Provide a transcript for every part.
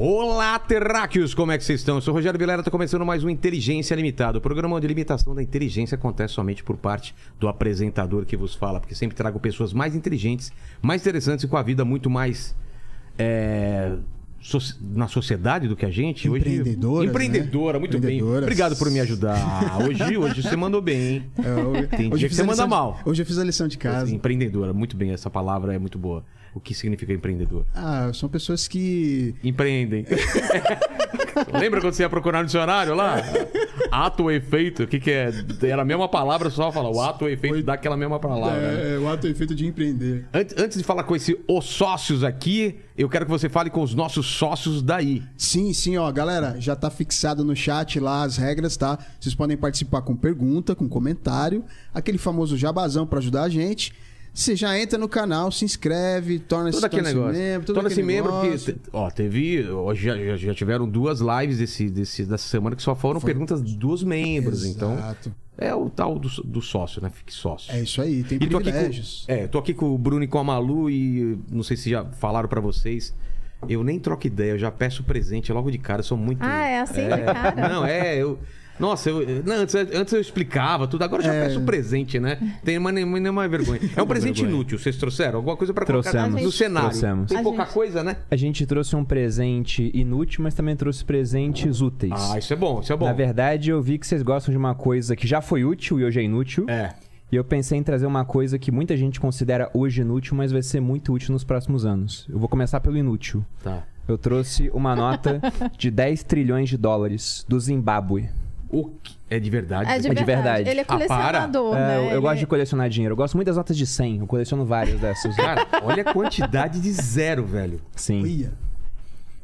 Olá, terráqueos! Como é que vocês estão? Eu sou o Rogério Vilela, está começando mais um Inteligência Limitada, o programa onde a limitação da inteligência acontece somente por parte do apresentador que vos fala, porque sempre trago pessoas mais inteligentes, mais interessantes e com a vida muito mais é, so- na sociedade do que a gente. Hoje- Empreendedoras, Empreendedora, né? muito bem. Obrigado por me ajudar. Hoje, hoje você mandou bem, hein? É, hoje- Tem hoje dia que você manda de- mal. Hoje eu fiz a lição de casa. Empreendedora, muito bem. Essa palavra é muito boa. O que significa empreendedor? Ah, são pessoas que. Empreendem. Lembra quando você ia procurar no dicionário lá? Ato ou efeito, o que, que é? Era a mesma palavra, só fala o ato ou efeito dá aquela mesma palavra. né? É, o ato e efeito de empreender. Antes, antes de falar com esse os sócios aqui, eu quero que você fale com os nossos sócios daí. Sim, sim, ó, galera, já tá fixado no chat lá as regras, tá? Vocês podem participar com pergunta, com comentário, aquele famoso jabazão pra ajudar a gente. Você já entra no canal, se inscreve, torna-se negócio. membro, Torna-se membro, porque, ó, teve. Hoje já, já- já tiveram duas lives desse, desse, dessa semana que só foram perguntas dos membros. Então, Exato. é o tal do, do sócio, né? Fique sócio. É isso aí, tem E privilégios. com, é, tô aqui com o Bruno e com a Malu e não sei se já falaram pra vocês. Eu nem troco ideia, eu já peço presente logo de cara, eu sou muito. Ah, é assim de cara? Não, é, eu. Nossa, eu, não, antes, antes eu explicava tudo, agora eu já É. peço presente, né? Tem uma, nenhuma, nenhuma vergonha. É um presente vergonha. inútil, vocês trouxeram? Alguma coisa pra colocar Trouxemos. no cenário? Trouxemos. Tem pouca gente- coisa, né? A gente trouxe um presente inútil, mas também trouxe presentes úteis. Ah, isso é bom, isso é bom. Na verdade, eu vi que vocês gostam de uma coisa que já foi útil e hoje é inútil. É. E eu pensei em trazer uma coisa que muita gente considera hoje inútil, mas vai ser muito útil nos próximos anos. Eu vou começar pelo inútil. Tá. Eu trouxe uma nota de 10 trilhões de dólares do Zimbábue. O que... É de verdade? É de, aqui? de verdade. verdade. Ele é Ah, para. colecionador, É, né? eu, eu Ele- gosto de colecionar dinheiro. Eu gosto muito das notas de 100. Eu coleciono várias dessas. Cara, olha a quantidade de zero, velho. Sim. Olha.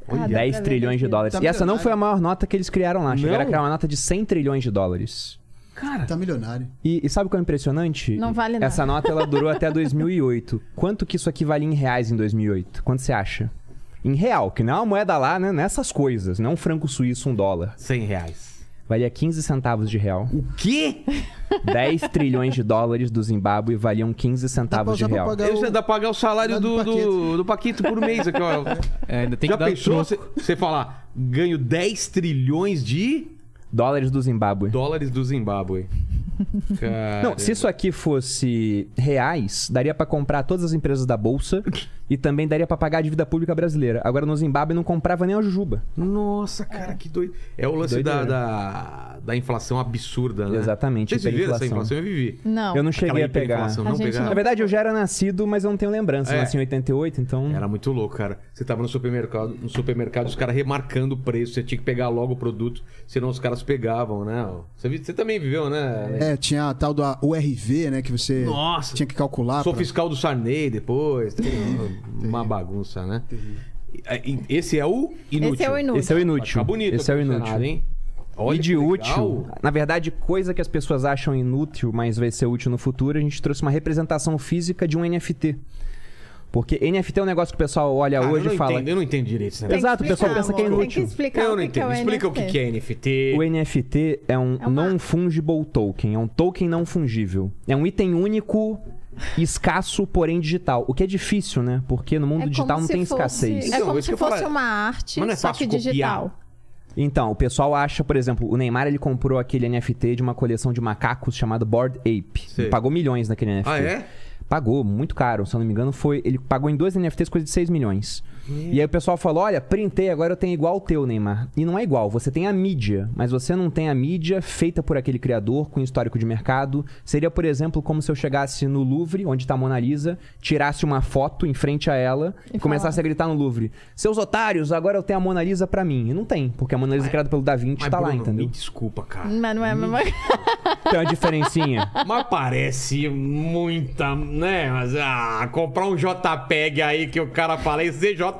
Ah, dá 10 pra ver trilhões de dólares. Tá e essa não foi a maior nota que eles criaram lá. Chegaram Não? a criar uma nota de 100 trilhões de dólares. Cara, Tá milionário. E, e sabe o que é impressionante? Não vale nada. Essa nota ela durou até 2008. Quanto que isso aqui valia em reais em 2008? Quanto você acha? Em real, que não é uma moeda lá, né? Nessas coisas. Não é um franco suíço, um dólar. 100 reais. Valia 15 centavos de real. O quê? 10 trilhões de dólares do Zimbábue valiam 15 Dá pra centavos de real. pagar Isso o... dá pra pagar o salário do, do do, Paquito. do Paquito por mês aqui, ó. É, ainda tem Já que dar pensou você falar, ganho 10 trilhões de Dólares do Zimbábue. dólares do Zimbábue? Não, se isso aqui fosse reais, daria pra comprar todas as empresas da bolsa e também daria pra pagar a dívida pública brasileira. Agora no Zimbábue não comprava nem a jujuba. Nossa, cara, que doido. É o lance da, da, da inflação absurda, né? Exatamente, Vocês viveram essa inflação? Eu vivi. Não. Eu não cheguei Aquela a pegar. A não pegaram? Na verdade, eu já era nascido, mas eu não tenho lembrança. É. Eu nasci em 88, então. Era muito louco, cara. Você tava no supermercado, no supermercado, os caras remarcando o preço, você tinha que pegar logo o produto, senão os caras pegavam, né? Você, você também viveu, né? É, tinha a tal da URV, né? Que você Nossa. tinha que calcular. Sou pra- fiscal do Sarney depois. Tem uma bagunça, né? Esse é o inútil. Esse é o inútil. Esse é o inútil. ficar bonito Esse é o inútil. hein? Olha e de útil, na verdade, coisa que as pessoas acham inútil, mas vai ser útil no futuro, a gente trouxe uma representação física de um NFT. Porque NFT é um negócio que o pessoal olha Cara, hoje e fala. Entendo, eu não entendi direito esse negócio. Exato, o pessoal pensa que é amor. inútil. Tem que explicar Eu não é entendo. o Explica o que é NFT. O NFT é um É uma- non-fungible token, é um token não fungível. É um item único, escasso, porém digital. O que é difícil, né? Porque no mundo É digital não tem fosse- escassez. É Então, como se fosse falar. uma arte, Mas não é só que copiar. digital. Então, o pessoal acha, por exemplo, o Neymar ele comprou aquele NFT de uma coleção de macacos chamado Bored Ape. Pagou milhões naquele NFT. Ah, é? Pagou, muito caro. Se eu não me engano, foi. Ele pagou em dois NFTs coisa de 6 milhões. E aí o pessoal falou: olha, printei, agora eu tenho igual o teu, Neymar. E não é igual, você tem a mídia, mas você não tem a mídia feita por aquele criador, com histórico de mercado. Seria, por exemplo, como se eu chegasse no Louvre, onde tá a Mona Lisa, tirasse uma foto em frente a ela e, E começasse a gritar no Louvre: Seus otários, agora eu tenho a Mona Lisa pra mim. E não tem, porque a Mona Lisa é criada pelo Da Vinci Mas, tá lá, Bruno, entendeu? Me desculpa, cara. Mas não é a mesma Tem uma diferencinha. Mas parece muita. né, mas ah, comprar um JPEG aí que o cara fala, esse JPEG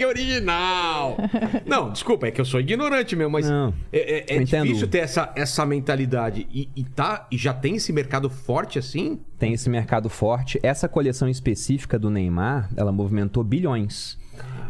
é original. não, desculpa, é que eu sou ignorante mesmo, mas Não, é, é- é difícil ter essa, essa mentalidade. E, e tá, e já tem esse mercado forte assim? Tem esse mercado forte. Essa coleção específica do Neymar, ela movimentou bilhões.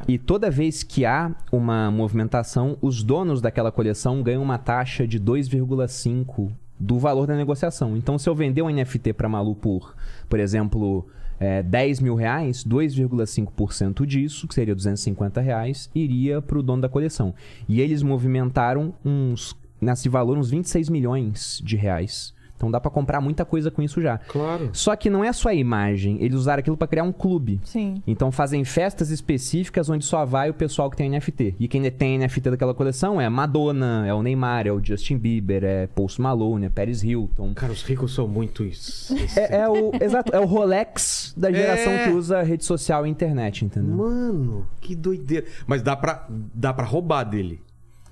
E toda vez que há uma movimentação, os donos daquela coleção ganham uma taxa de 2,5 do valor da negociação. Então, se eu vender um NFT para Malu por, por exemplo, é, 10 mil reais, 2,5% disso, que seria 250 reais, iria para o dono da coleção. E eles movimentaram uns, nesse valor, uns 26 milhões de reais. Então dá para comprar muita coisa com isso já. Claro. Só que não é só a imagem, eles usaram aquilo para criar um clube. Sim. Então fazem festas específicas onde só vai o pessoal que tem NFT. E quem tem NFT daquela coleção é Madonna, é o Neymar, é o Justin Bieber, é Post Malone, é Paris Hilton. Cara, os ricos são muito isso. É, é o exato, é o Rolex da geração É. que usa rede social e internet, entendeu? Mano, que doideira. Mas dá pra, dá pra roubar dele.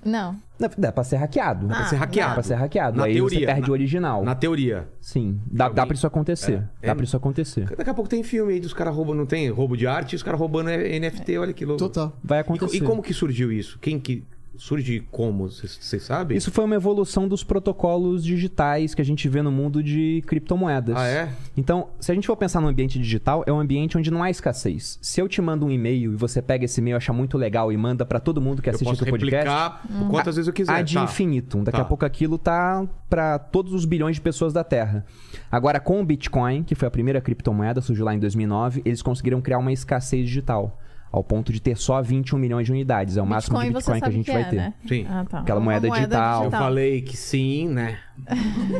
Não. Dá, dá pra ser hackeado. Dá pra ser Ah, hackeado. Dá pra ser hackeado. Na Aí teoria. você perde na, o original. Na teoria. Sim, dá, Alguém- dá pra isso acontecer. É, Dá é- pra isso acontecer. Daqui a pouco tem filme aí dos caras roubando, não tem? Roubo de arte e os caras roubando NFT, olha que louco. Total. Vai E, acontecer. e como que surgiu isso? Quem que. Surge como? Vocês sabem? Isso foi uma evolução dos protocolos digitais que a gente vê no mundo de criptomoedas. Ah, é? Então, se a gente for pensar no ambiente digital, é um ambiente onde não há escassez. Se eu te mando um e-mail e você pega esse e-mail, acha muito legal e manda pra todo mundo que Eu assiste posso o podcast, replicar quantas vezes eu quiser. há de tá. infinitum. Daqui Tá. a pouco aquilo tá pra todos os bilhões de pessoas da Terra. Agora, com o Bitcoin, que foi a primeira criptomoeda, surgiu lá em 2009, eles conseguiram criar uma escassez digital. Ao ponto de ter só 21 milhões de unidades. É o máximo de Bitcoin você Bitcoin que a gente que vai é, ter. né? Sim. Ah, tá. Aquela Uma moeda digital. Eu falei que sim, né?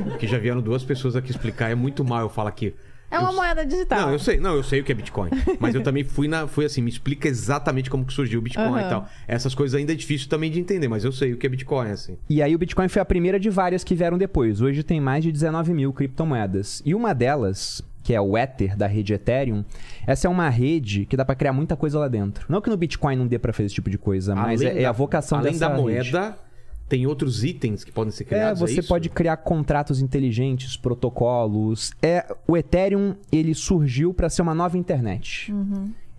Porque já vieram duas pessoas aqui explicar. É muito mal eu falar aqui. É uma Eu- moeda digital. Não, eu sei, não, eu sei o que é Bitcoin. Mas eu também fui na. Fui assim, me explica exatamente como que surgiu o Bitcoin Aham. e tal. Essas coisas ainda é difícil também de entender, mas eu sei o que é Bitcoin, assim. E aí o Bitcoin foi a primeira de várias que vieram depois. Hoje tem mais de 19 mil criptomoedas. E uma delas, que é o Ether, da rede Ethereum, essa é uma rede que dá pra criar muita coisa lá dentro. Não que no Bitcoin não dê pra fazer esse tipo de coisa, mas é, é a vocação além dessa da rede. moeda, tem outros itens que podem ser É, criados. você isso? pode criar contratos inteligentes, protocolos. É, o Ethereum, ele surgiu para ser uma nova internet.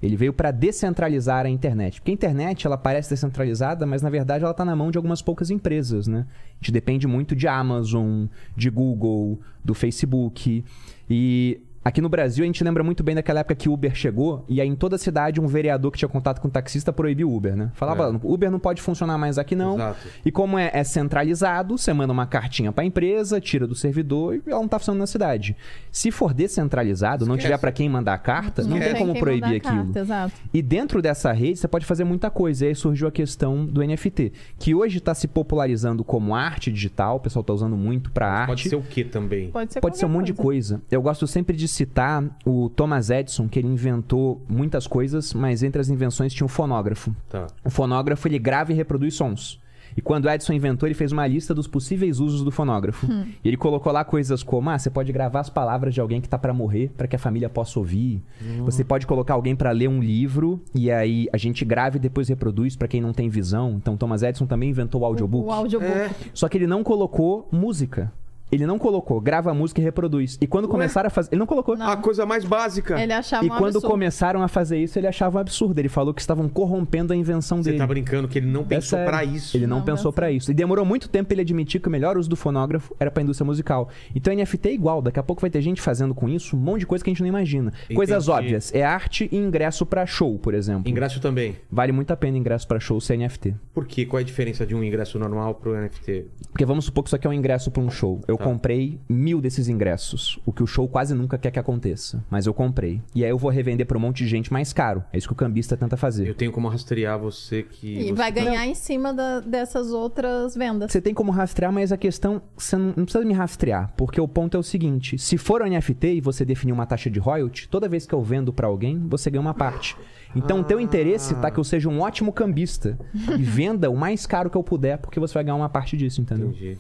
Ele veio para descentralizar a internet. Porque a internet, ela parece descentralizada, mas na verdade ela tá na mão de algumas poucas empresas, né? A gente depende muito de Amazon, de Google, do Facebook. E aqui no Brasil a gente lembra muito bem daquela época que o Uber chegou e aí em toda a cidade um vereador que tinha contato com o taxista proibiu o Uber, né? Falava, É. Uber não pode funcionar mais aqui não. Exato. E como é, é centralizado, você manda uma cartinha pra empresa, tira do servidor e ela não tá funcionando na cidade. Se for descentralizado, não Esquece. tiver pra quem mandar a carta, não, tem como proibir aquilo. Carta, exato. E dentro dessa rede você pode fazer muita coisa. E aí surgiu a questão do NFT, que hoje está se popularizando como arte digital, o pessoal tá usando muito pra arte. Pode ser o que também? Pode ser Pode ser um monte de coisa. Eu gosto sempre de citar o Thomas Edison, que ele inventou muitas coisas, mas entre as invenções tinha o fonógrafo. Tá. O fonógrafo ele grava e reproduz sons. E quando o Edison inventou, ele fez uma lista dos possíveis usos do fonógrafo. E ele colocou lá coisas como: ah, você pode gravar as palavras de alguém que tá pra morrer, pra que a família possa ouvir. Você pode colocar alguém pra ler um livro e aí a gente grava e depois reproduz pra quem não tem visão. Então Thomas Edison também inventou o audiobook. O audiobook. É. Só que ele não colocou música. Ele não colocou, grava a música e reproduz. E quando começaram a fazer. Ele não colocou. Não. A coisa mais básica. Ele achava E um quando absurdo. começaram a fazer isso, ele achava um absurdo. Ele falou que estavam corrompendo a invenção Você dele. tá brincando que ele não É pensou sério. pra isso. Ele não, Não pensou pra isso. E demorou muito tempo pra ele admitir que o melhor uso do fonógrafo era pra indústria musical. Então NFT é igual. Daqui a pouco vai ter gente fazendo com isso um monte de coisa que a gente não imagina. Coisas Entendi. óbvias. É arte e ingresso pra show, por exemplo. Ingresso também. Vale muito a pena ingresso pra show ser NFT. Por quê? Qual é a diferença de um ingresso normal pro NFT? Porque vamos supor que isso aqui é um ingresso pra um show. Eu Tá. comprei mil desses ingressos. O que o show quase nunca quer que aconteça. Mas eu comprei. E aí eu vou revender pra um monte de gente mais caro. É isso que o cambista tenta fazer. Eu tenho como rastrear você que. E você- vai ganhar em cima da- dessas outras vendas. Você tem como rastrear, mas a questão, você não, não precisa me rastrear, porque o ponto é o seguinte: se for um NFT e você definir uma taxa de royalty, toda vez que eu vendo pra alguém, você ganha uma parte. Então, o teu interesse tá que eu seja um ótimo cambista e venda o mais caro que eu puder, porque você vai ganhar uma parte disso, entendeu? Entendi.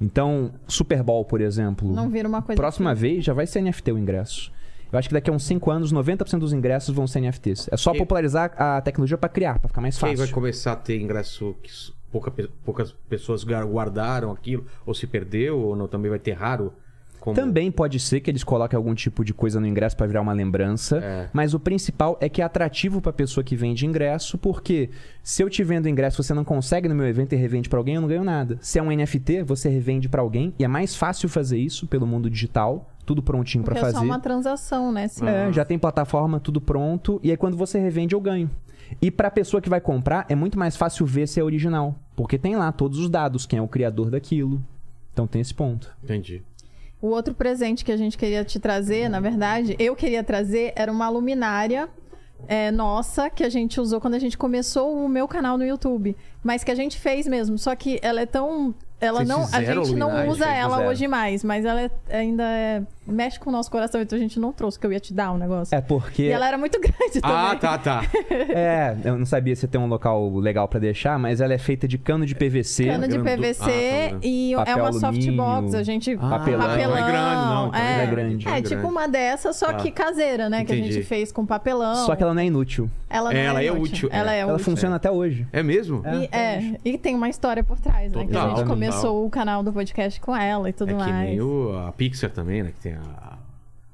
Então, Super Bowl, por exemplo, Não vira uma coisa. próxima vez já vai ser NFT o ingresso. Eu acho que daqui a uns 5 anos, 90% dos ingressos vão ser NFTs. É só E- popularizar a tecnologia pra criar, pra ficar mais Quem fácil. vai começar a ter ingresso que pouca poucas pessoas guardaram aquilo, ou se perdeu, ou não, também vai ter raro? Como- Também pode ser que eles coloquem algum tipo de coisa no ingresso pra virar uma lembrança, É. mas o principal é que é atrativo pra pessoa que vende ingresso, porque se eu te vendo ingresso, você não consegue no meu evento e revende pra alguém, eu não ganho nada. Se é um NFT, você revende pra alguém e é mais fácil fazer isso pelo mundo digital, tudo prontinho pra Porque é fazer. só uma transação, né? Sim. É, já tem plataforma, tudo pronto. E aí quando você revende, eu ganho. E pra pessoa que vai comprar, é muito mais fácil ver se é original. Porque tem lá todos os dados, quem é o criador daquilo. Então tem esse ponto. Entendi. O outro presente que a gente queria te trazer, na verdade, eu queria trazer, era uma luminária é, nossa que a gente usou quando a gente começou o meu canal no YouTube. Mas que a gente fez mesmo. Só que ela é tão. Ela não, a gente não usa ela fizeram. hoje mais, mas ela é- ainda é- mexe com o nosso coração, então a gente não trouxe, que eu ia te dar um negócio. É porque. E ela era muito grande também. Ah, tá, tá. É, eu não sabia se tem um local legal pra deixar, mas ela é feita de cano de PVC. Cano de PVC Ah, tá. e Papel é uma alumínio, softbox. A gente. Ah, Papelão. não é grande, não. então é, é grande. É, é tipo grande. uma dessa, só Tá. que caseira, né? Que a Entendi. gente fez com papelão. Só que ela não é inútil. Ela, É, não ela é útil, Ela é. é ela útil. funciona até hoje. É mesmo? E, é, e tem uma história por trás, né? Que a gente total. Começou o canal do podcast com ela e tudo é que mais. nem o, a Pixar também, né? Que tem a,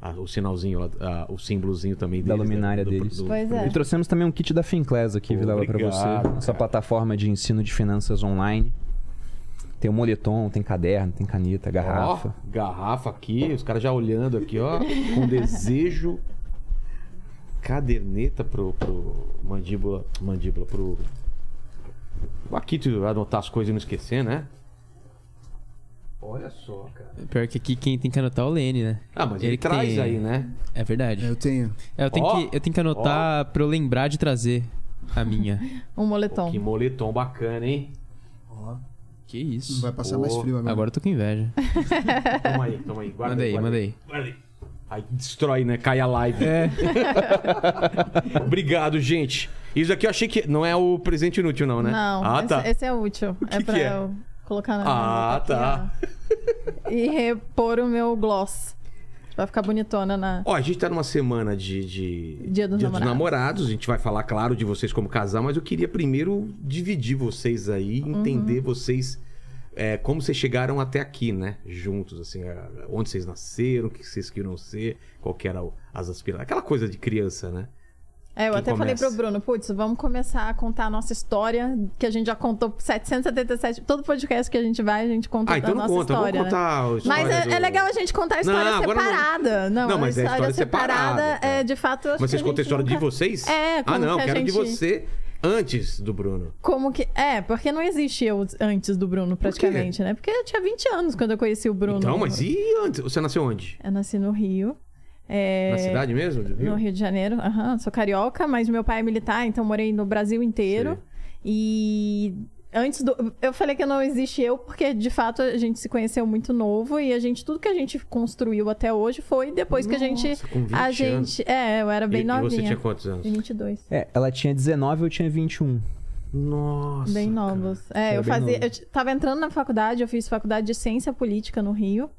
a- o sinalzinho, a- o símbolozinho também Da deles, né, luminária do- deles. do- Pois é. E trouxemos também um kit da Finclass aqui, Vilela, pra Obrigado, você. Nossa cara. plataforma de ensino de finanças online. Tem o moletom, tem caderno, tem caneta, garrafa. Ó, garrafa aqui, os caras já olhando aqui, ó, com desejo. Caderneta pro, pro mandíbula, mandíbula pro aqui tu anotar as coisas e não esquecer, né? Olha só, cara. Pior que aqui quem tem que anotar é o Lene, né? Ah, mas ele, que traz tem- aí, né? É verdade. Eu tenho. É, eu, tenho Ó, que, eu tenho que anotar pra eu lembrar de trazer a minha. Um moletom. Que moletom bacana, hein? que Não isso. vai passar mais frio agora. Agora eu tô com inveja. Toma aí, toma aí. Guarda Manda aí, guarda manda aí. Guarda aí. Aí destrói, né? Cai a live. É. Obrigado, gente. Isso aqui eu achei que não é o presente inútil, não, né? Não, Ah, esse, tá. esse é útil. que é pra que é? eu colocar na Ah, tá. aqui, ó. E repor o meu gloss. Vai ficar bonitona na. Ó, a gente tá numa semana de. de- Dia dos Namorados. namorados. A gente vai falar, claro, de vocês como casal, mas eu queria primeiro dividir vocês aí, Uhum. entender vocês. é, como vocês chegaram até aqui, né? Juntos, assim, onde vocês nasceram, o que vocês queriam ser, qual que eram as aspirações. Aquela coisa de criança, né? É, eu Quem até falei começa? pro Bruno, putz, vamos começar a contar a nossa história, que a gente já contou 777. Todo podcast que a gente vai, a gente conta Ah, então não nossa conta, história. vamos né? contar a Mas é, do- é legal a gente contar a história Não, separada. Não, Não, mas é a história separada, separada tá. é de fato. Mas vocês a contam a história de nunca- vocês? É, Ah, como não, que a quero de gente- você antes do Bruno. Como que. É, porque não existe eu antes do Bruno, praticamente, né? Porque eu tinha 20 anos quando eu conheci o Bruno. Então, mas e antes? Você nasceu onde? Eu nasci no Rio. É, Na cidade mesmo? Rio? No Rio de Janeiro, aham. Sou carioca, mas meu pai é militar, então morei no Brasil inteiro. Sei. E antes do. Eu falei que não existe eu, porque de fato a gente se conheceu muito novo e a gente, tudo que a gente construiu até hoje foi depois que a gente. Nossa, com 20 a anos. gente. É, eu era bem e, e novinha. você tinha quantos anos? 22. É, ela tinha 19, eu tinha 21. Nossa. Bem cara. novos. É, Era eu fazia. novo. Eu tava entrando na faculdade, eu fiz faculdade de ciência política no Rio.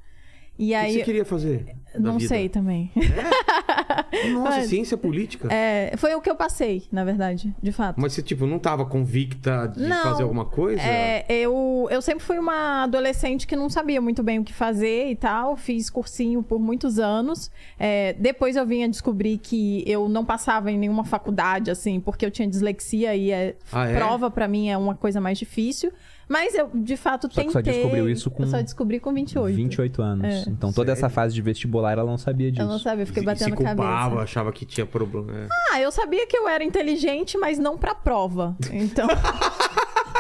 E O que aí. você queria fazer? Não sei também. Nossa, Mas- ciência política? É, foi o que eu passei, na verdade, de fato. Mas você, tipo, não tava convicta de Não. fazer alguma coisa? É, eu, eu sempre fui uma adolescente que não sabia muito bem o que fazer e tal. Fiz cursinho por muitos anos. É, depois eu vim a descobrir que eu não passava em nenhuma faculdade, assim, porque eu tinha dislexia e é, Ah, é? prova pra mim é uma coisa mais difícil. Mas eu, de fato, Só que tentei. só descobriu isso com Eu só descobri com 28. 28 anos. É. Então toda essa Sério? fase de vestibular ela não sabia disso. Eu não sabia, eu fiquei E batendo se culpava, cabeça. achava que tinha problema. É. Ah, eu sabia que eu era inteligente, mas não pra prova. Então.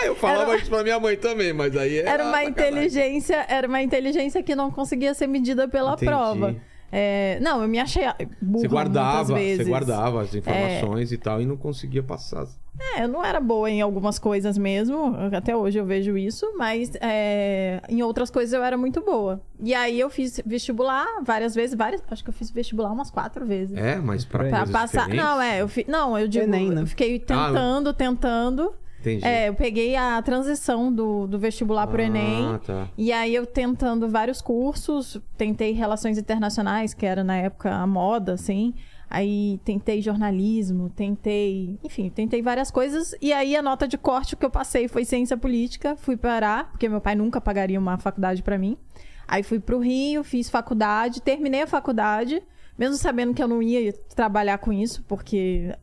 Eu falava isso pra minha mãe também, mas aí era uma inteligência, era uma inteligência que não conseguia ser medida pela Entendi. prova. É, não, eu me achei burra Você guardava, muitas vezes. você guardava as informações e tal e não conseguia passar. É, eu não era boa em algumas coisas mesmo, até hoje eu vejo isso, mas é, em outras coisas eu era muito boa. E aí eu fiz vestibular várias vezes, várias, acho que eu fiz vestibular umas quatro vezes. É, mas pra, passar. diferentes? Não, é, eu fi... não, eu digo, Enem, né? eu fiquei tentando, tentando. Entendi. É, eu peguei a transição do, do vestibular pro Enem. Ah, tá. E aí eu tentando vários cursos, tentei relações internacionais, que era na época a moda, assim. Aí tentei jornalismo, tentei, enfim, tentei várias coisas. E aí a nota de corte que eu passei foi ciência política, fui parar, porque meu pai nunca pagaria uma faculdade pra mim. Aí fui pro Rio, fiz faculdade, terminei a faculdade, mesmo sabendo que eu não ia trabalhar com isso, porque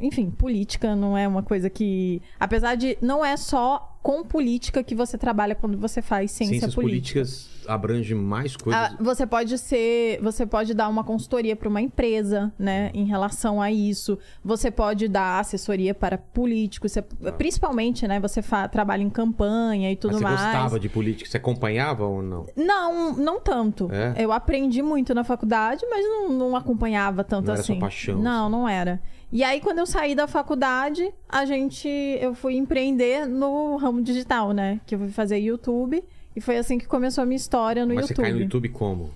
enfim, política não é uma coisa que. Apesar de. Não é só com política que você trabalha quando você faz ciência Ciências política. políticas abrangem mais coisas. Ah, você pode ser. Você pode dar uma consultoria para uma empresa, né? Em relação a isso. Você pode dar assessoria para políticos. você- principalmente, né? Você fa- trabalha em campanha e tudo Mas você mais. gostava de política? Você acompanhava ou não? Não, não tanto. É? Eu aprendi muito na faculdade, mas não, não acompanhava tanto Não era assim. sua paixão, Não, assim. não era. E aí, quando eu saí da faculdade, a gente. Eu fui empreender no ramo digital, né? Que eu fui fazer YouTube. E foi assim que começou a minha história no Mas YouTube. você cai no YouTube como?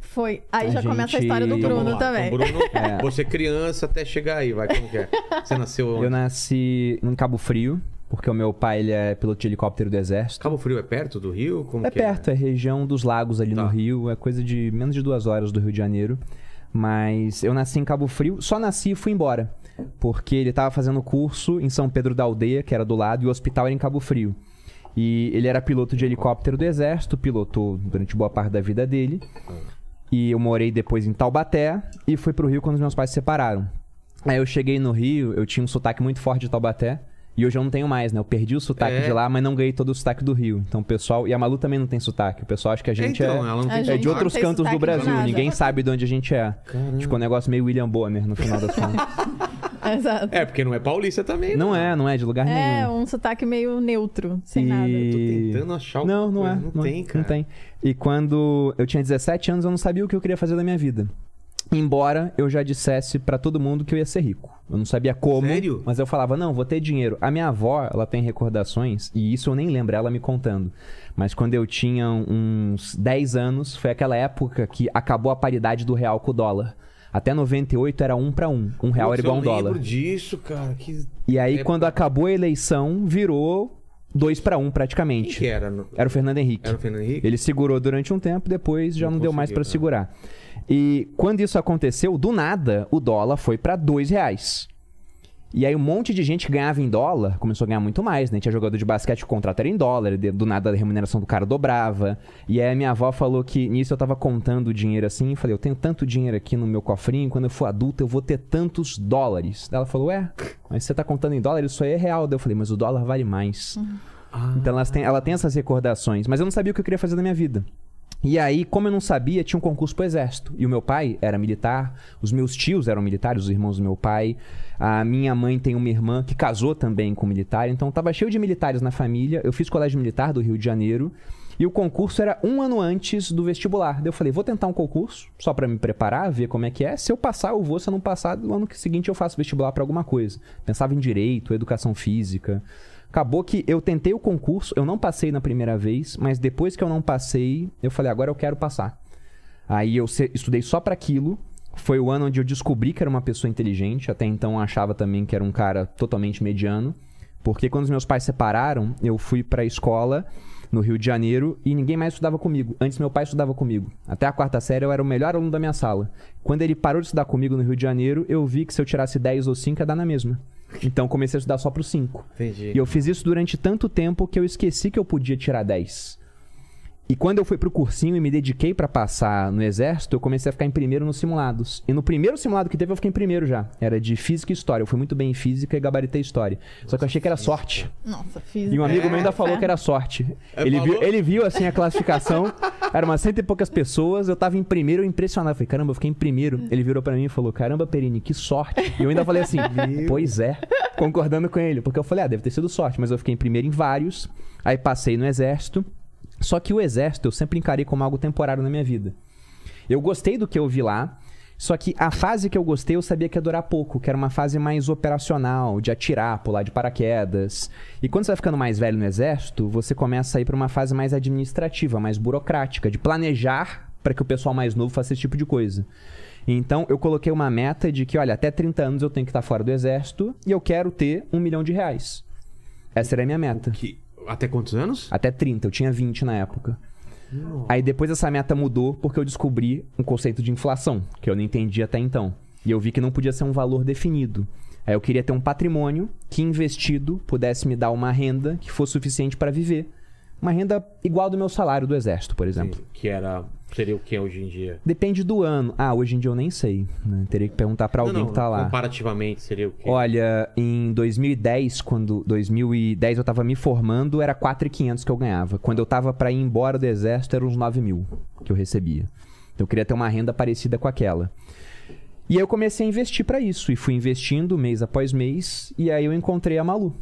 Foi. Aí A já começa a gente- história do Então, Bruno lá. também. Então, Bruno, É. você criança até chegar aí, vai, como que é? Você nasceu Eu onde? nasci em Cabo Frio, porque o meu pai ele é piloto de helicóptero do Exército. Cabo Frio é perto do Rio? Como É que perto, é região dos lagos ali Tá. no Rio, é coisa de menos de duas horas do Rio de Janeiro. Mas eu nasci em Cabo Frio, só nasci e fui embora. Porque ele tava fazendo curso em São Pedro da Aldeia, que era do lado, e o hospital era em Cabo Frio. E ele era piloto de helicóptero do Exército, pilotou durante boa parte da vida dele. E eu morei depois em Taubaté e fui pro Rio quando meus pais se separaram. Aí eu cheguei no Rio, eu tinha um sotaque muito forte de Taubaté. E hoje eu não tenho mais, né? Eu perdi o sotaque É. de lá, mas não ganhei todo o sotaque do Rio. Então o pessoal. E a Malu também não tem sotaque. O pessoal acha que a gente então, é. ela não tem É de outros não tem cantos do Brasil. Ninguém sabe de onde a gente é. Tipo, um negócio meio William Bonner no final das contas. Exato. É, porque não é paulista também. não é, não é de lugar É, nenhum. um sotaque meio neutro, sem nada. E- Tô tentando achar alguma Não, não coisa. é. Não, tem, cara. Não tem. E quando eu tinha 17 anos, eu não sabia o que eu queria fazer da minha vida. Embora eu já dissesse pra todo mundo que eu ia ser rico. Eu não sabia como, Sério? mas eu falava, não, vou ter dinheiro. A minha avó, ela tem recordações, e isso eu nem lembro ela me contando. Mas quando eu tinha uns 10 anos, foi aquela época que acabou a paridade do real com o dólar. Até 98 era um pra um. Um real Putz, era igual a um eu dólar. lembro disso, cara. Que... E aí, É- quando acabou a eleição, virou dois pra um Quem praticamente. que era? no- Era o Fernando Henrique. Era o Fernando Henrique? Ele segurou durante um tempo, depois já Não não, deu mais pra né? segurar. E quando isso aconteceu, do nada, o dólar foi pra dois reais. E aí um monte de gente que ganhava em dólar começou a ganhar muito mais, né? Tinha jogador de basquete que o contrato era em dólar, do nada a remuneração do cara dobrava. E aí a minha avó falou que nisso eu tava contando o dinheiro assim, e falei, eu tenho tanto dinheiro aqui no meu cofrinho, quando eu for adulta eu vou ter tantos dólares. Ela falou, ué, mas você tá contando em dólar, isso aí é real. Daí eu falei, mas o dólar vale mais. Então elas têm- ela tem essas recordações, mas eu não sabia o que eu queria fazer da minha vida. E aí, como eu não sabia, tinha um concurso pro exército. E o meu pai era militar, os meus tios eram militares, os irmãos do meu pai. A minha mãe tem uma irmã que casou também com militar, então tava cheio de militares na família. Eu fiz colégio militar do Rio de Janeiro. E o concurso era um ano antes do vestibular. Daí eu falei, vou tentar um concurso, só pra me preparar, ver como é que é. Se eu passar, eu vou. Se eu não passar, no ano seguinte eu faço vestibular pra alguma coisa. Pensava em direito, educação física. Acabou que eu tentei o concurso, eu não passei na primeira vez, mas depois que eu não passei, eu falei, agora eu quero passar. Aí eu estudei só pra aquilo. Foi o ano onde eu descobri que era uma pessoa inteligente. Até então eu achava também que era um cara totalmente mediano. Porque quando os meus pais separaram, eu fui pra escola no Rio de Janeiro e ninguém mais estudava comigo. Antes meu pai estudava comigo. Até a quarta série eu era o melhor aluno da minha sala. Quando ele parou de estudar comigo no Rio de Janeiro, eu vi que se eu tirasse 10 ou 5 ia dar na mesma. Então comecei a estudar só pro 5. Entendi. E eu fiz isso durante tanto tempo que eu esqueci que eu podia tirar 10. E quando eu fui pro cursinho e me dediquei pra passar no exército, eu comecei a ficar em primeiro nos simulados. E no primeiro simulado que teve, eu fiquei em primeiro já. Era de física e história. Eu fui muito bem em física e gabaritei história. Só que eu achei que era sorte. Nossa, fiz. E um amigo É, meu ainda falou que era sorte. É, Ele viu, ele viu assim a classificação, era umas cento e poucas pessoas, eu tava em primeiro, eu impressionado. Eu falei, caramba, eu fiquei em primeiro. Ele virou pra mim e falou, caramba, Perini, que sorte. E eu ainda falei assim, pois é, concordando com ele. Porque eu falei, ah, deve ter sido sorte, mas eu fiquei em primeiro em vários. Aí passei no exército. Só que o exército eu sempre encarei como algo temporário na minha vida. Eu gostei do que eu vi lá, só que a fase que eu gostei eu sabia que ia durar pouco, que era uma fase mais operacional, de atirar, pular de paraquedas. E quando você vai ficando mais velho no exército, você começa a ir para uma fase mais administrativa, mais burocrática, de planejar para que o pessoal mais novo faça esse tipo de coisa. Então eu coloquei uma meta de que, olha, até 30 anos eu tenho que estar fora do exército e eu quero ter um milhão de reais. Essa era a minha meta. Que... Até quantos anos? Até 30, eu tinha 20 na época. Aí depois essa meta mudou porque eu descobri um conceito de inflação, que eu não entendia até então. E eu vi que não podia ser um valor definido. Aí eu queria ter um patrimônio que investido pudesse me dar uma renda que fosse suficiente para viver. Uma renda igual do meu salário do exército, por exemplo. Que era. Seria o que hoje em dia? Depende do ano. Ah, hoje em dia eu nem sei. né? Teria que perguntar pra alguém não, não, que tá lá. Comparativamente seria o quê? Olha, em 2010, quando 2010 eu tava me formando, era 4.500 que eu ganhava. Quando eu tava pra ir embora do exército, era uns 9 mil que eu recebia. Então eu queria ter uma renda parecida com aquela. E aí eu comecei a investir pra isso. E fui investindo mês após mês. E aí eu encontrei a Malu.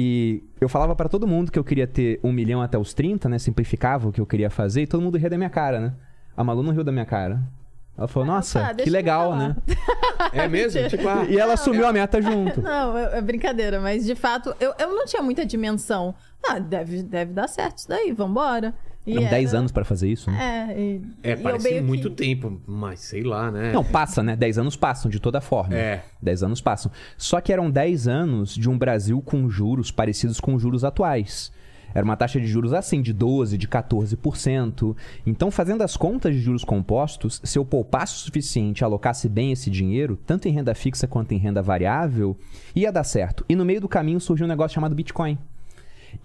E eu falava pra todo mundo que eu queria ter um milhão até os 30, né? Simplificava o que eu queria fazer. E todo mundo ria da minha cara, né? A Malu não riu da minha cara. Ela falou, nossa, tá, que eu legal, né? É mesmo? tipo, ah, E ela assumiu a meta junto. Não, é é brincadeira, mas de fato, eu, eu não tinha muita dimensão. Ah, deve, deve dar certo isso daí, vambora. E São 10 era- anos pra fazer isso, né? É, e, é, parece muito que... tempo, mas sei lá, né? Não, passa, né? 10 anos passam, de toda forma. É. 10 anos passam. Só que eram 10 anos de um Brasil com juros parecidos com os juros atuais. Era uma taxa de juros assim, de 12%, de 14%. Então, fazendo as contas de juros compostos, se eu poupasse o suficiente e alocasse bem esse dinheiro, tanto em renda fixa quanto em renda variável, ia dar certo. E no meio do caminho surgiu um negócio chamado Bitcoin.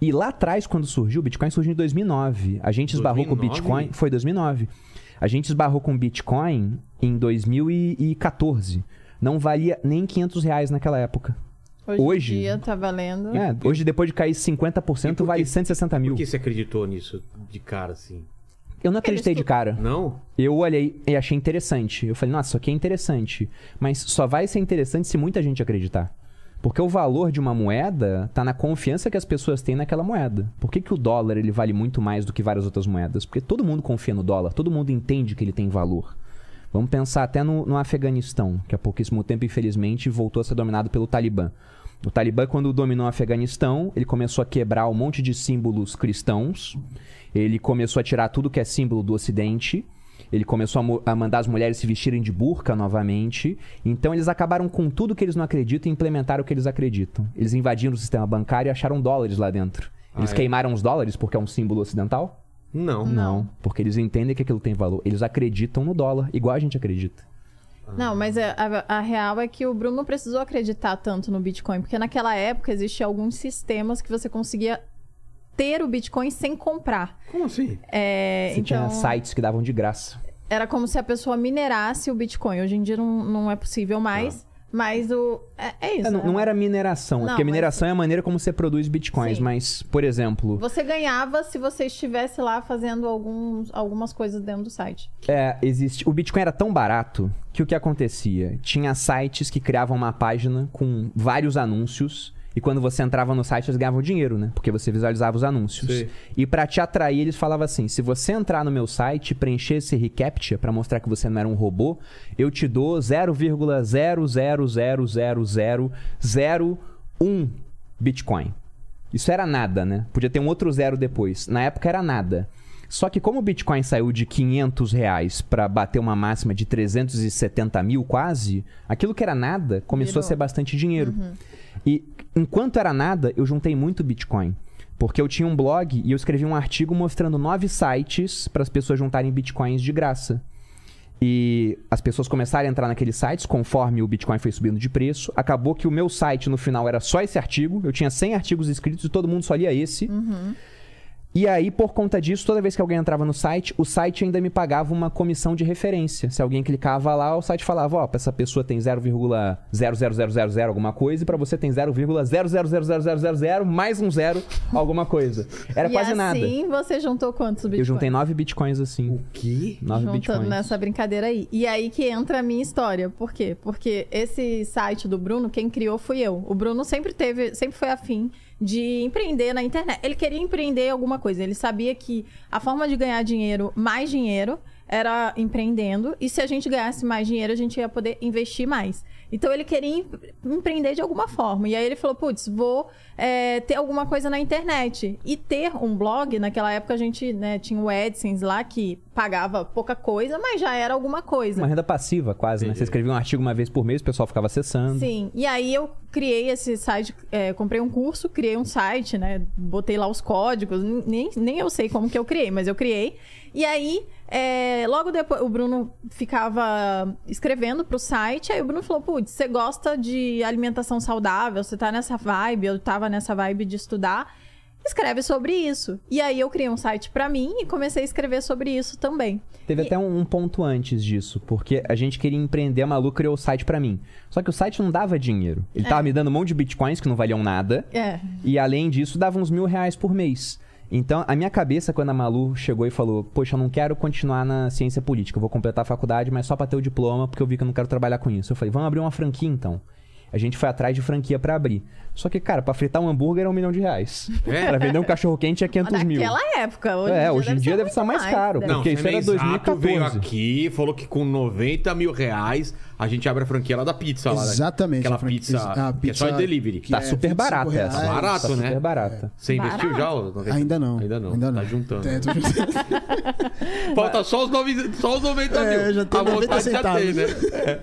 E lá atrás, quando surgiu, o Bitcoin surgiu em 2009. A gente esbarrou com o 2009? Bitcoin. Foi 2009. A gente esbarrou com o Bitcoin em 2014. Não valia nem 500 reais naquela época. Hoje, Hoje- em dia tá valendo. É, hoje, depois de cair E 50%, por vale que- 160 mil. Por que você acreditou nisso de cara assim? Eu não acreditei de cara. Não? Eu olhei e achei interessante. Eu falei, nossa, isso aqui é interessante. Mas só vai ser interessante se muita gente acreditar. Porque o valor de uma moeda tá na confiança que as pessoas têm naquela moeda. Por que, que o dólar ele vale muito mais do que várias outras moedas? Porque todo mundo confia no dólar, todo mundo entende que ele tem valor. Vamos pensar até no, no Afeganistão, que há pouquíssimo tempo, infelizmente, voltou a ser dominado pelo Talibã. O Talibã, quando dominou o Afeganistão, ele começou a quebrar um monte de símbolos cristãos. Ele começou a tirar tudo que é símbolo do Ocidente. Ele começou a, a mandar as mulheres se vestirem de burca novamente. Então eles acabaram com tudo que eles não acreditam e implementaram o que eles acreditam. Eles invadiram o sistema bancário e acharam dólares lá dentro. Eles Ah, é? queimaram os dólares porque é um símbolo ocidental? Não. Não, porque eles entendem que aquilo tem valor. Eles acreditam no dólar, igual a gente acredita. Não, mas é- a, a real é que o Bruno não precisou acreditar tanto no Bitcoin, porque naquela época existiam alguns sistemas que você conseguia ter o Bitcoin sem comprar. Como assim? É, Você então, tinha sites que davam de graça. era como se a pessoa minerasse o Bitcoin. Hoje em dia não, não é possível mais, mas o... É, é isso, É, não, né? não era mineração, é Não, porque mas- mineração é a maneira como você produz bitcoins, Sim. mas, por exemplo, Você ganhava se você estivesse lá fazendo alguns, algumas coisas dentro do site. é, existe. O Bitcoin era tão barato que o que acontecia? Tinha sites que criavam uma página com vários anúncios. E quando você entrava no site, eles ganhavam dinheiro, né? Porque você visualizava os anúncios. Sim. E pra te atrair, eles falavam assim: se você entrar no meu site e preencher esse reCAPTCHA pra mostrar que você não era um robô, eu te dou 0,0000001 Bitcoin. Isso era nada, né? Podia ter um outro zero depois. Na época era nada. Só que como o Bitcoin saiu de 500 reais para bater uma máxima de 370 mil quase, aquilo que era nada começou Virou. a ser bastante dinheiro. E enquanto era nada, eu juntei muito Bitcoin. Porque eu tinha um blog e eu escrevi um artigo mostrando nove sites para as pessoas juntarem Bitcoins de graça. E as pessoas começaram a entrar naqueles sites conforme o Bitcoin foi subindo de preço. Acabou que o meu site no final era só esse artigo. Eu tinha 100 artigos escritos e todo mundo só lia esse. E aí, por conta disso, toda vez que alguém entrava no site, o site ainda me pagava uma comissão de referência. Se alguém clicava lá, o site falava, ó, pra essa pessoa tem 0,00000 alguma coisa e pra você tem 0,0000000 mais um zero alguma coisa. Era e quase assim, nada. você juntou quantos Bitcoins? Eu juntei nove bitcoins assim. Que? Nove Juntando bitcoins. nessa brincadeira aí. E aí que entra a minha história. Por quê? Porque esse site do Bruno, quem criou fui eu. O Bruno sempre teve, sempre foi afim de empreender na internet. Ele queria empreender alguma coisa. Ele sabia que a forma de ganhar dinheiro, mais dinheiro, era empreendendo. E se a gente ganhasse mais dinheiro, a gente ia poder investir mais. Então ele queria em- empreender de alguma forma. E aí ele falou: putz, vou é, ter alguma coisa na internet. E ter um blog, naquela época a gente né, tinha o AdSense lá que pagava pouca coisa, mas já era alguma coisa. Uma renda passiva, quase, né? Você escrevia um artigo uma vez por mês, o pessoal ficava acessando. Sim, e aí eu criei esse site, é, comprei um curso, criei um site, né? Botei lá os códigos, nem, nem eu sei como que eu criei, mas eu criei. E aí, é, logo depois, o Bruno ficava escrevendo pro site, aí o Bruno falou, putz, você gosta de alimentação saudável, você tá nessa vibe, eu tava nessa vibe de estudar. escreve sobre isso. E aí eu criei um site pra mim e comecei a escrever sobre isso também. Teve E- até um, um ponto antes disso, porque a gente queria empreender, a Malu criou o site pra mim. Só que o site não dava dinheiro. Ele tava me dando um monte de bitcoins que não valiam nada. É. E além disso, dava uns mil reais por mês. Então, a minha cabeça, quando a Malu chegou e falou: Poxa, eu não quero continuar na ciência política, eu vou completar a faculdade, mas só pra ter o diploma, porque eu vi que eu não quero trabalhar com isso. Eu falei: Vamos abrir uma franquia então. A gente foi atrás de franquia pra abrir. Só que, cara, pra fritar um hambúrguer era um milhão de reais. É? Pra vender um cachorro quente é 500 mil. Naquela época. Hoje É, em hoje em dia deve estar mais caro, deve- Porque isso era Semenzato 2014. veio aqui, falou que com 90 mil reais a gente abre a franquia lá da pizza. Lá, né? Exatamente, Aquela franquia- pizza, a que é só pizza- de delivery. que Tá é super 25 barata reais. essa. Barato, tá né? super barata. Você investiu Barato. já? os 90? Ainda não. Ainda não. Ainda não. Tá juntando. É, juntando. Falta só os, nove, só os 90 É, mil. já tem a 90 vontade já tem, né? centavos. É.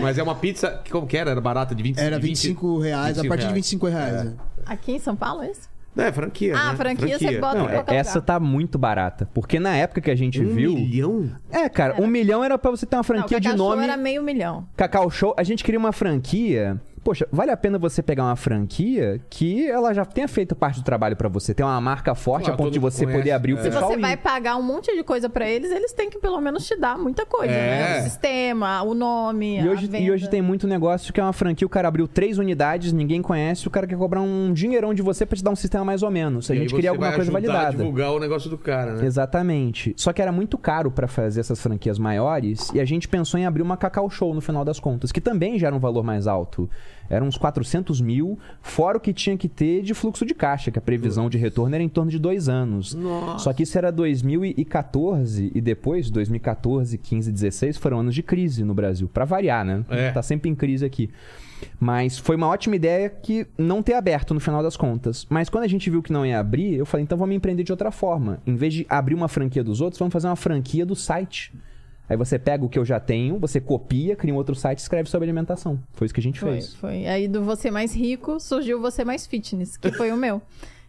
Mas é uma pizza, que como que era? Era barata de 20 Era de 25 reais, a 25 partir de reais. 25 reais. né? Aqui em São Paulo, é isso? É, franquia. Ah, né? franquia você bota Não, em é- qualquer essa lugar. tá muito barata. Porque na época que a gente Um viu. milhão? É, cara, um milhão era pra você ter uma Não, franquia de Cacau Show nome. era meio milhão. Cacau Show, a gente queria uma franquia. Poxa, vale a pena você pegar uma franquia que ela já tenha feito parte do trabalho pra você. Tem uma marca forte Claro, a ponto de você mundo poder conhece, abrir o é. Se pessoal. você ir. vai pagar um monte de coisa pra eles, eles têm que pelo menos te dar muita coisa, É. né? O sistema, o nome, E a hoje, venda. e hoje tem muito negócio que é uma franquia, o cara abriu três unidades, ninguém conhece, o cara quer cobrar um dinheirão de você pra te dar um sistema mais ou menos. A E gente você queria alguma vai coisa ajudar a validada. divulgar o negócio do cara, né? Exatamente. Só que era muito caro pra fazer essas franquias maiores e a gente pensou em abrir uma Cacau Show no final das contas, que também já era um valor mais alto. Eram uns 400 mil, fora o que tinha que ter de fluxo de caixa, que a previsão de retorno era em torno de dois anos. Nossa. Só que isso era 2014 e depois, 2014, 15, 16, foram anos de crise no Brasil. Pra variar, né? É. Tá sempre em crise aqui. Mas foi uma ótima ideia que não ter aberto no final das contas. Mas quando a gente viu que não ia abrir, eu falei, então vamos empreender de outra forma. Em vez de abrir uma franquia dos outros, vamos fazer uma franquia do site. Aí você pega o que eu já tenho, você copia, cria um outro site e escreve sobre alimentação. Foi isso que a gente Foi, fez. foi. Aí do Você Mais Rico surgiu o Você Mais Fitness, que foi o meu.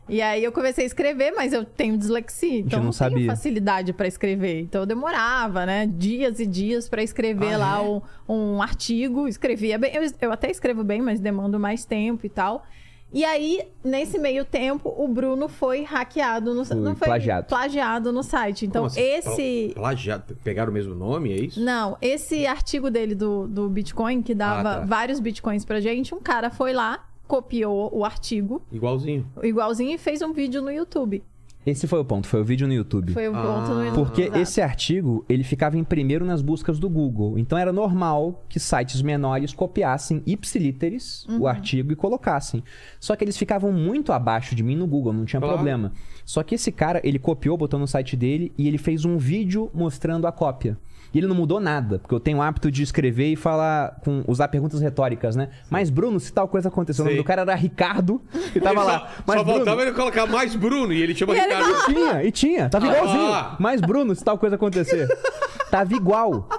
E aí eu comecei a escrever, mas eu tenho dislexia, então não não, tenho facilidade pra escrever. Então eu demorava, né? Dias e dias pra escrever Ah, lá é? um, um artigo. Escrevia bem. Eu, eu até escrevo bem, mas demando mais tempo e tal. E aí, nesse meio tempo, o Bruno foi hackeado no Foi não foi plagiado. plagiado no site. Então, assim? esse. Pla- Plagiado. Pegaram o mesmo nome, é isso? Não, esse artigo dele do, do Bitcoin, que dava Ah, tá. vários Bitcoins pra gente, um cara foi lá, copiou o artigo, Igualzinho. igualzinho, e fez um vídeo no YouTube. Esse foi o ponto, foi o vídeo no YouTube. Foi o Ah. ponto no YouTube. Porque Exato. esse artigo, ele ficava em primeiro nas buscas do Google. Então era normal que sites menores copiassem ipsiliteris Uhum. o artigo e colocassem. Só que eles ficavam muito abaixo de mim no Google, não tinha Claro. problema. Só que esse cara, ele copiou, botou no site dele e ele fez um vídeo mostrando a cópia. E ele não mudou nada, porque eu tenho o hábito de escrever e falar, com, usar perguntas retóricas, né? Mas, Bruno, se tal coisa aconteceu, o nome do cara era Ricardo e tava Ele lá. Só, Mas, só Bruno, faltava ele colocar mais Bruno e ele chama E ele Ricardo. tinha, e tinha. Tava Ah. igualzinho. Mas, Bruno, se tal coisa acontecer. Tava igual.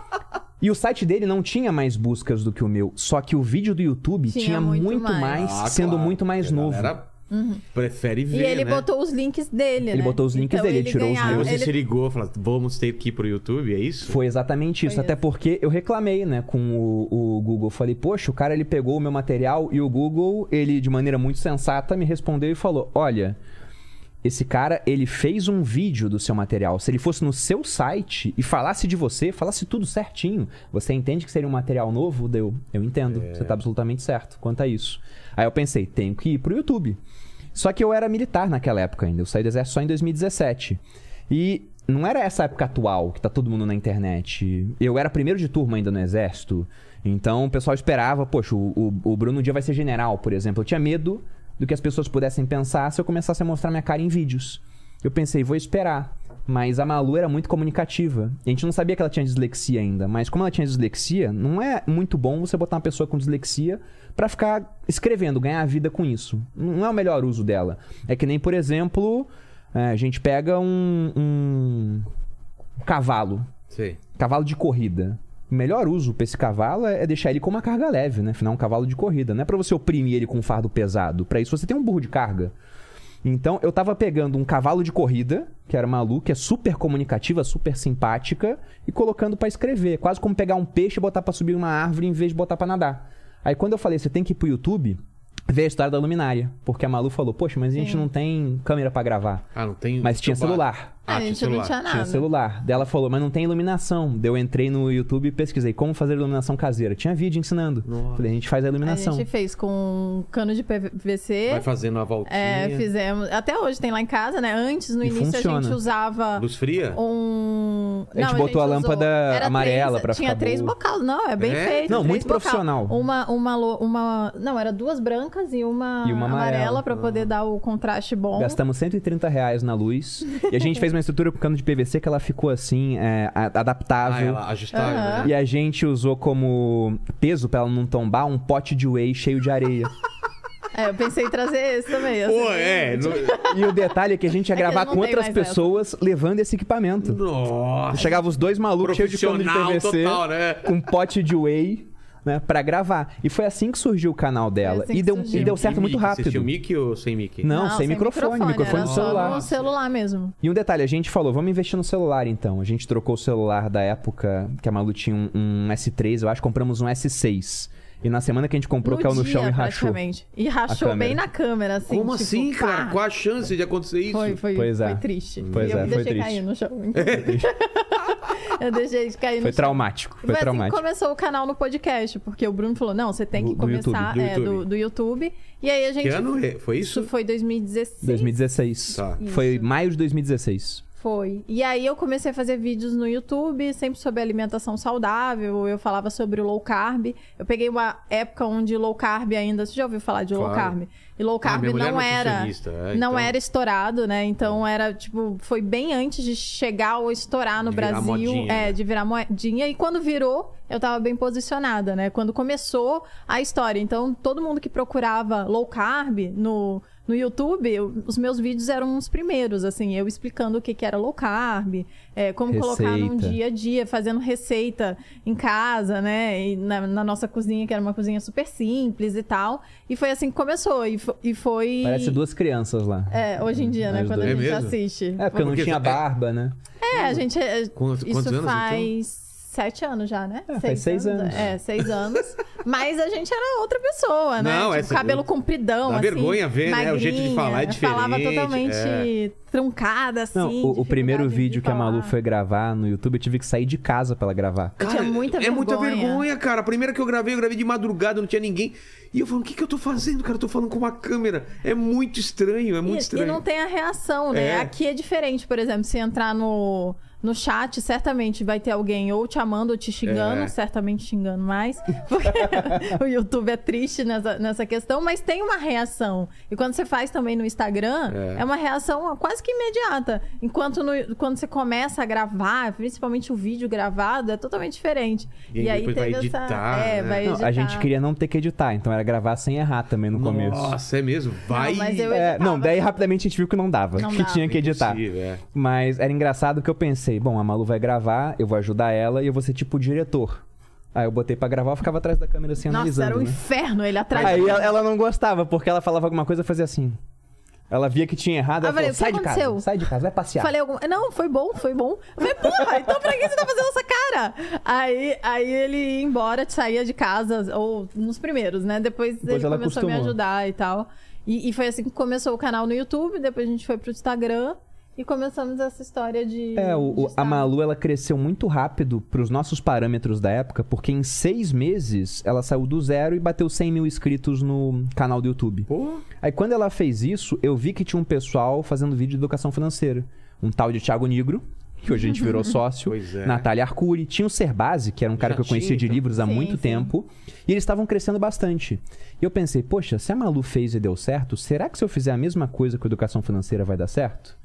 E o site dele não tinha mais buscas do que o meu. Só que o vídeo do YouTube Tinha tinha, muito muito, mais. mais, Ah, sendo claro, muito mais porque a galera prefere E ver, ele né? botou os links dele, Ele né? botou os links Então, dele, ele tirou os Aí ganhava- você ele- se ligou e falou, vamos ter que ir pro YouTube, é isso? Foi exatamente isso. Foi Até isso. porque eu reclamei, né, com o, o Google. Falei, poxa, o cara ele pegou o meu material e o Google, ele de maneira muito sensata me respondeu e falou: Olha, esse cara, ele fez um vídeo do seu material. Se ele fosse no seu site e falasse de você, falasse tudo certinho, você entende que seria um material novo? Deu, eu entendo. Você tá absolutamente certo quanto a isso. Aí eu pensei, tenho que ir pro YouTube. Só que eu era militar naquela época ainda. Eu saí do exército só em 2017. E não era essa época atual, que tá todo mundo na internet. Eu era primeiro de turma ainda no exército. Então o pessoal esperava, poxa, o, o, o Bruno um dia vai ser general, por exemplo. Eu tinha medo do que as pessoas pudessem pensar se eu começasse a mostrar minha cara em vídeos. Eu pensei, vou esperar. Mas a Malu era muito comunicativa. A gente não sabia que ela tinha dislexia ainda. Mas como ela tinha dislexia, não é muito bom você botar uma pessoa com dislexia pra ficar escrevendo, ganhar a vida com isso. Não é o melhor uso dela. É que nem, por exemplo, é, a gente pega um, um cavalo. Sei. Cavalo de corrida. O melhor uso pra esse cavalo é é deixar ele com uma carga leve, né? Afinal, é um cavalo de corrida. Não é pra você oprimir ele com um fardo pesado. Pra isso, você tem um burro de carga. Então, eu tava pegando um cavalo de corrida, que era Malu, que é super comunicativa, super simpática, e colocando pra escrever. Quase como pegar um peixe e botar pra subir uma árvore em vez de botar pra nadar. Aí, quando eu falei, você tem que ir pro YouTube, ver a história da luminária. Porque a Malu falou, poxa, mas a gente Sim. não tem câmera pra gravar. Ah, não tem. Mas tinha celular. Ah, a tinha gente não celular. tinha nada. Tinha celular. Daí ela falou, mas não tem iluminação. Daí eu entrei no YouTube e pesquisei como fazer iluminação caseira. Tinha vídeo ensinando. Nossa. Falei, a gente faz a A iluminação. gente fez com cano de PVC. Vai fazendo a voltinha. É, fizemos. Até hoje tem lá em casa, né? Antes, no E início, a funciona. gente usava Luz fria? um. A gente Não, botou a usou- lâmpada era amarela três- pra Tinha ficar três boa. bocal. Não, é bem É? feito. Não, três muito bocal. profissional. Uma, uma, uma. Não, era duas brancas e uma, E uma amarela. pra poder dar o contraste bom. Gastamos 130 reais na luz. e a gente fez uma estrutura com cano de PVC que ela ficou assim, é, a- Ah, adaptável. ela ajustável, Aham. né? E a gente usou como peso pra ela não tombar um pote de whey cheio de areia. É, eu pensei em trazer esse também. Pô, é. no- e o detalhe é que a gente ia É gravar com outras mais essa. pessoas levando esse equipamento. Nossa. Chegava os dois malucos cheios de cano de PVC total, né? com um pote de whey, né, pra gravar. E foi assim que surgiu o canal dela. assim e, deu, surgiu. e deu certo E muito mic? Você rápido. assistiu mic ou sem mic? Não, sem, microfone, microfone, era no só celular. no celular mesmo. E um detalhe, a gente falou, vamos investir no celular então. A gente trocou o celular da época que a Malu tinha um, um S3, eu acho, compramos um S6. E na semana que a gente comprou, caiu no dia, chão e rachou. E rachou bem na câmera, assim. Como tipo, assim, cara? pá. Qual a chance de acontecer isso? Foi, foi, Pois foi é. triste. Pois e eu é, me foi deixei triste. cair no chão. inclusive. eu deixei de cair no Foi chão. traumático, foi Foi assim traumático. começou o canal no podcast, porque o Bruno falou: não, você tem Do- que do começar YouTube, do é, YouTube. do, do YouTube. E aí a gente. Que ano é? foi isso? Isso foi 2016. 2016. Tá. Foi Isso. maio de 2016. Foi. E aí eu comecei a fazer vídeos no YouTube, sempre sobre alimentação saudável. Eu falava sobre o low carb. Eu peguei uma época onde low carb ainda. Você já ouviu falar de low Claro. carb? E low Ah, carb minha mulher é não era. é, não então- era estourado, né? Então era, tipo, foi bem antes de chegar ou estourar no De Brasil. modinha, é, né? de virar moedinha. E quando virou, eu tava bem posicionada, né? Quando começou a história. Então, todo mundo que procurava low carb no, no YouTube, eu- os meus vídeos eram os primeiros, assim, eu explicando o que, que era low carb, é, como colocar num Receita. dia a dia, fazendo receita em casa, né? E na, na nossa cozinha, que era uma cozinha super simples e tal. E foi assim que começou. E, e foi. Parece duas crianças lá. É, hoje em dia, né? Quando dois. a É gente mesmo? assiste. É, porque não Porque- tinha é- barba, né? É, a gente. é, Quantos- isso quantos anos, faz sete anos já, né? É, faz seis anos. É, seis anos. Mas a gente era outra pessoa, né? Não, tipo, essa- cabelo compridão, dá assim. vergonha ver, né? O jeito de magrinha, falar é Falava diferente, totalmente é. truncada, assim. Não, o, o primeiro vídeo que a Malu foi gravar no YouTube, eu tive que sair de casa pra ela gravar. Eu tinha muita É muita vergonha. vergonha, cara. A primeira que eu gravei, eu gravei de madrugada, não tinha ninguém. E eu falando, o que, que eu tô fazendo, cara? Eu tô falando com uma câmera. É muito estranho, é muito E, estranho. e não tem a reação, né? É. Aqui é diferente, por exemplo, se entrar no, no chat, certamente vai ter alguém ou te amando ou te xingando, É. certamente xingando mais. Porque o YouTube é triste nessa, nessa questão, mas tem uma reação. E quando você faz também no Instagram, É. é, uma reação quase que imediata. Enquanto no- quando você começa a gravar, principalmente o vídeo gravado, é totalmente diferente. E aí E aí depois vai teve essa. editar, É, né? vai Não, editar. a gente queria não ter que editar, então era gravar sem errar também no começo. Nossa, é mesmo? Vai. mas eu- É, não, daí rapidamente a gente viu que não dava, Não que dava. tinha que editar. Impossível, é. Mas era engraçado que eu pensei, bom, a Malu vai gravar, eu vou ajudar ela e eu vou ser tipo o diretor. Aí eu botei pra gravar, eu ficava atrás da câmera assim, Nossa, analisando. era um né? inferno ele atrás Aí ela, ela não gostava, porque ela falava alguma coisa e fazia assim. Ela via que tinha errado, Ah, ela falei, falou, sai de casa, aconteceu? sai de casa, vai passear. Falei algum... Não, foi bom, foi bom. Eu falei, porra, então pra que você tá fazendo essa cara? Aí, aí ele ia embora, saía de casa, ou nos primeiros, né? Depois, Depois ele começou a me ajudar e tal. E, e foi assim que começou o canal no YouTube, depois a gente foi pro Instagram e começamos essa história de. É, o- de a Malu ela cresceu muito rápido pros nossos parâmetros da época, porque em seis meses ela saiu do zero e bateu 100 mil inscritos no canal do YouTube. Pô, Aí quando ela fez isso, eu vi que tinha um pessoal fazendo vídeo de educação financeira. Um tal de Thiago Negro, que hoje a gente virou sócio. Pois é. Natália Arcuri. Tinha o Serbase, que era um cara Já que eu conhecia tinha, de então. livros há Sim, muito sim. tempo. E eles estavam crescendo bastante. E eu pensei, poxa, se a Malu fez e deu certo, será que se eu fizer a mesma coisa com educação financeira vai dar certo?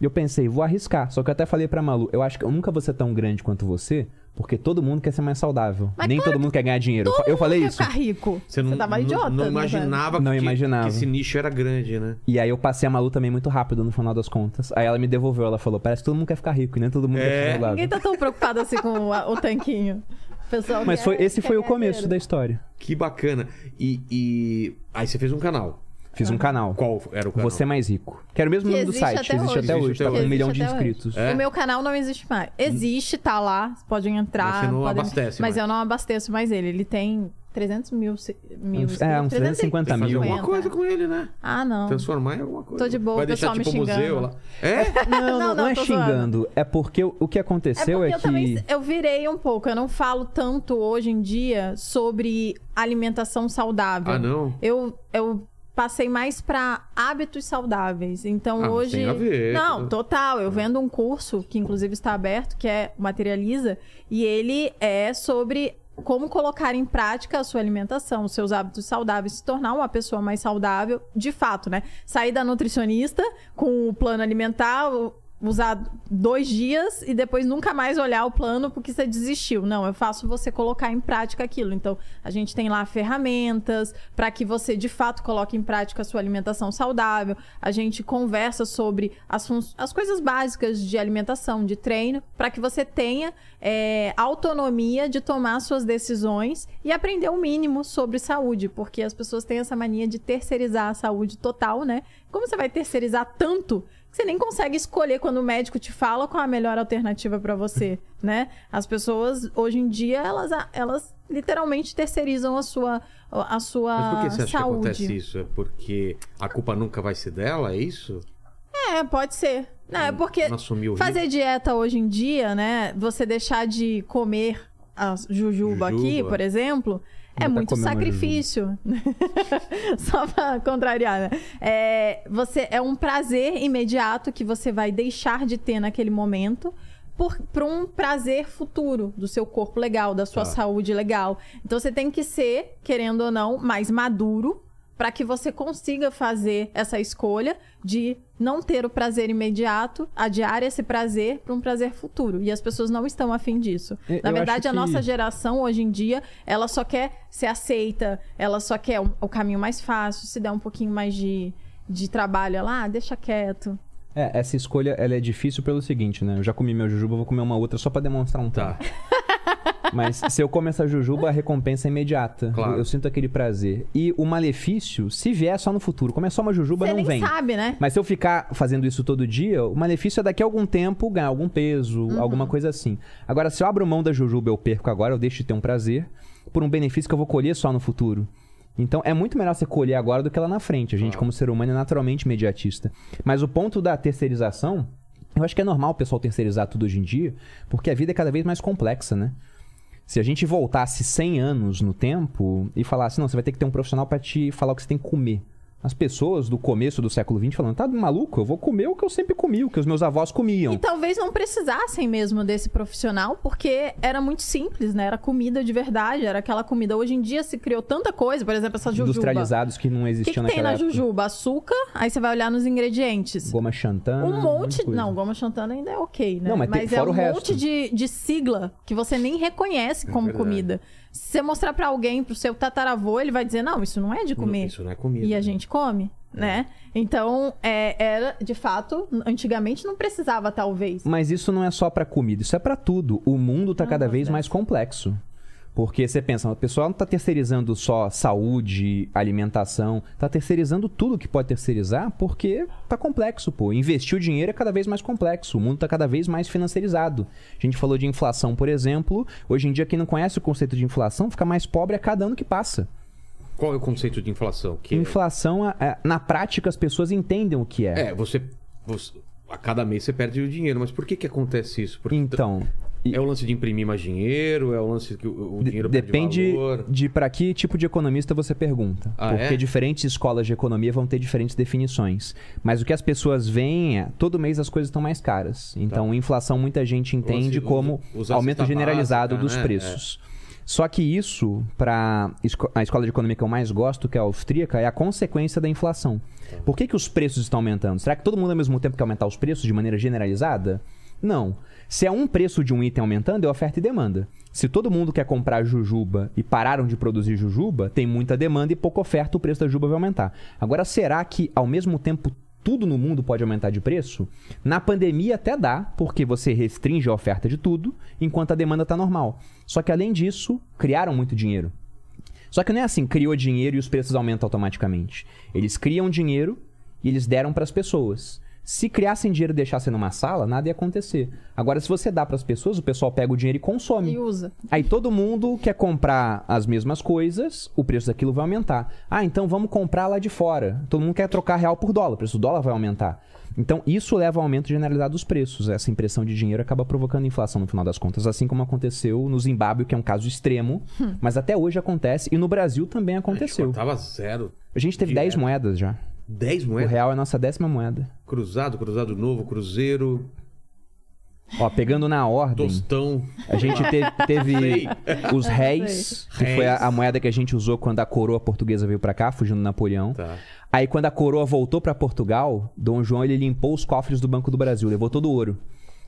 E eu pensei, vou arriscar. Só que eu até falei pra Malu, eu acho que eu nunca vou ser tão grande quanto você, porque todo mundo quer ser mais saudável. Mas Nem claro todo mundo quer ganhar dinheiro. Todo eu falei mundo quer isso. ficar rico. você não, tava não- idiota. não né, imaginava, Não que, imaginava. que esse nicho era grande, né? E aí eu passei a Malu também muito rápido no final das contas. Aí ela me devolveu, ela falou, parece que todo mundo quer ficar rico e nem todo mundo É. quer ser saudável. Ninguém tá tão preocupado assim com o, o tanquinho. O pessoal Mas quer- foi, esse quer foi o começo dinheiro. da história. Que bacana. E, e- aí você fez um canal. Fiz um canal. Qual era o canal? Você é mais rico. Que era o mesmo Que nome do existe site, até existe hoje. até Existe hoje, tá até com um hoje. milhão de Existe até inscritos. É? O meu canal não existe mais. Existe, tá lá, vocês podem entrar. Mas você não podem- abastece Mas mais. eu não abasteço mais ele. Ele tem 300 mil. se- mil Uns- é, uns 350 Tem que fazer mil. alguma coisa com ele, né? Ah, não. Transformar em alguma coisa. Tô de boa, Vai o deixar pessoal tipo me um museu xingando. lá. É? Não, não, Não, não, é não, tô zoando. xingando. É porque o, o que É aconteceu porque é, eu que. também eu virei um pouco. Eu não falo tanto hoje em dia sobre alimentação saudável. Ah, não? Eu, eu passei mais pra hábitos saudáveis. Então Ah, hoje. tem a ver, Não, total. Eu vendo um curso que inclusive está aberto, que é Materializa, e ele é sobre como colocar em prática a sua alimentação, os seus hábitos saudáveis, se tornar uma pessoa mais saudável, de fato, né? Sair da nutricionista com o plano alimentar, usar dois dias e depois nunca mais olhar o plano porque você desistiu. Não, eu faço você colocar em prática aquilo. Então, a gente tem lá ferramentas para que você de fato coloque em prática a sua alimentação saudável. A gente conversa sobre as, as coisas básicas de alimentação, de treino, para que você tenha é, autonomia de tomar suas decisões e aprender o mínimo sobre saúde, porque as pessoas têm essa mania de terceirizar a saúde total, né? Como você vai terceirizar tanto você nem consegue escolher quando o médico te fala qual a melhor alternativa para você, né? As pessoas hoje em dia elas, elas literalmente terceirizam a sua a sua Mas por que você acha saúde. que acontece isso? É porque a culpa nunca vai ser dela? É isso? É, pode ser. Não, é porque Não assumiu o fazer dieta hoje em dia, né? Você deixar de comer a jujuba, aqui, Jujuba. por exemplo, é muito sacrifício. Só pra contrariar, né? É, você, é um prazer imediato que você vai deixar de ter naquele momento por, por um prazer futuro do seu corpo legal, da sua Tá. saúde legal. Então você tem que ser, querendo ou não, mais maduro para que você consiga fazer essa escolha de não ter o prazer imediato, adiar esse prazer para um prazer futuro. E as pessoas não estão afim disso. Eu- Na verdade, a nossa que- geração hoje em dia, ela só quer ser aceita, ela só quer o, caminho mais fácil, se der um pouquinho mais de, de trabalho, ela, ah, deixa quieto. É, essa escolha ela é difícil pelo seguinte, né? Eu já comi meu jujuba, vou comer uma outra só pra demonstrar um Tá. Mas se eu comer essa jujuba, a recompensa é imediata. Claro. Eu, eu sinto aquele prazer. E o malefício, se vier só no futuro, como é só uma jujuba, Você não nem vem. sabe, né? Mas se eu ficar fazendo isso todo dia, o malefício é daqui a algum tempo ganhar algum peso, Uhum. alguma coisa assim. Agora, se eu abro mão da jujuba, eu perco agora, eu deixo de ter um prazer, por um benefício que eu vou colher só no futuro. Então, é muito melhor você colher agora do que lá na frente. A gente, como ser humano, é naturalmente imediatista. Mas o ponto da terceirização, eu acho que é normal o pessoal terceirizar tudo hoje em dia, porque a vida é cada vez mais complexa, né? Se a gente voltasse 100 anos no tempo e falasse, não, você vai ter que ter um profissional pra te falar o que você tem que comer. As pessoas do começo do século XX falando, tá maluco? Eu vou comer o que eu sempre comi, o que os meus avós comiam. E talvez não precisassem mesmo desse profissional, porque era muito simples, né? Era comida de verdade, era aquela comida. Hoje em dia se criou tanta coisa, por exemplo, essa jujuba. Industrializados que não que, existiam que tem naquela na época. jujuba? Açúcar, aí você vai olhar nos ingredientes. Goma xantana. Um monte. Não, goma xantana ainda é ok, né? Não, mas tem- é um monte de, de sigla que você nem reconhece como verdade. comida. Se você mostrar pra alguém, pro seu tataravô, ele vai dizer: não, isso não é de comer. Isso não é comida. E a gente come, né? Então, é, era, de fato, antigamente não precisava, talvez. Mas isso não é só pra comida, isso é pra tudo. O mundo tá Ah, cada vez mais complexo. Porque você pensa, o pessoal não tá terceirizando só saúde, alimentação, tá terceirizando tudo que pode terceirizar porque tá complexo, pô. Investir o dinheiro é cada vez mais complexo, o mundo tá cada vez mais financiarizado. A gente falou de inflação, por exemplo. Hoje em dia, quem não conhece o conceito de inflação fica mais pobre a cada ano que passa. Qual é o conceito de inflação? Que Inflação, é- é- na prática, as pessoas entendem o que é. é, você, você- A cada mês você perde o dinheiro. Mas por que que acontece isso? Porque Então, e- É o lance de imprimir mais dinheiro? É o lance que o, o dinheiro Depende valor? de para que tipo de economista você pergunta. Ah, porque é? diferentes escolas de economia vão ter diferentes definições. Mas o que as pessoas veem é, todo mês as coisas estão mais caras. Então, inflação muita gente entende Tá. Os- como aumento generalizado básica, dos né? preços. Só que isso, para a escola de economia que eu mais gosto, que é a austríaca, é a consequência da inflação. Tá. Por que, que os preços estão aumentando? Será que todo mundo ao mesmo tempo quer aumentar os preços de maneira generalizada? Não. Se é um preço de um item aumentando, é oferta e demanda. Se todo mundo quer comprar jujuba e pararam de produzir jujuba, tem muita demanda e pouca oferta, o preço da jujuba vai aumentar. Agora, será que ao mesmo tempo tudo no mundo pode aumentar de preço? Na pandemia até dá, porque você restringe a oferta de tudo, enquanto a demanda está normal. Só que além disso, criaram muito dinheiro. Só que não é assim, criou dinheiro e os preços aumentam automaticamente. Eles criam dinheiro e eles deram para as pessoas. Se criassem dinheiro e deixassem numa sala, nada ia acontecer. Agora, se você dá pras pessoas, o pessoal pega o dinheiro e consome. E usa. Aí todo mundo quer comprar as mesmas coisas, o preço daquilo vai aumentar. Ah, então vamos comprar lá de fora. Todo mundo quer trocar real por dólar, o preço do dólar vai aumentar. Então isso leva ao aumento generalizado dos preços. Essa impressão de dinheiro acaba provocando inflação no final das contas, assim como aconteceu no Zimbábue, que é um caso extremo, mas até hoje acontece e no Brasil também aconteceu. Tava zero. A gente teve Direto. 10 moedas já. 10 O moedas. real é a nossa décima moeda. Cruzado, cruzado novo, cruzeiro, Ó, pegando na ordem, tostão. a gente te- teve os réis, que foi a, a moeda que a gente usou quando a coroa portuguesa veio pra cá, fugindo do Napoleão. Tá. Aí quando a coroa voltou pra Portugal, Dom João ele limpou os cofres do Banco do Brasil, levou todo o ouro.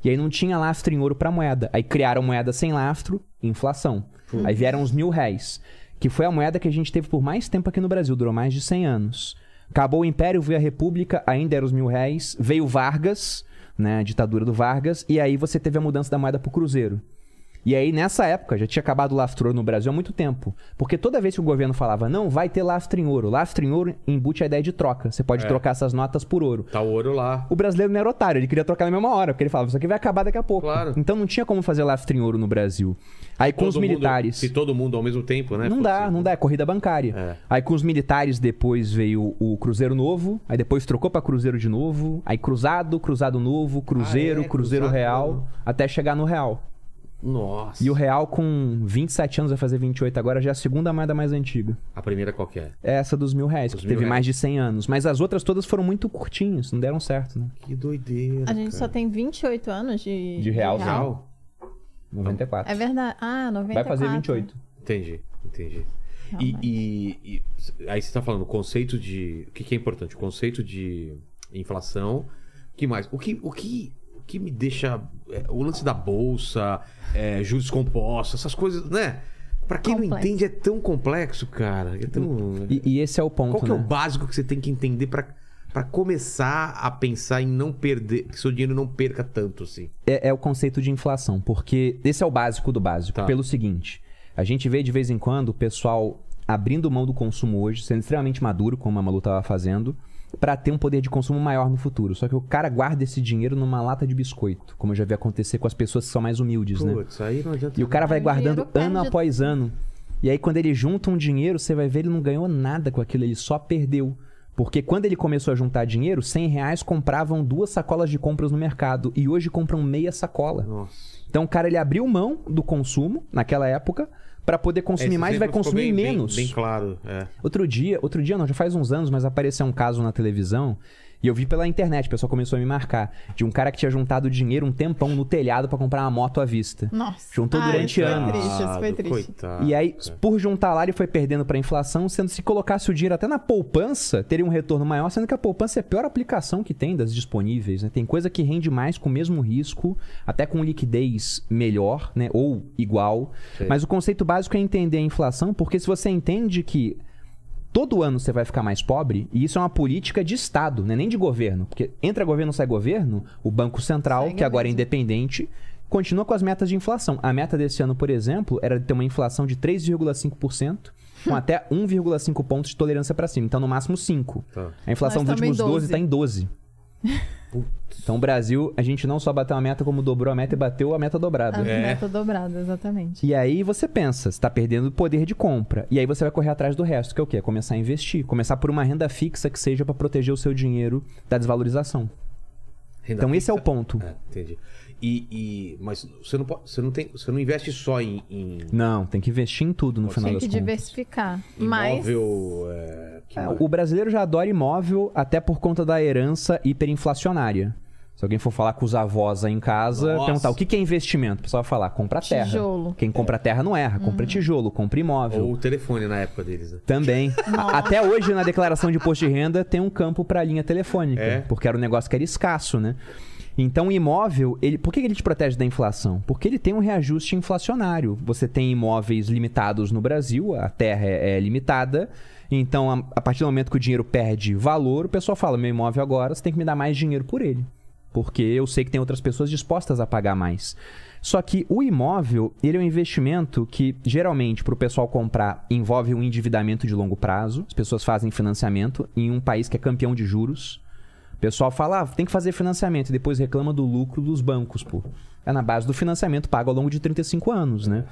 E aí não tinha lastro em ouro pra moeda. Aí criaram moeda sem lastro, inflação. Aí vieram os mil réis, que foi a moeda que a gente teve por mais tempo aqui no Brasil, durou mais de 100 anos. Acabou o Império, veio a República, ainda eram os mil réis. Veio Vargas, né, a ditadura do Vargas, e aí você teve a mudança da moeda pro cruzeiro. E aí, nessa época, já tinha acabado o lastro ouro no Brasil há muito tempo. Porque toda vez que o governo falava, não, vai ter lastro em ouro. Lastro em ouro embute a ideia de troca. Você pode É. trocar essas notas por ouro. Tá o ouro lá. O brasileiro não era otário, ele queria trocar na mesma hora, porque ele falava, isso aqui vai acabar daqui a pouco. Claro. Então não tinha como fazer lastro em ouro no Brasil. Aí com os Todo mundo- militares. se todo mundo ao mesmo tempo, né? Não dá, não dá, é corrida bancária. É. Aí com os militares depois veio o Cruzeiro Novo, aí depois trocou pra Cruzeiro de novo, aí Cruzado, Cruzado Novo, Cruzeiro, Ah, é, Cruzeiro Cruzado Real, até chegar no Real. Nossa. E o Real com 27 anos vai fazer 28 agora, já é a segunda moeda mais antiga. A primeira qual que é? É essa dos mil reais, Dos que mil teve reais. mais de 100 anos. Mas as outras todas foram muito curtinhas, não deram certo, né? Que doideira. A gente só cara. tem 28 anos de. De real, Real? 94. É verdade. Ah, 94. Vai fazer 28. Entendi, entendi. E, e- e- aí você tá falando o conceito de. O que, que é importante? O conceito de inflação. O que mais? O que, o que, que me deixa. é, o lance da bolsa, é, juros compostos, essas coisas, né? Pra quem não Complexo. entende, é tão complexo, cara. É tão... E, e esse é o ponto, Qual que é o né? básico que você tem que entender pra, pra começar a pensar em não perder, que seu dinheiro não perca tanto assim? é, é o conceito de inflação, porque esse é o básico do básico. Tá. Pelo seguinte, a gente vê de vez em quando o pessoal abrindo mão do consumo hoje, sendo extremamente maduro, como a Malu estava fazendo, para ter um poder de consumo maior no futuro. Só que o cara guarda esse dinheiro numa lata de biscoito, como eu já vi acontecer com as pessoas que são mais humildes, né? Aí não adianta. E o cara vai guardando ano após ano. E aí, quando ele junta um dinheiro, você vai ver ele não ganhou nada com aquilo, ele só perdeu. Porque quando ele começou a juntar dinheiro, 100 reais compravam duas sacolas de compras no mercado. E hoje compram meia sacola. Nossa. Então o cara ele abriu mão do consumo naquela época para poder consumir Esse mais vai consumir bem- bem- menos. Bem, claro, é. Outro dia, outro dia não, já faz uns anos, mas apareceu um caso na televisão e eu vi pela internet, o pessoal começou a me marcar, de um cara que tinha juntado dinheiro um tempão no telhado para comprar uma moto à vista. Nossa. Juntou Ah, durante isso anos. Foi triste, isso foi triste. Coitado. E aí, por juntar lá, ele foi perdendo pra inflação, sendo se colocasse o dinheiro até na poupança, teria um retorno maior, sendo que a poupança é a pior aplicação que tem das disponíveis, né? Tem coisa que rende mais com o mesmo risco, até com liquidez melhor, né? Ou igual. Sei. Mas o conceito básico é entender a inflação, porque se você entende que todo ano você vai ficar mais pobre, e isso é uma política de Estado, né? nem de governo. Porque entra governo, sai governo, o Banco Central, Segue que agora é mesmo. independente, continua com as metas de inflação. A meta desse ano, por exemplo, era de ter uma inflação de 3,5%, com até 1,5 pontos de tolerância para cima. Então, no máximo 5. Tá. A inflação Nós dos últimos estamos em 12 está em 12. Então, o Brasil, a gente não só bateu a meta, como dobrou a meta e bateu a meta dobrada. A É. meta dobrada, exatamente. E aí você pensa, você tá perdendo poder de compra. E aí você vai correr atrás do resto, que é o quê? Começar a investir. Começar por uma renda fixa que seja para proteger o seu dinheiro da desvalorização. Renda Então esse é o fixa. ponto. É, entendi. E, e- mas você não pode, você não tem, você não investe só em, em Não, tem que investir em tudo no Tem final Tem das que contas. diversificar. Mas. imóvel, é, que É, mais? o brasileiro já adora imóvel até por conta da herança hiperinflacionária. Se alguém for falar com os avós aí em casa, Nossa. perguntar o que que é investimento, o pessoal vai falar, compra terra. Tijolo. Quem compra terra não erra, compra tijolo, compra imóvel. ou o telefone na época deles, né? Também. Até hoje, na declaração de imposto de renda, tem um campo para linha telefônica. É? Porque era um negócio que era escasso, né? Então, o imóvel, ele, por que ele te protege da inflação? Porque ele tem um reajuste inflacionário. Você tem imóveis limitados no Brasil, a terra é, é limitada. Então, a, a partir do momento que o dinheiro perde valor, o pessoal fala: meu imóvel agora, você tem que me dar mais dinheiro por ele. Porque eu sei que tem outras pessoas dispostas a pagar mais. Só que o imóvel, ele é um investimento que, geralmente, para o pessoal comprar, envolve um endividamento de longo prazo. As pessoas fazem financiamento em um país que é campeão de juros. Pessoal fala, ah, tem que fazer financiamento e depois reclama do lucro dos bancos, pô. É na base do financiamento pago ao longo de 35 anos, né?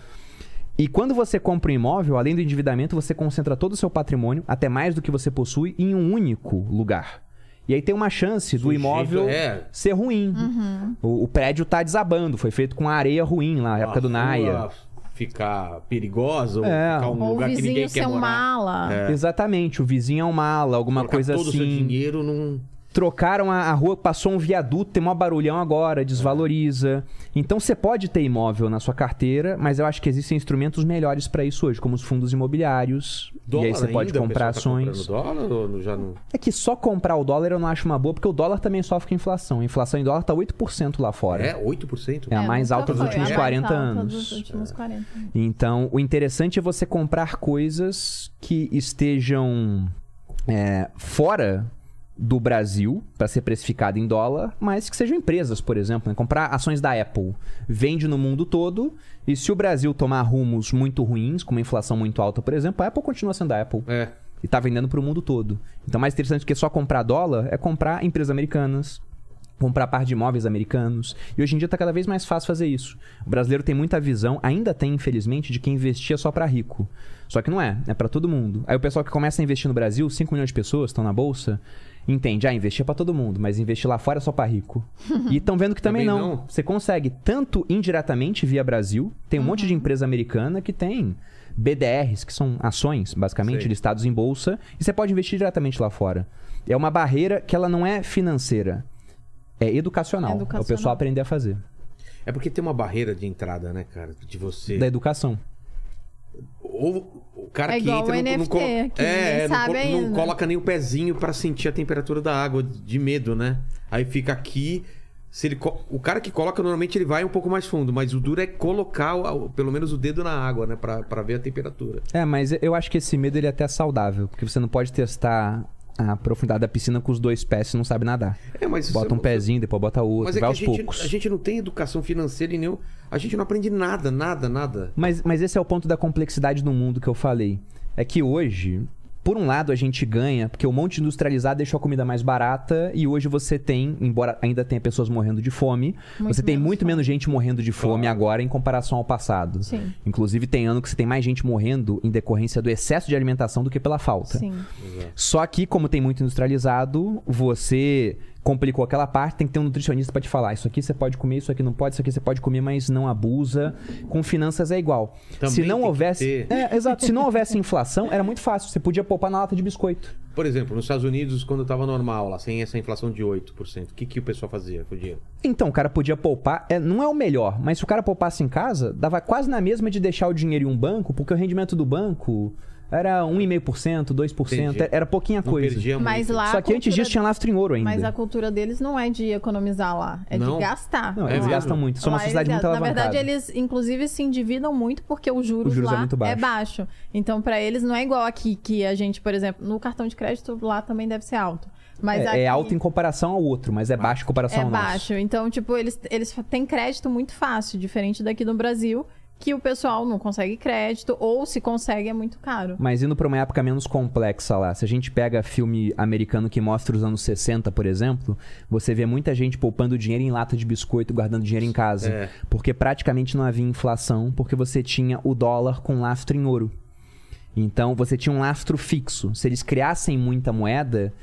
E quando você compra um imóvel, além do endividamento, você concentra todo o seu patrimônio, até mais do que você possui, em um único lugar. E aí tem uma chance do Sujeito, imóvel é. ser ruim. O, o prédio tá desabando, foi feito com areia ruim lá, na época A do Naia. Ficar perigosa, ou É. ficar um Ou o lugar que ninguém vizinho quer ser um mala. Exatamente, o vizinho é um mala, alguma Colocar coisa todo o seu assim. dinheiro num... Trocaram a, a rua, passou um viaduto, tem mó barulhão agora, desvaloriza. Então você pode ter imóvel na sua carteira, mas eu acho que existem instrumentos melhores para isso hoje, como os fundos imobiliários. Dólar e aí você pode comprar tá ações. comprando dólar ou já não... É que só comprar o dólar eu não acho uma boa, porque o dólar também sofre com inflação. A inflação em dólar tá 8% lá fora. É, 8%? É a mais nunca alta dos últimos É a mais 40 alta anos. Dos últimos 40. Então, o interessante é você comprar coisas que estejam é, fora do Brasil para ser precificado em dólar, mas que sejam empresas, por exemplo. né? Comprar ações da Apple. Vende no mundo todo, e se o Brasil tomar rumos muito ruins, com uma inflação muito alta, por exemplo, a Apple continua sendo a Apple. É. E tá vendendo para o mundo todo. Então, mais interessante do que só comprar dólar é comprar empresas americanas, comprar par de imóveis americanos. E hoje em dia tá cada vez mais fácil fazer isso. O brasileiro tem muita visão, ainda tem, infelizmente, de que investir é só para rico. Só que não é, é para todo mundo. Aí o pessoal que começa a investir no Brasil, 5 milhões de pessoas estão na bolsa, entende, ah, investir é para todo mundo, mas investir lá fora é só para rico. e estão vendo que também, Também não. não. Você consegue tanto indiretamente via Brasil, tem um monte de empresa americana que tem BDRs, que são ações, basicamente, Sei. listados em bolsa, e você pode investir diretamente lá fora. É uma barreira que ela não é financeira, é educacional. É o Educacional. pessoal aprender a fazer. É porque tem uma barreira de entrada, né, cara? De você... Da educação. Ou o cara É que igual entra o não, não, NFT, colo- que ninguém é, não, sabe colo- não ainda. coloca nem o pezinho pra sentir a temperatura da água de medo, né? Aí fica aqui. Se ele co- o cara que coloca normalmente ele vai um pouco mais fundo, mas o duro é colocar o- o- pelo menos o dedo na água, né, Pra- pra ver a temperatura. É, mas eu acho que esse medo ele é até saudável, porque você não pode testar a profundidade da piscina com os dois pés se não sabe nadar. É, mas Bota é- um pezinho, depois bota outro, Mas é que vai a aos gente, poucos. a gente não tem educação financeira e nenhum. A gente não aprende nada, nada, nada. Mas, mas esse é o ponto da complexidade do mundo que eu falei. É que hoje, por um lado, a gente ganha, porque o monte industrializado deixou a comida mais barata e hoje você tem, embora ainda tenha pessoas morrendo de fome, Muito você tem menos muito fome. menos gente morrendo de fome agora em comparação ao passado. Sim. Inclusive, tem ano que você tem mais gente morrendo em decorrência do excesso de alimentação do que pela falta. Sim. Só que, como tem muito industrializado, você complicou aquela parte, tem que ter um nutricionista pra te falar. Isso aqui você pode comer, isso aqui não pode, isso aqui você pode comer, mas não abusa. Com finanças é igual. Também se não houvesse. É, exato. Se não houvesse inflação, era muito fácil. Você podia poupar na lata de biscoito. Por exemplo, nos Estados Unidos, quando tava normal, lá, sem essa inflação de 8%, o que, que o pessoal fazia com o dinheiro? Então, o cara podia poupar. É, não é o melhor, mas se o cara poupasse em casa, dava quase na mesma de deixar o dinheiro em um banco, porque o rendimento do banco era 1,5%, 2%, Entendi. era pouquinha Não coisa. perdia Mas muito. lá. Só que antes disso tinha lastro em ouro ainda. Mas a cultura deles não é de economizar lá, é Não? de gastar. Não, É eles mesmo? gastam muito. São uma Lá sociedade muito gastam. Na alavancada. verdade, eles inclusive se endividam muito porque os juros, Os juros é lá muito baixo. baixo. Então, pra eles não é igual aqui que a gente, por exemplo, no cartão de crédito lá também deve ser alto. Mas é, aqui é alto em comparação ao outro, mas é baixo em comparação é ao nosso. baixo. Então, tipo, eles, eles têm crédito muito fácil, diferente daqui no Brasil, que o pessoal não consegue crédito, ou se consegue é muito caro. Mas indo pra uma época menos complexa lá, se a gente pega filme americano que mostra os anos 60, por exemplo, você vê muita gente poupando dinheiro em lata de biscoito, guardando dinheiro em casa. É. Porque praticamente não havia inflação, porque você tinha o dólar com lastro em ouro. Então você tinha um lastro fixo. Se eles criassem muita moeda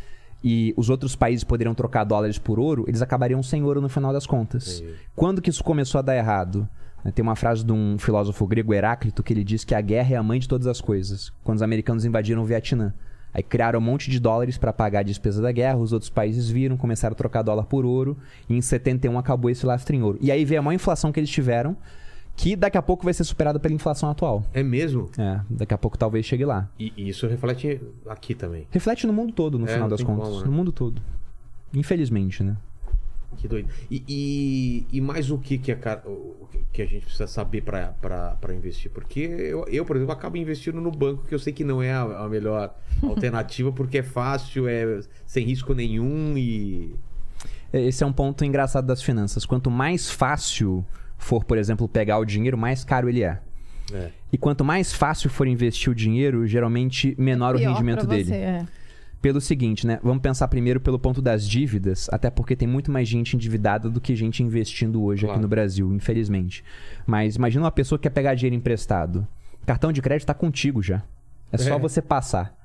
e os outros países poderiam trocar dólares por ouro, eles acabariam sem ouro no final das contas. Quando que isso começou a dar errado? Tem uma frase de um filósofo grego, Heráclito, que ele diz que a guerra é a mãe de todas as coisas. Quando os americanos invadiram o Vietnã. Aí criaram um monte de dólares para pagar a despesa da guerra, os outros países viram, começaram a trocar dólar por ouro, e em 71 acabou esse lastro em ouro. E aí veio a maior inflação que eles tiveram, que daqui a pouco vai ser superada pela inflação atual. É mesmo? É, daqui a pouco talvez chegue lá. E, e isso reflete aqui também. Reflete no mundo todo, no É, final das contas. como, né? No mundo todo. Infelizmente, né? Que doido. E, e, e mais o que que a, ca- o que a gente precisa saber pra investir? Porque eu, eu, por exemplo, acabo investindo no banco, que eu sei que não é a, a melhor alternativa, porque é fácil, é sem risco nenhum e. Esse é um ponto engraçado das finanças. Quanto mais fácil for, por exemplo, pegar o dinheiro, mais caro ele é. É. E quanto mais fácil for investir o dinheiro, geralmente menor o Pior rendimento dele. você, é. Pelo seguinte, né? Vamos pensar primeiro pelo ponto das dívidas, até porque tem muito mais gente endividada do que gente investindo hoje Claro. aqui no Brasil, infelizmente. Mas imagina uma pessoa que quer pegar dinheiro emprestado. Cartão de crédito tá contigo já. É só É. você passar.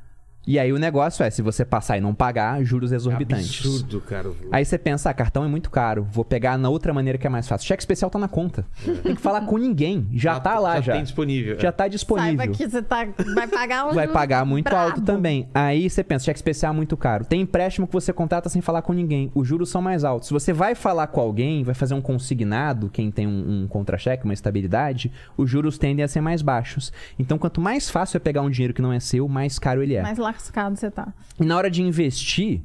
E aí o negócio é, se você passar e não pagar, juros exorbitantes. Absurdo, cara. Aí você pensa, ah, cartão é muito caro, vou pegar na outra maneira que é mais fácil. Cheque especial tá na conta. Tem que falar com ninguém. Já, tá lá, já. tem disponível. Já tá disponível. Saiba que você tá, vai pagar um Vai juro pagar muito brabo. alto também. Aí você pensa, cheque especial é muito caro. Tem empréstimo que você contrata sem falar com ninguém. Os juros são mais altos. Se você vai falar com alguém, vai fazer um consignado, quem tem um, um contra-cheque, uma estabilidade, os juros tendem a ser mais baixos. Então, quanto mais fácil é pegar um dinheiro que não é seu, mais caro ele é. Mais lascado você tá. E na hora de investir,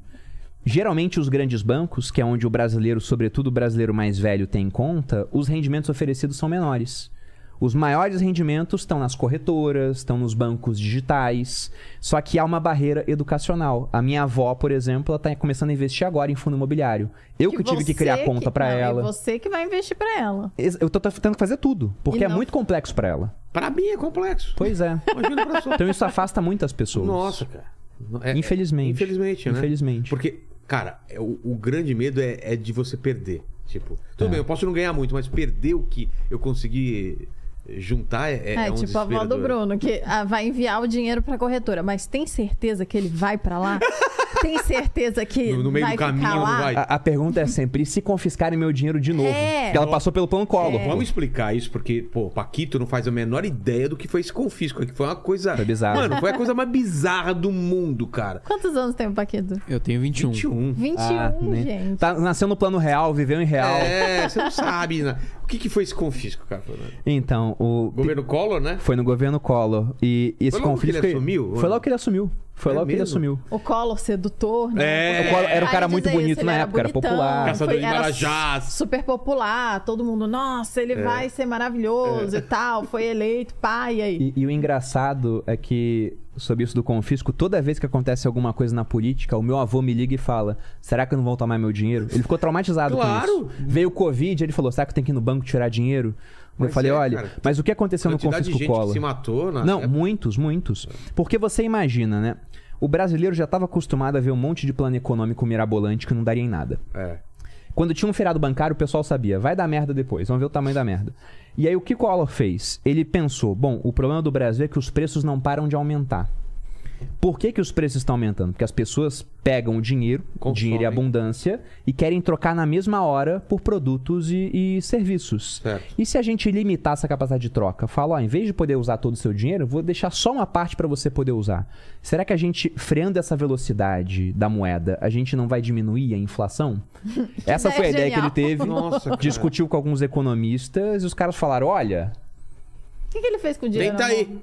geralmente os grandes bancos, que é onde o brasileiro, sobretudo o brasileiro mais velho, tem conta, os rendimentos oferecidos são menores. Os maiores rendimentos estão nas corretoras, estão nos bancos digitais. Só que há uma barreira educacional. A minha avó, por exemplo, ela está começando a investir agora em fundo imobiliário. Eu que, tive que criar conta que- para ela. E você que vai investir pra ela. Eu tô tentando fazer tudo, porque é muito complexo para ela. Pra mim é complexo. Pois é. Imagina pra sua. Então isso afasta muitas pessoas. Nossa, cara. É- Infelizmente. Infelizmente, né? Infelizmente. Porque, cara, é- o, o grande medo é, é de você perder. Tipo, tudo É. bem, eu posso não ganhar muito, mas perder o que eu consegui juntar é, é, É, é um tipo a avó do. Bruno, que ah, vai enviar o dinheiro pra corretora. Mas tem certeza que ele vai pra lá? tem certeza que No- no meio vai do caminho ficar não lá? vai. A, a pergunta é sempre, e se confiscarem meu dinheiro de novo? É. Porque ela passou pelo plano Collor. pô. Vamos explicar isso, porque, pô, o Paquito não faz a menor ideia do que foi esse confisco. Que foi uma coisa. Foi bizarro. Mano, foi a coisa mais bizarra do mundo, cara. Quantos anos tem o Paquito? Eu tenho 21. 21. 21, Ah, né? gente. Tá, nasceu no plano real, viveu em real. É, você não sabe, né? O que, que foi esse confisco, cara? Então, o. Governo Collor, né? Foi no governo Collor. E esse Foi logo que confisco. ele assumiu? Foi logo que ele assumiu. Foi É logo que ele mesmo? assumiu. O Collor sedutor, né? É. O Collor era um cara muito isso, bonito ele na era época, era bonitão, popular. Caçador de era Marajás. Super popular, todo mundo, nossa, É. ele vai ser maravilhoso e tal, foi eleito pai aí. E, e o engraçado é que, sobre isso do confisco, toda vez que acontece alguma coisa na política, o meu avô me liga e fala: será que não vão tomar meu dinheiro? Ele ficou traumatizado Claro. com isso. Veio o Covid, ele falou: será que eu tenho que ir no banco tirar dinheiro? Eu Mas falei: é, olha, cara. mas o que aconteceu no Quantidade de confisco gente que se matou na Não, época. muitos, muitos. Porque você imagina, né? O brasileiro já estava acostumado a ver um monte de plano econômico mirabolante que não daria em nada. É. Quando tinha um feriado bancário, o pessoal sabia, vai dar merda depois, vamos ver o tamanho da merda. E aí o que Collor fez? Ele pensou, bom, o problema do Brasil é que os preços não param de aumentar. Por que, que os preços estão aumentando? Porque as pessoas pegam o dinheiro, Consomem. dinheiro e abundância, e querem trocar na mesma hora por produtos e, e serviços. Certo. E se a gente limitar essa capacidade de troca? Fala, ó, em vez de poder usar todo o seu dinheiro, vou deixar só uma parte para você poder usar. Será que a gente, freando essa velocidade da moeda, a gente não vai diminuir a inflação? Essa foi a ideia ideia que ele teve. Nossa. Discutiu com alguns economistas e os caras falaram: olha, O que, que ele fez com o dinheiro? Tenta na aí.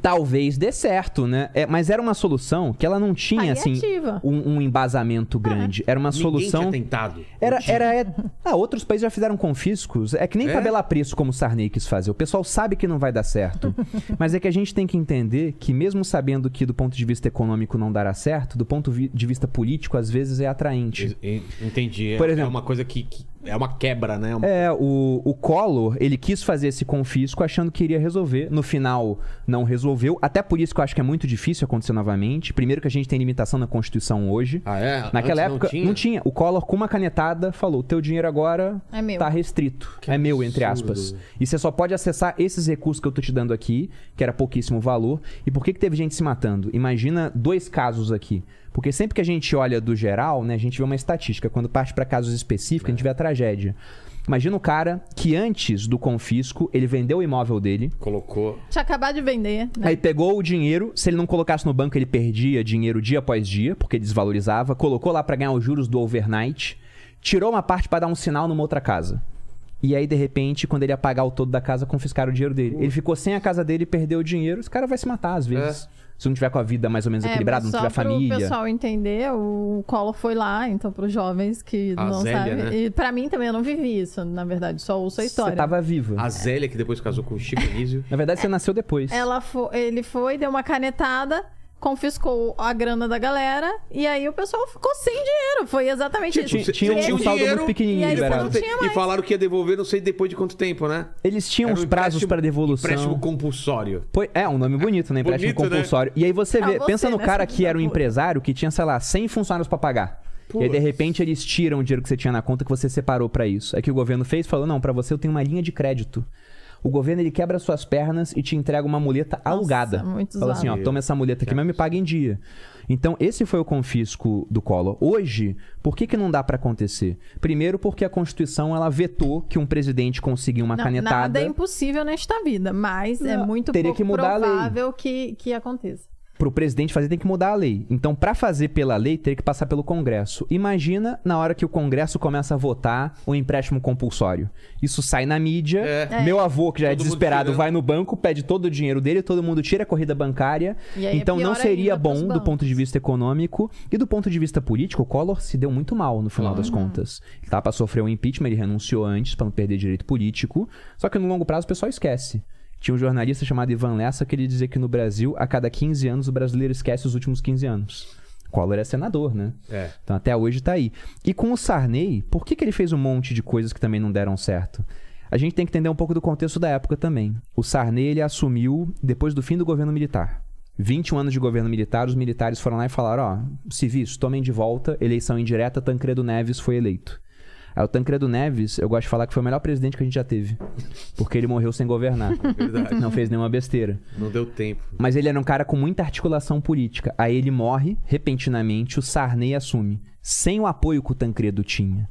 Talvez dê certo, né? É, mas era uma solução que ela não tinha, assim, um, um embasamento grande. Era uma Ninguém solução. tinha tentado. Era, era, é- Ah, outros países já fizeram confiscos. É que nem É? tabelar preço como o Sarney quis fazer. O pessoal sabe que não vai dar certo. Mas é que a gente tem que entender que, mesmo sabendo que do ponto de vista econômico não dará certo, do ponto de vista político, às vezes é atraente. En- Entendi. É, Por exemplo- é uma coisa que, que- É uma quebra, né? Uma- É, o, o Collor, ele quis fazer esse confisco achando que iria resolver. No final, não resolveu. Até por isso que eu acho que é muito difícil acontecer novamente. Primeiro que a gente tem limitação na Constituição hoje. Ah, é? Naquela Antes época, não tinha. O Collor, com uma canetada, falou: teu dinheiro agora É meu. tá restrito. Que é meu, entre absurdo. aspas. E você só pode acessar esses recursos que eu tô te dando aqui, que era pouquíssimo valor. E por que, que teve gente se matando? Imagina dois casos aqui. Porque sempre que a gente olha do geral, né, a gente vê uma estatística. Quando parte para casos específicos, a gente vê a tragédia. Imagina o cara que antes do confisco, ele vendeu o imóvel dele, Colocou. Tinha acabado de vender, né? Aí pegou o dinheiro, se ele não colocasse no banco, ele perdia dinheiro dia após dia, porque desvalorizava, colocou lá pra ganhar os juros do overnight, tirou uma parte pra dar um sinal numa outra casa. E aí, de repente, quando ele ia pagar o todo da casa, confiscaram o dinheiro dele. Ele ficou sem a casa dele e perdeu o dinheiro. Esse cara vai se matar, às vezes. Se não tiver com a vida mais ou menos equilibrada, mas não É, só tiver pro família. pessoal entender, o Collor foi lá, então, pros jovens que A não Zélia, sabem. né? E pra mim também, eu não vivi isso, na verdade, só ouço a história. Você tava viva. A Zélia, que depois casou com o Chico Anísio. Na verdade, você nasceu depois. Ela fo- ele foi, deu uma canetada, confiscou a grana da galera e aí o pessoal ficou sem dinheiro. Foi exatamente isso. Tinha, tinha um saldo dinheiro muito pequenininho e aí liberado. E falaram que ia devolver não sei depois de quanto tempo, né? Eles tinham os um prazos para devolução. Empréstimo compulsório. É, um nome bonito, né? Empréstimo Bonito, né? compulsório. E aí você Ah, vê, você, pensa no né, cara que era um empresário que tinha, sei lá, 100 funcionários pra pagar. E aí, de repente, eles tiram o dinheiro que você tinha na conta que você separou pra isso. É que o governo fez, falou, não, pra você eu tenho uma linha de crédito. O governo, ele quebra suas pernas e te entrega uma muleta alugada. muito Fala assim, ó, toma essa muleta aqui, mas me paga em dia. Então, esse foi o confisco do Collor. Hoje, por que, que não dá pra acontecer? Primeiro, porque a Constituição, ela vetou que um presidente conseguir uma Não, canetada... Nada é impossível nesta vida, mas é Não, muito teria pouco que mudar a lei. provável que, que aconteça. Pro presidente fazer tem que mudar a lei. Então, pra fazer pela lei, teria que passar pelo Congresso. Imagina na hora que o Congresso começa a votar o empréstimo compulsório. Isso sai na mídia. É. Meu avô, que já é Todo mundo desesperado, vai no banco, pede todo o dinheiro dele, todo mundo tira a corrida bancária. É então, não seria bom do ponto de vista econômico e do ponto de vista político. O Collor se deu muito mal no final das contas. Ele tava pra sofrer um impeachment, ele renunciou antes pra não perder direito político. Só que no longo prazo o pessoal esquece. Tinha um jornalista chamado Ivan Lessa que ele dizia que no Brasil, a cada 15 anos, o brasileiro esquece os últimos 15 anos. Collor é senador, né? É. Então até hoje tá aí. E com o Sarney, por que, que ele fez um monte de coisas que também não deram certo? A gente tem que entender um pouco do contexto da época também. O Sarney ele assumiu depois do fim do governo militar. 21 anos de governo militar, os militares foram lá e falaram: ó, civis, tomem de volta, eleição indireta, Tancredo Neves foi eleito. Aí o Tancredo Neves, eu gosto de falar que foi o melhor presidente que a gente já teve. Porque ele morreu sem governar. Verdade. Não fez nenhuma besteira. Não deu tempo. Mas ele era um cara com muita articulação política. Aí ele morre, repentinamente, o Sarney assume. Sem o apoio que o Tancredo tinha.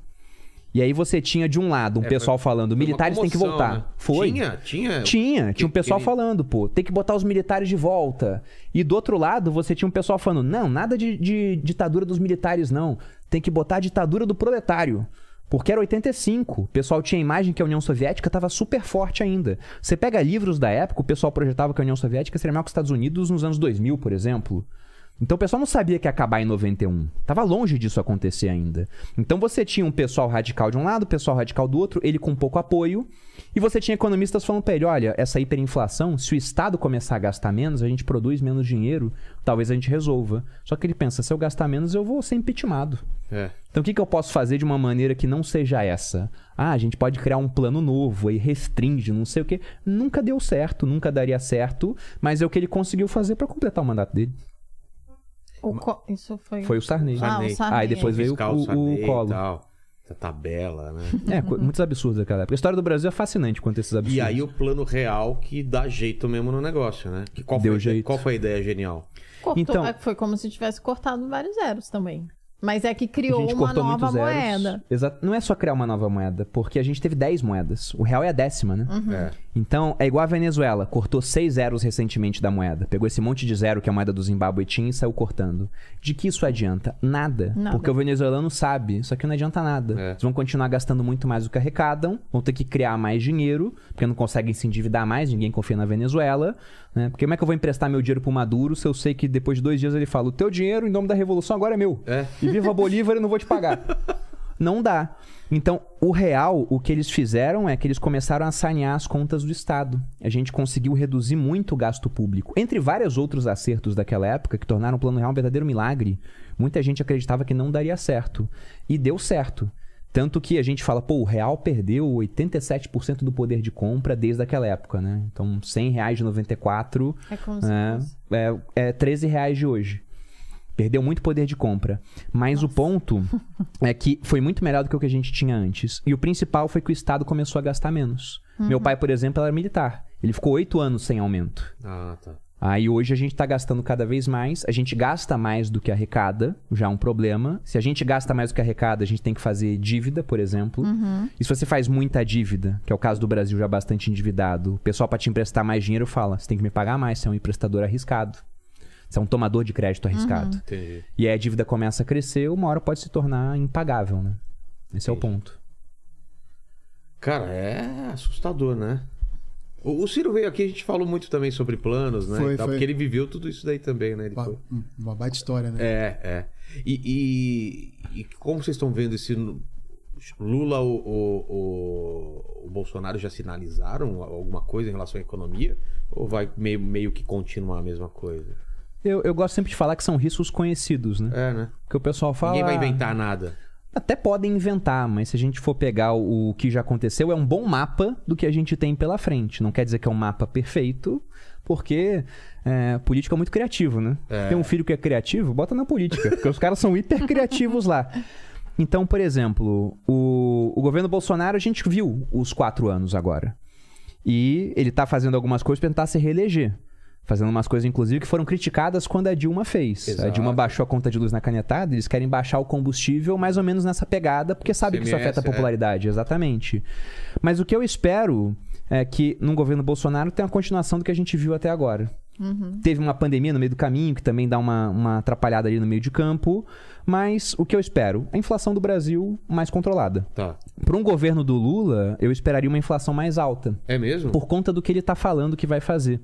E aí você tinha, de um lado, um É, pessoal foi- falando, militares têm que voltar. né? Foi. Tinha, tinha. Tinha, tinha um pessoal Aquele- falando, pô, tem que botar os militares de volta. E do outro lado, você tinha um pessoal falando, não, nada de, de ditadura dos militares, não. Tem que botar a ditadura do proletário. Porque era 85. O pessoal tinha a imagem que a União Soviética estava super forte ainda. Você pega livros da época, o pessoal projetava que a União Soviética seria maior que os Estados Unidos nos anos 2000, por exemplo. Então o pessoal não sabia que ia acabar em 91. Tava longe disso acontecer ainda. Então você tinha um pessoal radical de um lado, pessoal radical do outro, ele com pouco apoio. E você tinha economistas falando pra ele: olha, essa hiperinflação, se o Estado começar a gastar menos, a gente produz menos dinheiro, talvez a gente resolva. Só que ele pensa: se eu gastar menos, eu vou ser impeachmentado. É. Então o que, que eu posso fazer de uma maneira que não seja essa? Ah, a gente pode criar um plano novo, aí restringe, não sei o quê. Nunca deu certo, nunca daria certo, mas é o que ele conseguiu fazer pra completar o mandato dele. O co- Isso foi... Foi o Sarney. Ah, o Sarney. Sarney. Aí depois veio Fiscal, o, Sarney o Collor. tal. Essa tabela, né? É, muitos absurdos daquela época. A história do Brasil é fascinante quanto esses absurdos. E aí o plano real que dá jeito mesmo no negócio, né? Que qual Deu foi, a ideia- jeito. Qual foi a ideia genial? Cortou, Então- é, foi como se tivesse cortado vários zeros também. Mas é que a criou uma nova moeda. Exato. Não é só criar uma nova moeda, porque a gente teve 10 moedas. O real é a décima, né? É. Então, é igual a Venezuela, cortou seis zeros recentemente da moeda. Pegou esse monte de zero que a moeda do Zimbábue tinha e saiu cortando. De que isso adianta? Nada. Nada. Porque o venezuelano sabe, isso aqui não adianta nada. É. Eles vão continuar gastando muito mais do que arrecadam, vão ter que criar mais dinheiro, porque não conseguem se endividar mais, ninguém confia na Venezuela. Né? Porque como é que eu vou emprestar meu dinheiro pro Maduro se eu sei que depois de dois dias ele fala: o teu dinheiro em nome da revolução agora é meu. É. E viva Bolívar, eu não vou te pagar. Não dá. Então, o real, o que eles fizeram é que eles começaram a sanear as contas do Estado. A gente conseguiu reduzir muito o gasto público. Entre vários outros acertos daquela época, que tornaram o Plano Real um verdadeiro milagre, muita gente acreditava que não daria certo. E deu certo. Tanto que a gente fala, pô, o real perdeu 87% do poder de compra desde aquela época, né? Então, 100 reais de 94 É como se é, é, é 13 reais de hoje. Perdeu muito poder de compra. Mas o ponto é que foi muito melhor do que o que a gente tinha antes. E o principal foi que o Estado começou a gastar menos. Meu pai, por exemplo, era militar. Ele ficou oito anos sem aumento. Ah, tá. Aí hoje a gente tá gastando cada vez mais. A gente gasta mais do que arrecada, já é um problema. Se a gente gasta mais do que arrecada, a gente tem que fazer dívida, por exemplo. E se você faz muita dívida, que é o caso do Brasil já bastante endividado, o pessoal para te emprestar mais dinheiro fala: você tem que me pagar mais, você é um emprestador arriscado. Você é um tomador de crédito arriscado. Entendi. E aí a dívida começa a crescer, uma hora pode se tornar impagável, né? Esse é o Entendi. ponto. Cara, é assustador, né? O, o Ciro veio aqui, a gente falou muito também sobre planos, né? Foi, tal, foi. Porque ele viveu tudo isso daí também, né? Ele Ba- foi- Uma baita história, né? É, é. E, e- e como vocês estão vendo esse. Lula, o, o, o- o Bolsonaro já sinalizaram alguma coisa em relação à economia? Ou vai meio, meio que continuar a mesma coisa? Eu, eu gosto sempre de falar que são riscos conhecidos, né? É, né? Porque o pessoal fala. Ninguém vai "Ah, inventar nada. Até podem inventar, mas se a gente for pegar o, o que já aconteceu, é um bom mapa do que a gente tem pela frente. Não quer dizer que é um mapa perfeito, porque é, política é muito criativo, né? Tem um filho que é criativo, bota na política, porque os caras são hiper criativos lá. Então, por exemplo, o, o governo Bolsonaro, a gente viu os quatro anos agora. E ele tá fazendo algumas coisas pra tentar se reeleger. Fazendo umas coisas, inclusive, que foram criticadas quando a Dilma fez. A Exato. Dilma baixou a conta de luz na canetada, eles querem baixar o combustível mais ou menos nessa pegada, porque sabe que isso CMS, afeta a é. popularidade, exatamente. Mas o que eu espero é que no governo Bolsonaro tenha uma continuação do que a gente viu até agora. Teve uma pandemia no meio do caminho, que também dá uma, uma atrapalhada ali no meio de campo. Mas o que eu espero? A inflação do Brasil mais controlada. Tá. Para um governo do Lula, eu esperaria uma inflação mais alta É mesmo? por conta do que ele tá falando que vai fazer.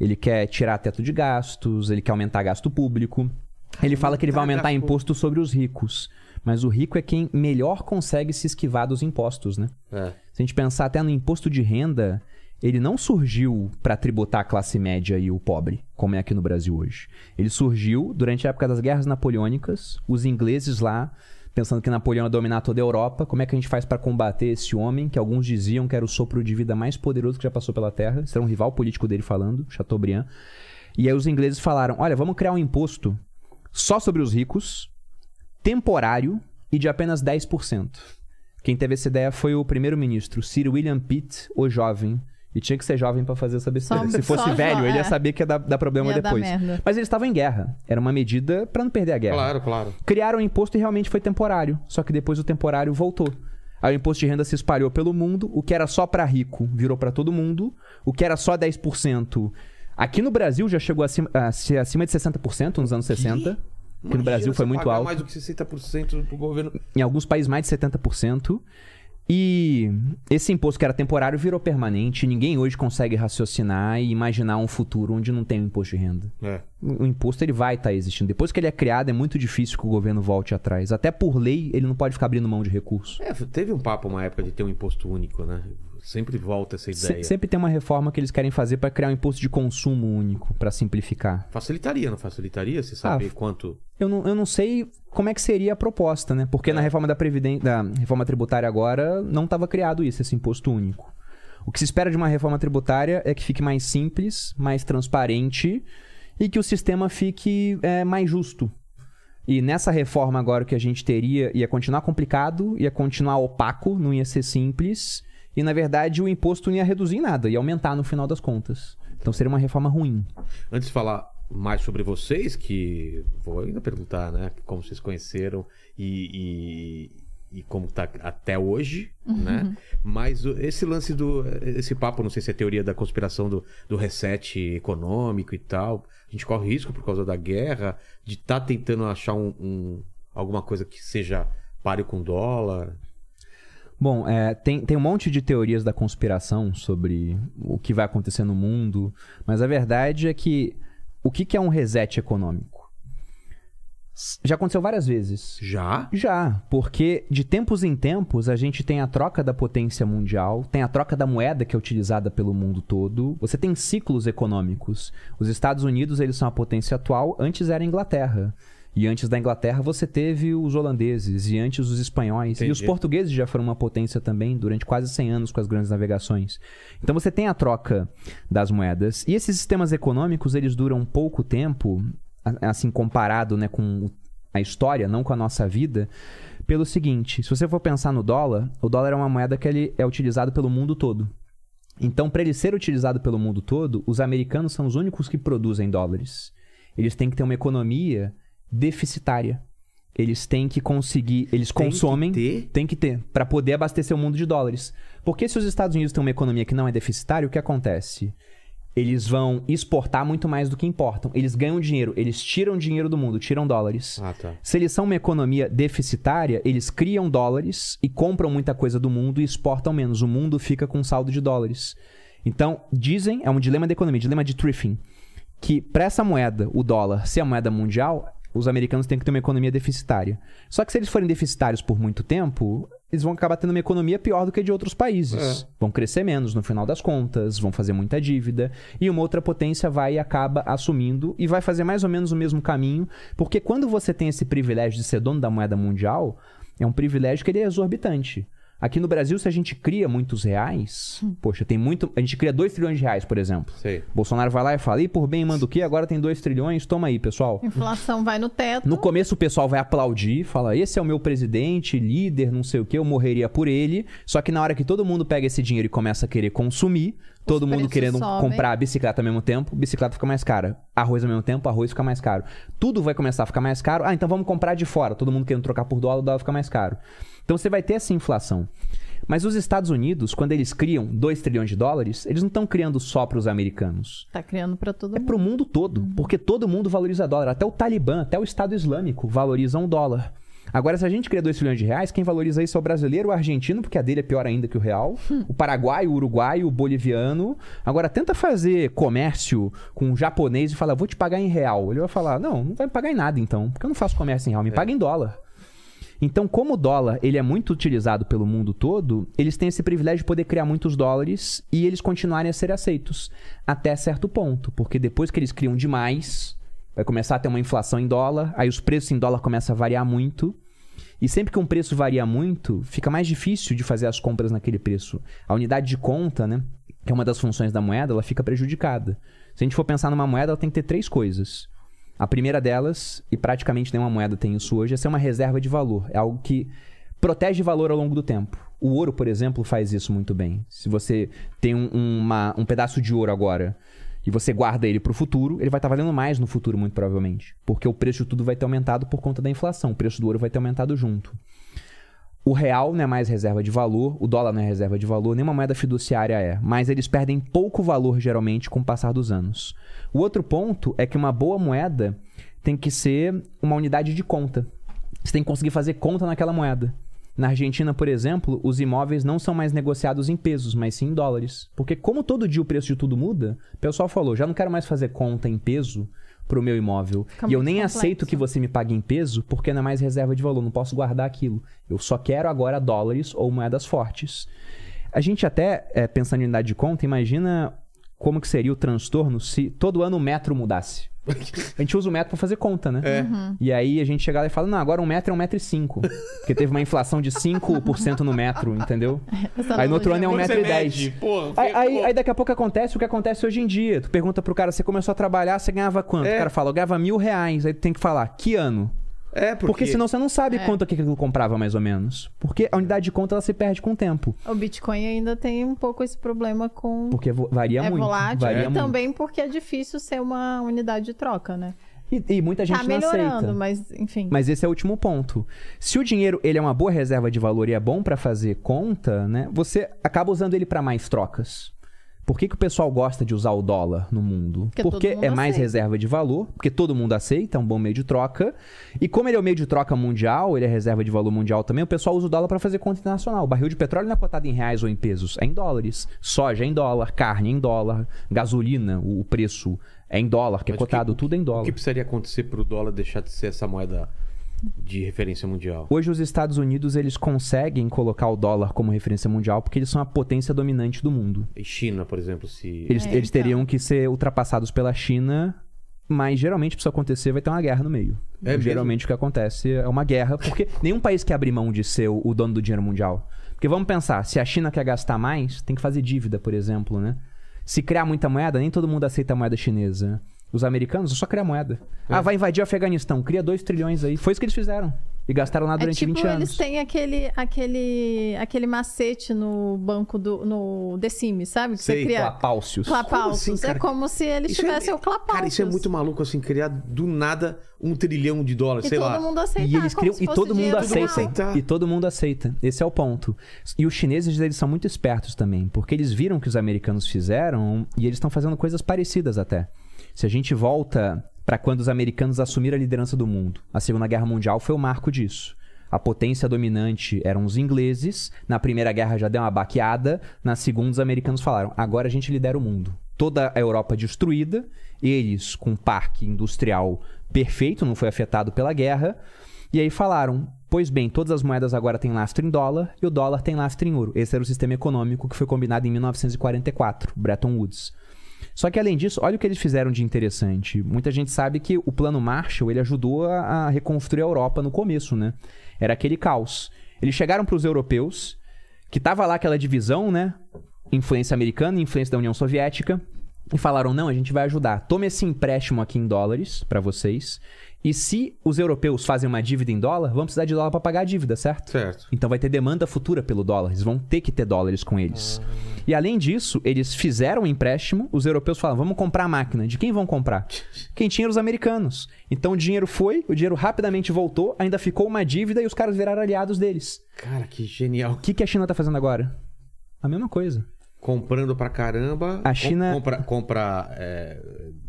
Ele quer tirar teto de gastos, ele quer aumentar gasto público. Ele fala que ele vai aumentar gasto imposto sobre os ricos. Mas o rico é quem melhor consegue se esquivar dos impostos, né? É. Se a gente pensar até no imposto de renda, ele não surgiu para tributar a classe média e o pobre, como é aqui no Brasil hoje. Ele surgiu durante a época das guerras napoleônicas, os ingleses lá pensando que Napoleão ia dominar toda a Europa, como é que a gente faz para combater esse homem que alguns diziam que era o sopro de vida mais poderoso que já passou pela Terra? Esse era um rival político dele falando, Chateaubriand. E aí os ingleses falaram: "Olha, vamos criar um imposto só sobre os ricos, temporário e de apenas 10%. Quem teve essa ideia foi o primeiro-ministro Sir William Pitt, o jovem. E tinha que ser jovem pra fazer essa besteira. Só- Se fosse velho, jo- ele ia saber que ia dar, dar problema Ia dar depois. merda. Mas eles estavam em guerra. Era uma medida pra não perder a guerra. Claro, claro. Criaram o imposto e realmente foi temporário. Só que depois o temporário voltou. Aí o imposto de renda se espalhou pelo mundo. O que era só pra rico virou pra todo mundo. O que era só 10%. Aqui no Brasil já chegou acima, acima de 60% nos anos 60. Aqui no Brasil foi você muito pagar alto. mais do que 60% pro governo. Em alguns países, mais de 70%. E esse imposto que era temporário virou permanente. Ninguém hoje consegue raciocinar e imaginar um futuro onde não tem um imposto de renda. É. O imposto ele vai estar existindo. Depois que ele é criado, é muito difícil que o governo volte atrás. Até por lei, ele não pode ficar abrindo mão de recursos. É, teve um papo uma época de ter um imposto único, né? Sempre volta essa Se- ideia. sempre tem uma reforma que eles querem fazer para criar um imposto de consumo único, para simplificar. Facilitaria, não facilitaria? Você saber Ah, quanto. Eu não, eu não sei como é que seria a proposta, né? Porque na reforma da Previdência, da reforma tributária agora, não estava criado isso, esse imposto único. O que se espera de uma reforma tributária é que fique mais simples, mais transparente e que o sistema fique é, mais justo. E nessa reforma agora o que a gente teria ia continuar complicado, ia continuar opaco, não ia ser simples. E na verdade o imposto não ia reduzir em nada, ia aumentar no final das contas. Então seria uma reforma ruim. Antes de falar mais sobre vocês, que vou ainda perguntar, né? Como vocês conheceram e, e, e como tá até hoje, né? Mas o- esse lance do. Esse papo, não sei se é teoria da conspiração do, do reset econômico e tal. A gente corre risco por causa da guerra, de estar tentando achar um, um- alguma coisa que seja páreo com dólar. Bom, é, tem, tem um monte de teorias da conspiração sobre o que vai acontecer no mundo, mas a verdade é que o que, que é um reset econômico? Já aconteceu várias vezes. Já? Já, porque de tempos em tempos a gente tem a troca da potência mundial, tem a troca da moeda que é utilizada pelo mundo todo. Você tem ciclos econômicos. Os Estados Unidos, eles são a potência atual, antes era a Inglaterra. E antes da Inglaterra você teve os holandeses, e antes os espanhóis. E os Entendi. portugueses já foram uma potência também durante quase 100 anos com as grandes navegações. Então você tem a troca das moedas. E esses sistemas econômicos, eles duram pouco tempo, assim, comparado né, com a história, não com a nossa vida, pelo seguinte: se você for pensar no dólar, o dólar é uma moeda que ele é utilizado pelo mundo todo. Então, para ele ser utilizado pelo mundo todo, os americanos são os únicos que produzem dólares. Eles têm que ter uma economia deficitária. Eles têm que conseguir, eles Tem que consomem, ter? tem que ter, para poder abastecer o mundo de dólares. Porque se os Estados Unidos têm uma economia que não é deficitária, o que acontece? Eles vão exportar muito mais do que importam. Eles ganham dinheiro, eles tiram dinheiro do mundo, tiram dólares. Ah, tá. Se eles são uma economia deficitária, eles criam dólares e compram muita coisa do mundo e exportam menos. O mundo fica com um saldo de dólares. Então, dizem, é um dilema da economia, dilema de Triffin, que para essa moeda, o dólar, ser a moeda mundial, os americanos têm que ter uma economia deficitária. Só que se eles forem deficitários por muito tempo, eles vão acabar tendo uma economia pior do que a de outros países. Vão crescer menos no final das contas, vão fazer muita dívida. E uma outra potência vai e acaba assumindo e vai fazer mais ou menos o mesmo caminho. Porque quando você tem esse privilégio de ser dono da moeda mundial, é um privilégio que ele é exorbitante. Aqui no Brasil, se a gente cria muitos reais, poxa, tem muito. A gente cria 2 trilhões de reais, por exemplo. Sei. Bolsonaro vai lá e fala, e por bem manda o quê? Agora tem 2 trilhões, toma aí, pessoal. Inflação vai no teto. No começo o pessoal vai aplaudir, fala: esse é o meu presidente, líder, não sei o que, eu morreria por ele. Só que na hora que todo mundo pega esse dinheiro e começa a querer consumir, todo mundo querendo sobem. comprar bicicleta ao mesmo tempo, bicicleta fica mais cara. Arroz ao mesmo tempo, arroz fica mais caro. Tudo vai começar a ficar mais caro. Ah, então vamos comprar de fora. Todo mundo querendo trocar por dólar, o dólar fica mais caro. Então você vai ter essa inflação. Mas os Estados Unidos, quando eles criam 2 trilhões de dólares, eles não estão criando só para os americanos. Tá criando pra todo É mundo. pro mundo todo, porque todo mundo valoriza dólar. Até o Talibã, até o Estado Islâmico valorizam o dólar. Agora, se a gente cria 2 trilhões de reais, quem valoriza isso é o brasileiro, o argentino, porque a dele é pior ainda que o real, o paraguaio, o uruguaio, o boliviano. Agora, tenta fazer comércio com um japonês e falar, vou te pagar em real. Ele vai falar, não, não vai me pagar em nada então, porque eu não faço comércio em real, me paga em dólar. Então, como o dólar ele é muito utilizado pelo mundo todo, eles têm esse privilégio de poder criar muitos dólares e eles continuarem a ser aceitos até certo ponto, porque depois que eles criam demais, vai começar a ter uma inflação em dólar, aí os preços em dólar começam a variar muito. E sempre que um preço varia muito, fica mais difícil de fazer as compras naquele preço. A unidade de conta, né, que é uma das funções da moeda, ela fica prejudicada. Se a gente for pensar numa moeda, ela tem que ter três coisas. A primeira delas, e praticamente nenhuma moeda tem isso hoje, é ser uma reserva de valor. É algo que protege valor ao longo do tempo. O ouro, por exemplo, faz isso muito bem. Se você tem um, uma- um pedaço de ouro agora e você guarda ele para o futuro, ele vai estar valendo mais no futuro, muito provavelmente. Porque o preço de tudo vai ter aumentado por conta da inflação. O preço do ouro vai ter aumentado junto. O real não é mais reserva de valor, o dólar não é reserva de valor, nenhuma moeda fiduciária é. Mas eles perdem pouco valor, geralmente, com o passar dos anos. O outro ponto é que uma boa moeda tem que ser uma unidade de conta. Você tem que conseguir fazer conta naquela moeda. Na Argentina, por exemplo, os imóveis não são mais negociados em pesos, mas sim em dólares. Porque como todo dia o preço de tudo muda, o pessoal falou, já não quero mais fazer conta em peso pro meu imóvel. Fica e eu nem complexo. aceito que você me pague em peso, porque não é mais reserva de valor, não posso guardar aquilo. Eu só quero agora dólares ou moedas fortes. A gente até, é, pensando em unidade de conta, imagina como que seria o transtorno se todo ano o metro mudasse. A gente usa o metro pra fazer conta, né? E aí a gente chega lá e fala, não, agora um metro é um metro e cinco. Porque teve uma inflação de 5% no metro, entendeu? Essa Aí no outro ano é um metro e dez. porra, Aí, aí, aí daqui a pouco acontece o que acontece hoje em dia. Tu pergunta pro cara, você começou a trabalhar, você ganhava quanto? É. O cara fala, eu ganhava mil reais. Aí tu tem que falar, que ano? É, porque, Porque, senão você não sabe É. quanto aquilo comprava mais ou menos. Porque a unidade de conta ela se perde com o tempo. O Bitcoin ainda tem um pouco esse problema com. Porque varia é muito. volátil varia e muito. também porque é difícil ser uma unidade de troca, né? E, e muita gente tá não melhorando, aceita. mas enfim. Mas esse é o último ponto. Se o dinheiro ele é uma boa reserva de valor e é bom pra fazer conta, né? Você acaba usando ele pra mais trocas. Por que, que o pessoal gosta de usar o dólar no mundo? Porque porque mundo é mais aceita. reserva de valor, porque todo mundo aceita, é um bom meio de troca. E como ele é o meio de troca mundial, ele é reserva de valor mundial também, o pessoal usa o dólar pra fazer conta internacional. O barril de petróleo não é cotado em reais ou em pesos, é em dólares. Soja é em dólar, carne é em dólar, gasolina, o o preço é em dólar, que é Mas o que- cotado tudo em O dólar. que precisaria acontecer pro dólar deixar de ser essa moeda de referência mundial? Hoje os Estados Unidos eles conseguem colocar o dólar como referência mundial porque eles são a potência dominante do mundo. E China, por exemplo, se. Eles, É, eles então. teriam que ser ultrapassados pela China, mas geralmente para isso acontecer vai ter uma guerra no meio. É mesmo? geralmente o que acontece é uma guerra, porque nenhum país quer abrir mão de ser o o dono do dinheiro mundial. Porque vamos pensar, se a China quer gastar mais, tem que fazer dívida, por exemplo, né? Se criar muita moeda, nem todo mundo aceita a moeda chinesa. Os americanos só criam moeda. É. Ah, vai invadir o Afeganistão, cria 2 trilhões aí. Foi isso que eles fizeram. E gastaram lá É durante tipo, 20 anos. eles têm aquele, aquele, aquele macete no banco do. no The Sims, sabe? Que Sei, você cria. Clapáucios. Clapalcios. Como assim, é como se eles Isso é- tivessem o Clapalcios. Cara, isso é muito maluco, assim, criar do nada um trilhão de dólares, E sei todo lá. mundo aceitar. E eles como criam, se e fosse todo mundo aceita. E todo mundo aceita. Esse é o ponto. E os chineses, eles são muito espertos também, porque eles viram o que os americanos fizeram e eles estão fazendo coisas parecidas até. Se a gente volta para quando os americanos assumiram a liderança do mundo, a Segunda Guerra Mundial foi o marco disso. A potência dominante eram os ingleses, na Primeira Guerra já deu uma baqueada, na Segunda os americanos falaram: agora a gente lidera o mundo. Toda a Europa destruída, eles com um parque industrial perfeito, não foi afetado pela guerra, e aí falaram: Pois bem, todas as moedas agora têm lastro em dólar e o dólar tem lastro em ouro. Esse era o sistema econômico que foi combinado em 1944, Bretton Woods. Só que além disso, olha o que eles fizeram de interessante. Muita gente sabe que o plano Marshall ele ajudou a, reconstruir a Europa no começo, né? Era aquele caos. Eles chegaram para os europeus, que tava lá aquela divisão, né? Influência americana, influência da União Soviética, e falaram: "Não, a gente vai ajudar. Tome esse empréstimo aqui em dólares para vocês. E se os europeus fazem uma dívida em dólar, vão precisar de dólar para pagar a dívida, certo? Certo. Então vai ter demanda futura pelo dólar. Eles vão ter que ter dólares com eles. E além disso, eles fizeram um empréstimo. Os europeus falaram: vamos comprar a máquina. De quem vão comprar? Quem tinha os americanos. Então o dinheiro foi, o dinheiro rapidamente voltou, ainda ficou uma dívida e os caras viraram aliados deles. Cara, que genial. O que, que a China tá fazendo agora? A mesma coisa. Comprando pra caramba. A China- Com- Compra, compra é,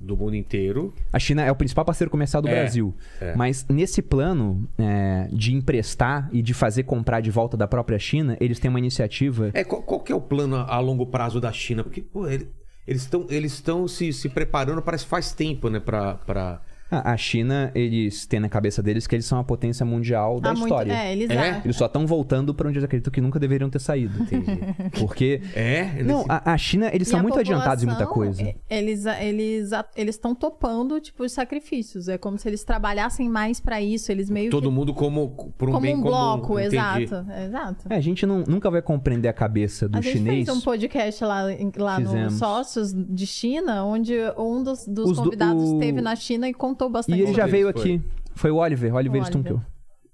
do mundo inteiro. A China é o principal parceiro comercial do É, Brasil. é. Mas nesse plano é, de emprestar e de fazer comprar de volta da própria China, eles têm uma iniciativa. É, qual, qual que é o plano a, longo prazo da China? Porque, pô, ele- eles estão eles se, se preparando, parece faz tempo, né? Pra. pra... A a China, eles têm na cabeça deles que eles são a potência mundial da muito- história. É, eles É? Eles só estão voltando para onde eles acreditam que nunca deveriam ter saído. Porque. É? Eles- Não, a, a China, eles E são a muito adiantados em muita coisa. Eles eles eles estão topando tipo os sacrifícios. É como se eles trabalhassem mais pra isso. Eles meio Todo que mundo como por um como bem um comum. bloco, entendi. exato, exato. É, a gente não- nunca vai compreender a cabeça do a gente chinês. fez um podcast lá, lá no. Sócios de China, onde um dos, dos Os do- convidados o- esteve na China e contou bastante. E ele já veio deles aqui. Foi o Oliver, Oliver O Stunkel.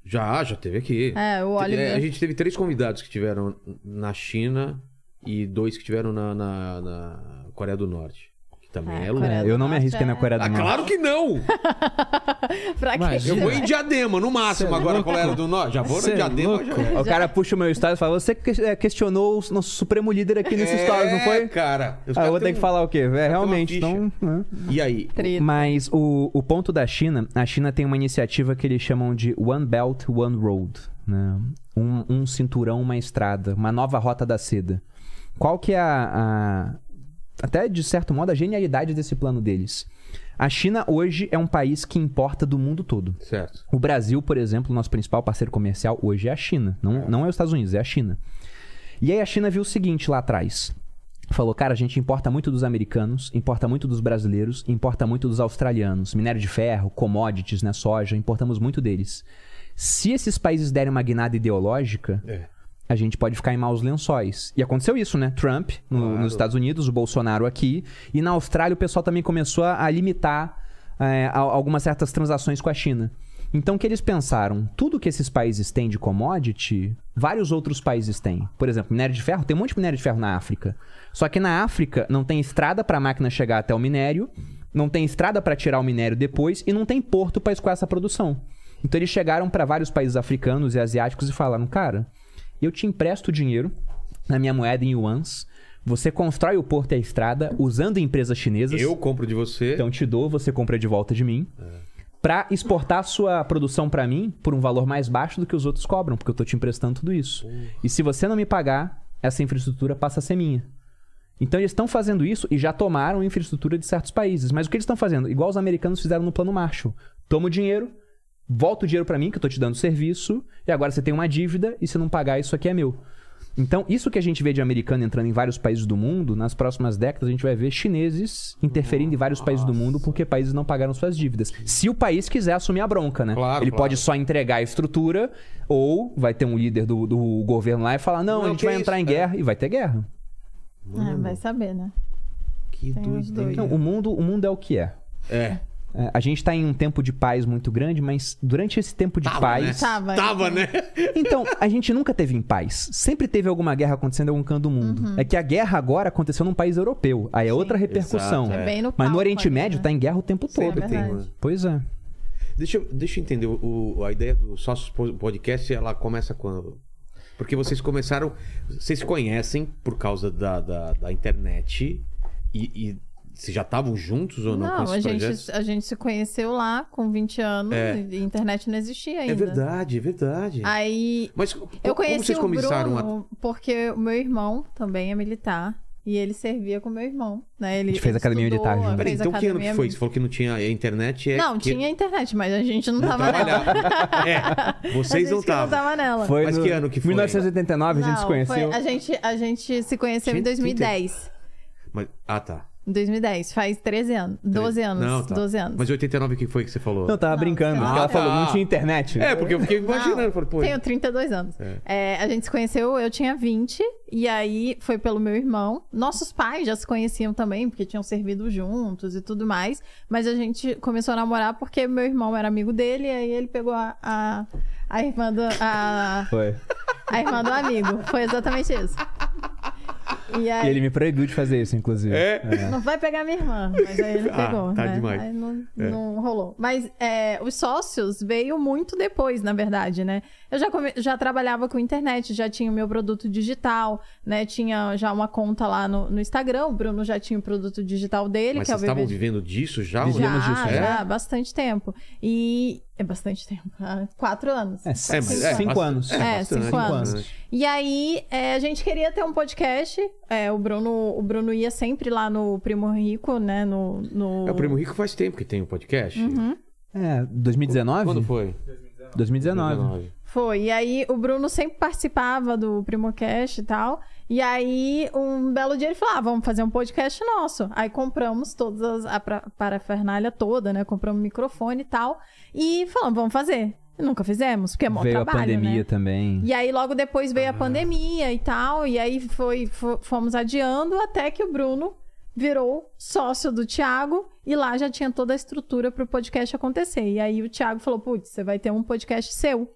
Já, já teve aqui. É, o Te- Oliver. A gente teve três convidados que tiveram na China e dois que tiveram na, na- na Coreia do Norte. Que também é, É, louco. Eu não me arrisquei é- na Coreia do Ah, Norte. claro que não! pra quê? Eu vou em Diadema, no máximo, Cê é agora louco? Coreia do Norte. Já vou Cê no é Diadema, já. O cara puxa o meu story e fala: Você que- é, questionou o nosso supremo líder aqui nesse story, não foi? É, cara. Os Ah, eu vou ter têm que um- falar o quê? É, realmente, então. né? E aí? Treta. Mas o, o ponto da China, a China tem uma iniciativa que eles chamam de One Belt, One Road. Né? Um, um cinturão, uma estrada, uma nova rota da seda. Qual que é a, a- Até de certo modo, a genialidade desse plano deles? A China hoje é um país que importa do mundo todo. Certo. O Brasil, por exemplo, nosso principal parceiro comercial hoje é a China. Não, não é os Estados Unidos, é a China. E aí a China viu o seguinte lá atrás. Falou, cara, a gente importa muito dos americanos, importa muito dos brasileiros, importa muito dos australianos. Minério de ferro, commodities, né, soja, importamos muito deles. Se esses países derem uma guinada ideológica, É. a gente pode ficar em maus lençóis. E aconteceu isso, né? Trump no- Claro. nos Estados Unidos, o Bolsonaro aqui. E na Austrália o pessoal também começou a, limitar é, algumas certas transações com a China. Então o que eles pensaram? Tudo que esses países têm de commodity, vários outros países têm. Por exemplo, minério de ferro, tem um monte de minério de ferro na África. Só que na África não tem estrada para a máquina chegar até o minério, não tem estrada para tirar o minério depois e não tem porto para escoar essa produção. Então eles chegaram para vários países africanos e asiáticos e falaram: "Cara, eu te empresto dinheiro na minha moeda em yuans. Você constrói o porto e a estrada usando empresas chinesas. Eu compro de você. Então te dou, você compra de volta de mim. Pra exportar sua produção pra mim por um valor mais baixo do que os outros cobram, porque eu tô te emprestando tudo isso. E se você não me pagar, essa infraestrutura passa a ser minha. Então eles estão fazendo isso e já tomaram infraestrutura de certos países. Mas o que eles estão fazendo? Igual os americanos fizeram no plano Marshall. Toma o dinheiro, volta o dinheiro pra mim, que eu tô te dando serviço, e agora você tem uma dívida, e se não pagar, isso aqui é meu. Então, isso que a gente vê de americano entrando em vários países do mundo, nas próximas décadas a gente vai ver chineses interferindo em vários países do mundo porque países não pagaram suas dívidas. Se o país quiser assumir a bronca, né? Claro, Ele claro. pode só entregar a estrutura, ou vai ter um líder do, do governo lá e falar: não, Não, a gente vai isso, entrar em é. guerra, e vai ter guerra. É, vai saber, né? Que doido. Não, o mundo, o mundo é o que é. É. É, A gente tá em um tempo de paz muito grande, mas durante esse tempo de Tava, paz. né? Tava, Tava, então. né? Então, a gente nunca teve em paz. Sempre teve alguma guerra acontecendo em algum canto do mundo. Uhum. É que a guerra agora aconteceu num país europeu. Aí é outra repercussão. Exato, É bem no Mas no Oriente ali, Médio né? tá em guerra o tempo Sim, é todo. Tem, Pois é. Deixa, eu- deixa eu entender. O, a ideia do Sócios Po- Podcast, ela começa quando? Porque vocês começaram. Vocês se conhecem por causa da, da, da internet e, e vocês já estavam juntos ou não? Não, a gente, a gente se conheceu lá com 20 anos É. e a internet não existia ainda. É verdade, é verdade. Aí Mas eu como conheci vocês o começaram a. Bruno porque o meu irmão também é militar. E ele servia com meu irmão, né? Ele, A gente fez ele academia estudou, militar junto. Peraí, então que ano que foi? Você falou que não tinha internet? É Não, que... tinha internet, mas a gente não tava nela. É, A vocês gente não que não estavam. tava nela. Foi Mas no que ano que foi? 1989 a gente se Não, conheceu. foi- a, gente, a gente se conheceu em Gente, 2010. Mas- Ah, tá. Em 2010, faz 13 anos. 12 anos. Não, tá. 12 anos. Mas em 89 o que foi que você falou? Não, tava brincando, porque Ah, ela falou, tá. não tinha internet. É, porque eu fiquei imaginando. Falei, pô, Tenho 32 anos. É, a gente se conheceu, eu tinha 20, e aí foi pelo meu irmão. Nossos pais já se conheciam também, porque tinham servido juntos e tudo mais. Mas a gente começou a namorar porque meu irmão era amigo dele, e aí ele pegou a, a, a irmã do. A, Foi. a irmã do amigo. Foi exatamente isso. E aí. E ele me proibiu de fazer isso, inclusive. É? Não vai pegar minha irmã, mas aí ele Ah, pegou, tá né? demais. Aí não, É. não rolou. Mas é, os sócios veio muito depois, na verdade, né? Eu já, come- já trabalhava com internet, já tinha o meu produto digital, né? Tinha já uma conta lá no, no Instagram, o Bruno já tinha o produto digital dele, Mas que é o vocês estavam vivendo disso já? já, disso, já, é? bastante tempo. E é bastante tempo, há quatro anos. É, É, cinco, é, cinco bastante- anos. É, cinco anos. bastante. E aí, é, a gente queria ter um podcast. É, o, Bruno, o Bruno ia sempre lá no Primo Rico, né? No, no... É, o Primo Rico faz tempo que tem o podcast. Uhum. É, 2019? Quando foi? 2019. Foi. E aí, o Bruno sempre participava do Primocast e tal. E aí, um belo dia ele falou: ah, vamos fazer um podcast nosso. Aí compramos todas as, a parafernália toda, né? Compramos microfone e tal. E falamos: vamos fazer. Nunca fizemos, porque é mó Veio trabalho, a pandemia né? também. E aí, logo depois veio a pandemia e tal. E aí foi, fo- fomos adiando até que o Bruno virou sócio do Thiago. E lá já tinha toda a estrutura para o podcast acontecer. E aí o Thiago falou: Putz, você vai ter um podcast seu.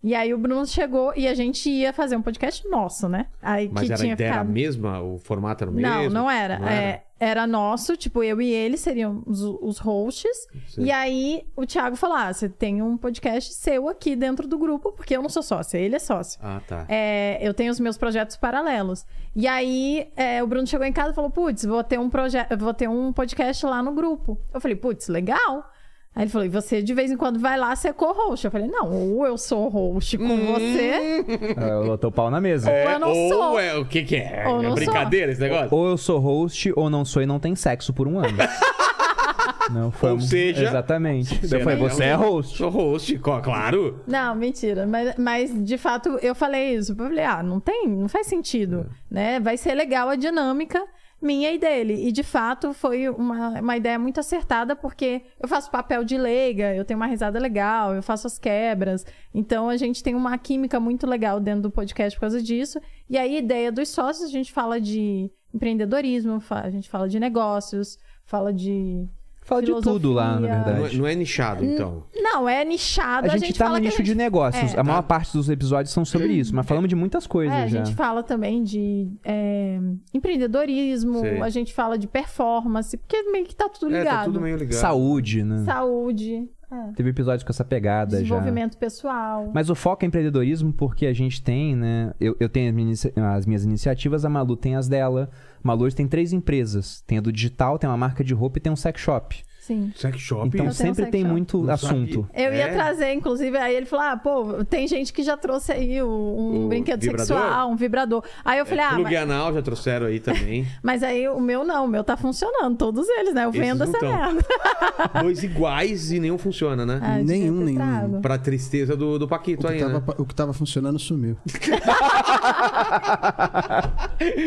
E aí o Bruno chegou e a gente ia fazer um podcast nosso, né? Aí Mas que era a tinha ideia era a ficado. mesma? O formato era o mesmo? Não, não era. Não É, era nosso, tipo, eu e ele seriam os, os hosts. Sim. E aí o Thiago falou: ah, você tem um podcast seu aqui dentro do grupo, porque eu não sou sócia, ele é sócio. Ah, tá. É, eu tenho os meus projetos paralelos. E aí, é, o Bruno chegou em casa e falou: Putz, vou ter um projeto, vou ter um podcast lá no grupo. Eu falei, putz, legal. Aí ele falou: e você de vez em quando vai lá ser co-host? Eu falei, não, ou eu sou host com Hum. você, Eu botou o pau na mesa. ou eu não ou sou. é, o que que é? Ou é não brincadeira esse negócio? Ou eu sou host, ou não sou e não tem sexo por um ano. não foi Ou seja, Exatamente. Você Eu falei, não- você é host. Sou host, claro. Não, mentira. Mas, mas, de fato, eu falei isso. Eu falei, ah, não tem, não faz sentido, né? Vai ser legal a dinâmica minha e dele. E, de fato, foi uma, uma ideia muito acertada, porque eu faço papel de leiga, eu tenho uma risada legal, eu faço as quebras. Então, a gente tem uma química muito legal dentro do podcast por causa disso. E aí, a ideia dos sócios, a gente fala de empreendedorismo, a gente fala de negócios, fala de... Fala de tudo lá, na filosofia. Não é, verdade. não é nichado, então. Não, é nichado. A gente, tá fala no que a nicho gente de negócios. É. a maior parte dos episódios são sobre isso, mas falamos de muitas coisas É, a já. gente fala também de é, empreendedorismo, Sei. a gente fala de performance, porque meio que tá tudo É, ligado. tá tudo meio ligado. Saúde, né? Saúde, é, Teve episódios com essa pegada já. desenvolvimento pessoal. Mas o foco é empreendedorismo porque a gente tem, né? Eu, eu tenho as minhas, inici- as minhas iniciativas, a Malu tem as dela. Malu hoje tem três empresas. Tem a do digital, tem uma marca de roupa e tem um sex shop. Sim. Sex shop. Então um sempre sex tem shop. muito Não assunto. sabia. Eu ia É? trazer, inclusive, aí ele falou: ah, pô, tem gente que já trouxe aí o- um O brinquedo vibrador? sexual, um vibrador. Aí eu falei, ah, Plug mas, anal já trouxeram aí também. mas aí o meu não, o meu tá funcionando, todos eles, né? Eu Esses vendo essa tão. merda. Dois iguais e nenhum funciona, né? Ah, Nenhum, nenhum. trago. Pra tristeza do, do O Paquito que, aí, tava, né? o que tava funcionando sumiu.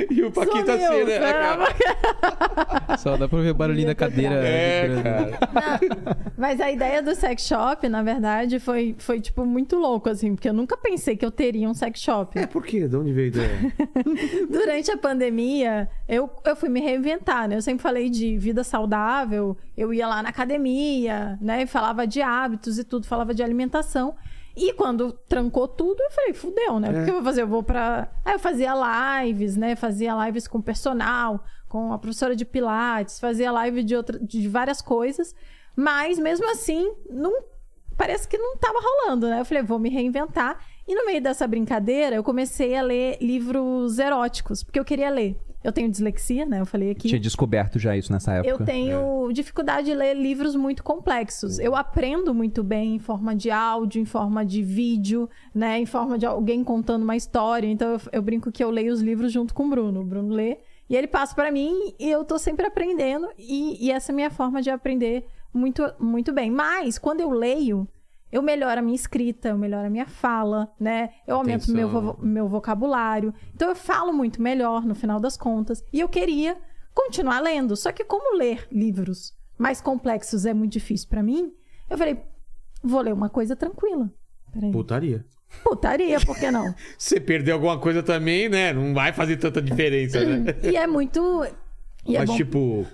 E o Paquito Sumiu, assim, né? Só dá pra ouvir o barulhinho da cadeira. É, cara. Mas a ideia do sex shop, na verdade, foi, foi tipo, muito louco, assim, porque eu nunca pensei que eu teria um sex shop. É, por quê? De onde veio a ideia? Durante a pandemia, eu, eu fui me reinventar, né? Eu sempre falei de vida saudável, eu ia lá na academia, né? E falava de hábitos e tudo, falava de alimentação. E quando trancou tudo, eu falei, fudeu, né? O que eu vou fazer? Eu vou pra. Aí eu fazia lives, né? Fazia lives com personal, com a professora de Pilates, fazia live de, outra, de várias coisas. Mas mesmo assim, não parece que não tava rolando, né? Eu falei, vou me reinventar. E no meio dessa brincadeira, eu comecei a ler livros eróticos, porque eu queria ler. Eu tenho dislexia, né? Eu falei aqui. Tinha descoberto já isso nessa época. Eu tenho dificuldade de ler livros muito complexos. Eu aprendo muito bem em forma de áudio, em forma de vídeo, né? Em forma de alguém contando uma história. Então eu, eu brinco que eu leio os livros junto com o Bruno. O Bruno lê E ele passa pra mim e eu tô sempre aprendendo. E, e essa é a minha forma de aprender muito, muito bem. Mas, quando eu leio, eu melhoro a minha escrita, eu melhoro a minha fala, né? Eu aumento meu, vo- meu vocabulário. Então, eu falo muito melhor no final das contas. E eu queria continuar lendo. Só que, como ler livros mais complexos é muito difícil pra mim, eu falei, vou ler uma coisa tranquila. Peraí. Putaria. Putaria, por que não? Você perder alguma coisa também, né? Não vai fazer tanta diferença, né? E é muito. E é Mas bom. tipo,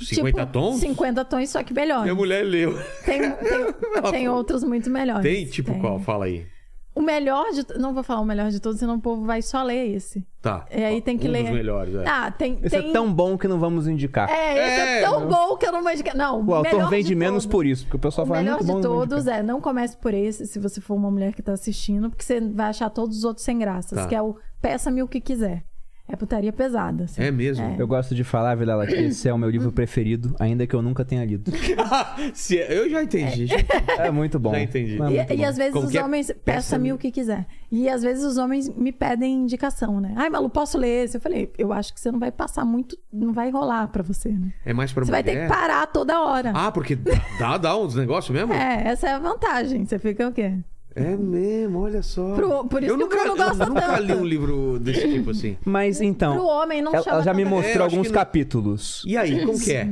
50 Tipo, tons? 50 tons, só que melhor. Minha mulher leu. Tem, tem, tem outros muito melhores. Tem tipo qual? Fala aí. O melhor de. Não vou falar o melhor de todos, senão o povo vai só ler esse. Tá. E aí tem que um ler. dos melhores, é. Ah, tem. Esse tem... é tão bom que não vamos indicar. É, esse é, É, tão não. bom que eu não vou indicar. Não, o autor melhor vende de menos todos. por isso, porque o pessoal O fala "É melhor muito de bom. não vou todos indicar." é não comece por esse se você for uma mulher que tá assistindo, porque você vai achar todos os outros sem graças, Tá. que é o peça-me o que quiser. É putaria pesada. assim. É mesmo? É. Eu gosto de falar, Vilela, que esse é o meu livro preferido, ainda que eu nunca tenha lido. Se- eu já entendi. já- É muito bom. Já entendi. É E, e bom. às vezes Como os é? homens. Peça-me. Peça-me o que quiser. E às vezes os homens me pedem indicação, né? Ai, Malu, posso ler esse? Eu falei, eu acho que você não vai passar muito. Não vai rolar pra você, né? É mais pra Você mulher? vai ter que parar toda hora. Ah, porque dá, dá uns negócios mesmo? É, essa é a vantagem. Você fica o quê? É mesmo, olha só. Pro- por isso eu que o nunca, Bruno gosta eu nunca tanto. li um livro desse tipo assim. Mas então. Pro homem não ela, chama ela já me É, mostrou acho alguns capítulos. E aí, como que é?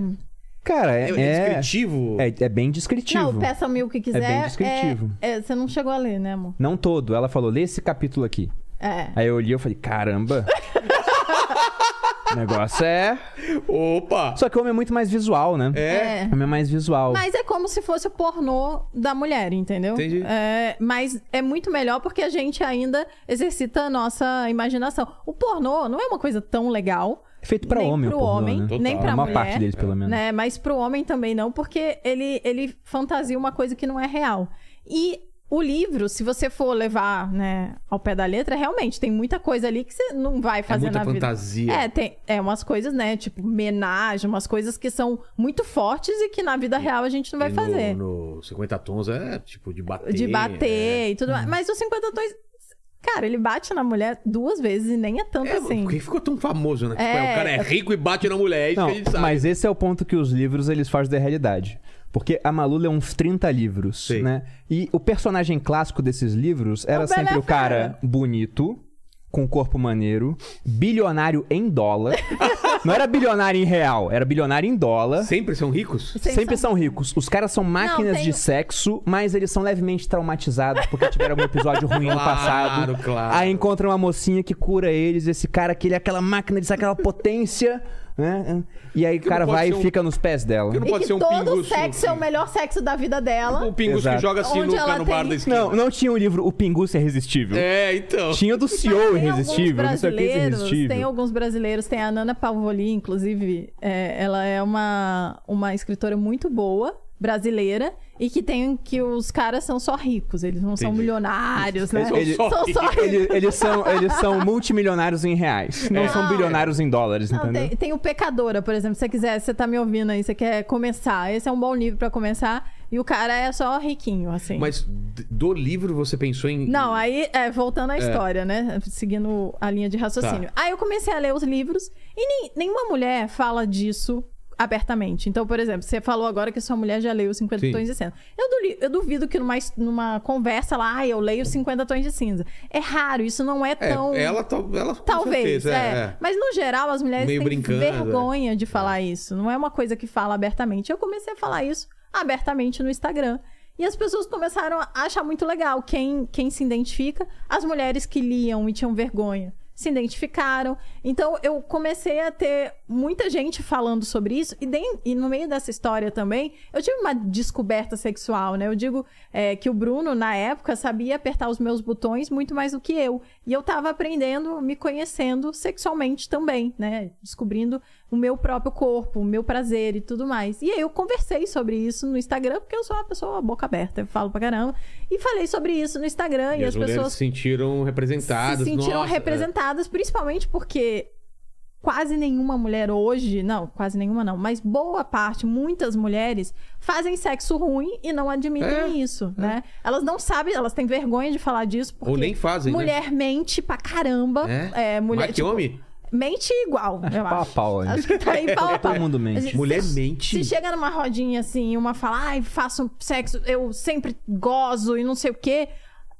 Cara, É, é. é É, descritivo? é, é bem descritivo. Não, peça-me o que quiser. bem descritivo. é- é- você não chegou a ler, né, amor? Não todo. Ela falou, lê esse capítulo aqui. É. Aí eu olhei e falei, caramba. o negócio é. Opa! Só que o homem é muito mais visual, né? É. O homem é mais visual. Mas é como se fosse o pornô da mulher, entendeu? Entendi. É, mas é muito melhor porque a gente ainda exercita a nossa imaginação. O pornô não é uma coisa tão legal. É feito pra nem homem pro o pornô, homem, né? Total. nem pra a maior mulher. parte deles, pelo menos. né? Mas pro homem também não, porque ele, ele fantasia uma coisa que não é real. E o livro, se você for levar, né, ao pé da letra, realmente tem muita coisa ali que você não vai fazer muita na vida. fantasia. É, tem é umas coisas, né, tipo homenagem, umas coisas que são muito fortes e que na vida real a gente não vai E fazer. No, no 50 tons é tipo de bater. De bater é. e tudo mais. Mas os 50 tons, cara, ele bate na mulher duas vezes e nem é tanto É, assim. porque ficou tão famoso, né? Tipo, É. é, o cara é rico e bate na mulher, é isso Não, que a gente sabe. mas esse é o ponto que os livros eles fazem da realidade. Porque a Malu lê uns 30 livros, Sei. né? E o personagem clássico desses livros era o sempre Bela o cara Fera. bonito, com corpo maneiro, bilionário em dólar. Não era bilionário em real, era bilionário em dólar. Sempre são ricos? Sem Sempre sal- são ricos. Os caras são máquinas tem- de sexo, mas eles são levemente traumatizados porque tiveram um episódio ruim no Claro, passado. claro. Aí encontram uma mocinha que cura eles, esse cara que ele é aquela máquina de aquela potência, né? E aí o Que cara vai e um- fica nos pés dela. Que não E pode que ser um todo sexo é o melhor sexo da vida dela. Pinguço que Exato. joga Onde sinuca ela no bar tem- da esquina. Não, não tinha o livro O Pinguço é Irresistível. É, então. Tinha o do CEO Tem Irresistível, alguns não sei o que é brasileiros, Irresistível. Tem alguns brasileiros, tem a Nana Palvoli, inclusive, é, ela é uma, uma escritora muito boa, brasileira, e que tem que os caras são só ricos, eles não são Entendi. milionários, né? Eles são só são só ricos. ricos. Ele- eles, são, eles são multimilionários em reais, não É. são Não. bilionários em dólares, Não, entendeu? tem, tem o Pecadora, por exemplo. Se você quiser, você tá me ouvindo aí, você quer começar. Esse é um bom livro pra começar. E o cara é só riquinho, assim. Mas do livro você pensou em. Não, aí, é, voltando à história, né? Seguindo a linha de raciocínio. Tá. Aí eu comecei a ler os livros e nem- nenhuma mulher fala disso abertamente. Então, por exemplo, você falou agora que sua mulher já leu 50 Sim. tons de cinza. Eu, eu duvido que numa, numa conversa lá, ah, eu leio 50 tons de cinza. É raro, isso não é É, tão. ela, tal- ela com Talvez, certeza, é. Mas no geral, as mulheres Meio têm brincando, é. vergonha de falar isso. Não é uma coisa que fala abertamente. Eu comecei a falar isso abertamente no Instagram. E as pessoas começaram a achar muito legal quem, quem se identifica. As mulheres que liam e tinham vergonha se identificaram. Então eu comecei a ter muita gente falando sobre isso. E, den- e no meio dessa história também, eu tive uma descoberta sexual, né? Eu digo é, que o Bruno, na época, sabia apertar os meus botões muito mais do que eu. E eu tava aprendendo, me conhecendo sexualmente também, né? Descobrindo o meu próprio corpo, o meu prazer e tudo mais. E aí eu conversei sobre isso no Instagram, porque eu sou uma pessoa boca aberta, eu falo pra caramba. E falei sobre isso no Instagram e, E as as pessoas se sentiram representadas. se sentiram nossa, é. Principalmente porque quase nenhuma mulher hoje, não, quase nenhuma não, mas boa parte, muitas mulheres fazem sexo ruim e não admitem É, isso, né? Elas não sabem, elas têm vergonha de falar disso porque Ou nem fazem, né? mulher mente pra caramba. É? É, mulher Mais que tipo, homem? mente igual, eu Pau a acho. pau? Acho que tá aí pau a pau. Todo mundo mente. Se- Mulher se- mente. Se chega numa rodinha assim, uma fala, ai, faço sexo, eu sempre gozo e não sei o quê,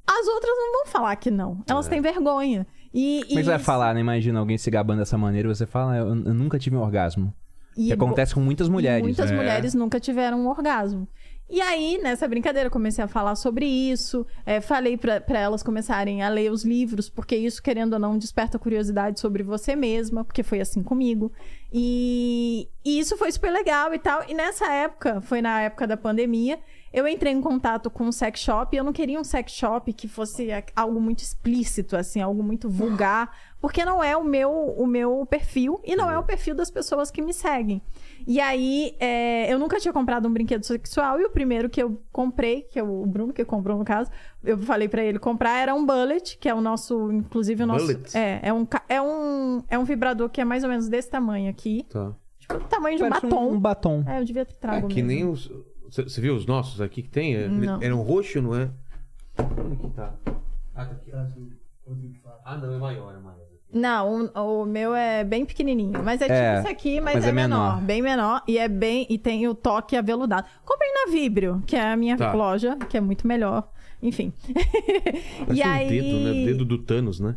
as outras não vão falar que não. Elas É. têm vergonha. E, Como é que você vai falar, né? Imagina alguém se gabando dessa maneira e você fala, "Ah, eu, eu nunca tive um orgasmo. E que acontece com muitas mulheres. Muitas É. mulheres nunca tiveram um orgasmo. E aí, nessa brincadeira, eu comecei a falar sobre isso. é, falei pra elas começarem a ler os livros, porque isso, querendo ou não, desperta curiosidade sobre você mesma, porque foi assim comigo. E, e isso foi super legal e tal. E nessa época, foi na época da pandemia, eu entrei em contato com um sex shop. E eu não queria um sex shop que fosse algo muito explícito, assim, algo muito vulgar, porque não é o meu, o meu perfil e não é o perfil das pessoas que me seguem. E aí, é, eu nunca tinha comprado um brinquedo sexual e o primeiro que eu comprei, que é o Bruno que comprou no caso, eu falei pra ele comprar era um bullet, que é o nosso, inclusive o nosso, Bullet? é, é um é um é um vibrador que é mais ou menos desse tamanho aqui, Tá. tipo o tamanho de um Parece batom. Um, batom. É, eu devia ter É trago que mesmo. nem os. Você viu os nossos aqui que tem? É- Não. Era um roxo, não é? Onde que tá? Ah, tá aqui. Ah, não, é maior, é maior. Não, o, o meu é bem pequenininho. Mas é tipo É, isso aqui, mas, mas é, é menor. menor. Bem menor. E é bem. E tem o toque aveludado. Comprei na Vibrio, que é a minha Tá. loja, que é muito melhor. Enfim. Parece e um aí. dedo, né? O dedo do Thanos, né?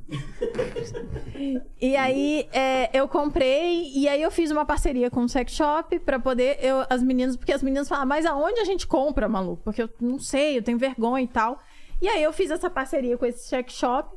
E aí é, eu comprei e aí eu fiz uma parceria com o sex shop pra poder eu, as meninas, porque as meninas falam, mas aonde a gente compra, maluco? Porque eu não sei, eu tenho vergonha e tal. E aí eu fiz essa parceria com esse sex shop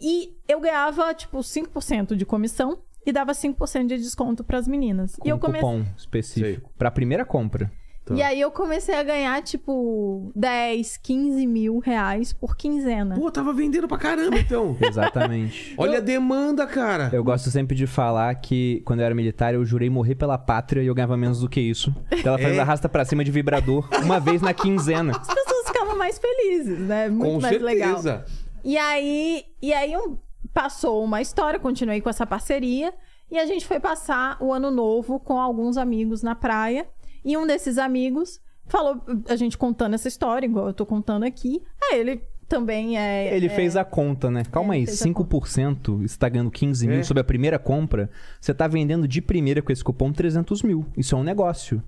e eu ganhava tipo 5% de comissão e dava 5% de desconto pras meninas. Com e eu um comecei cupom específico. Pra primeira compra. Tá. E aí eu comecei a ganhar tipo 10, 15 mil reais por quinzena. Pô, tava vendendo pra caramba, então. Exatamente. Olha a demanda, cara. Eu gosto sempre de falar que quando eu era militar eu jurei morrer pela pátria e eu ganhava menos do que isso. Então ela fazia É? arrasta pra cima de vibrador uma vez na quinzena. As pessoas ficavam mais felizes, né? Muito Com mais legal. certeza. E aí, e aí um- passou uma história, continuei com essa parceria. E a gente foi passar o ano novo com alguns amigos na praia. E um desses amigos falou, a gente contando essa história, igual eu tô contando aqui. Aí ele também é. Ele é- fez a conta, né? Calma É, aí, ele fez a 5%, você tá ganhando 15 mil É. sobre a primeira compra, você tá vendendo de primeira com esse cupom 300 mil. Isso é um negócio.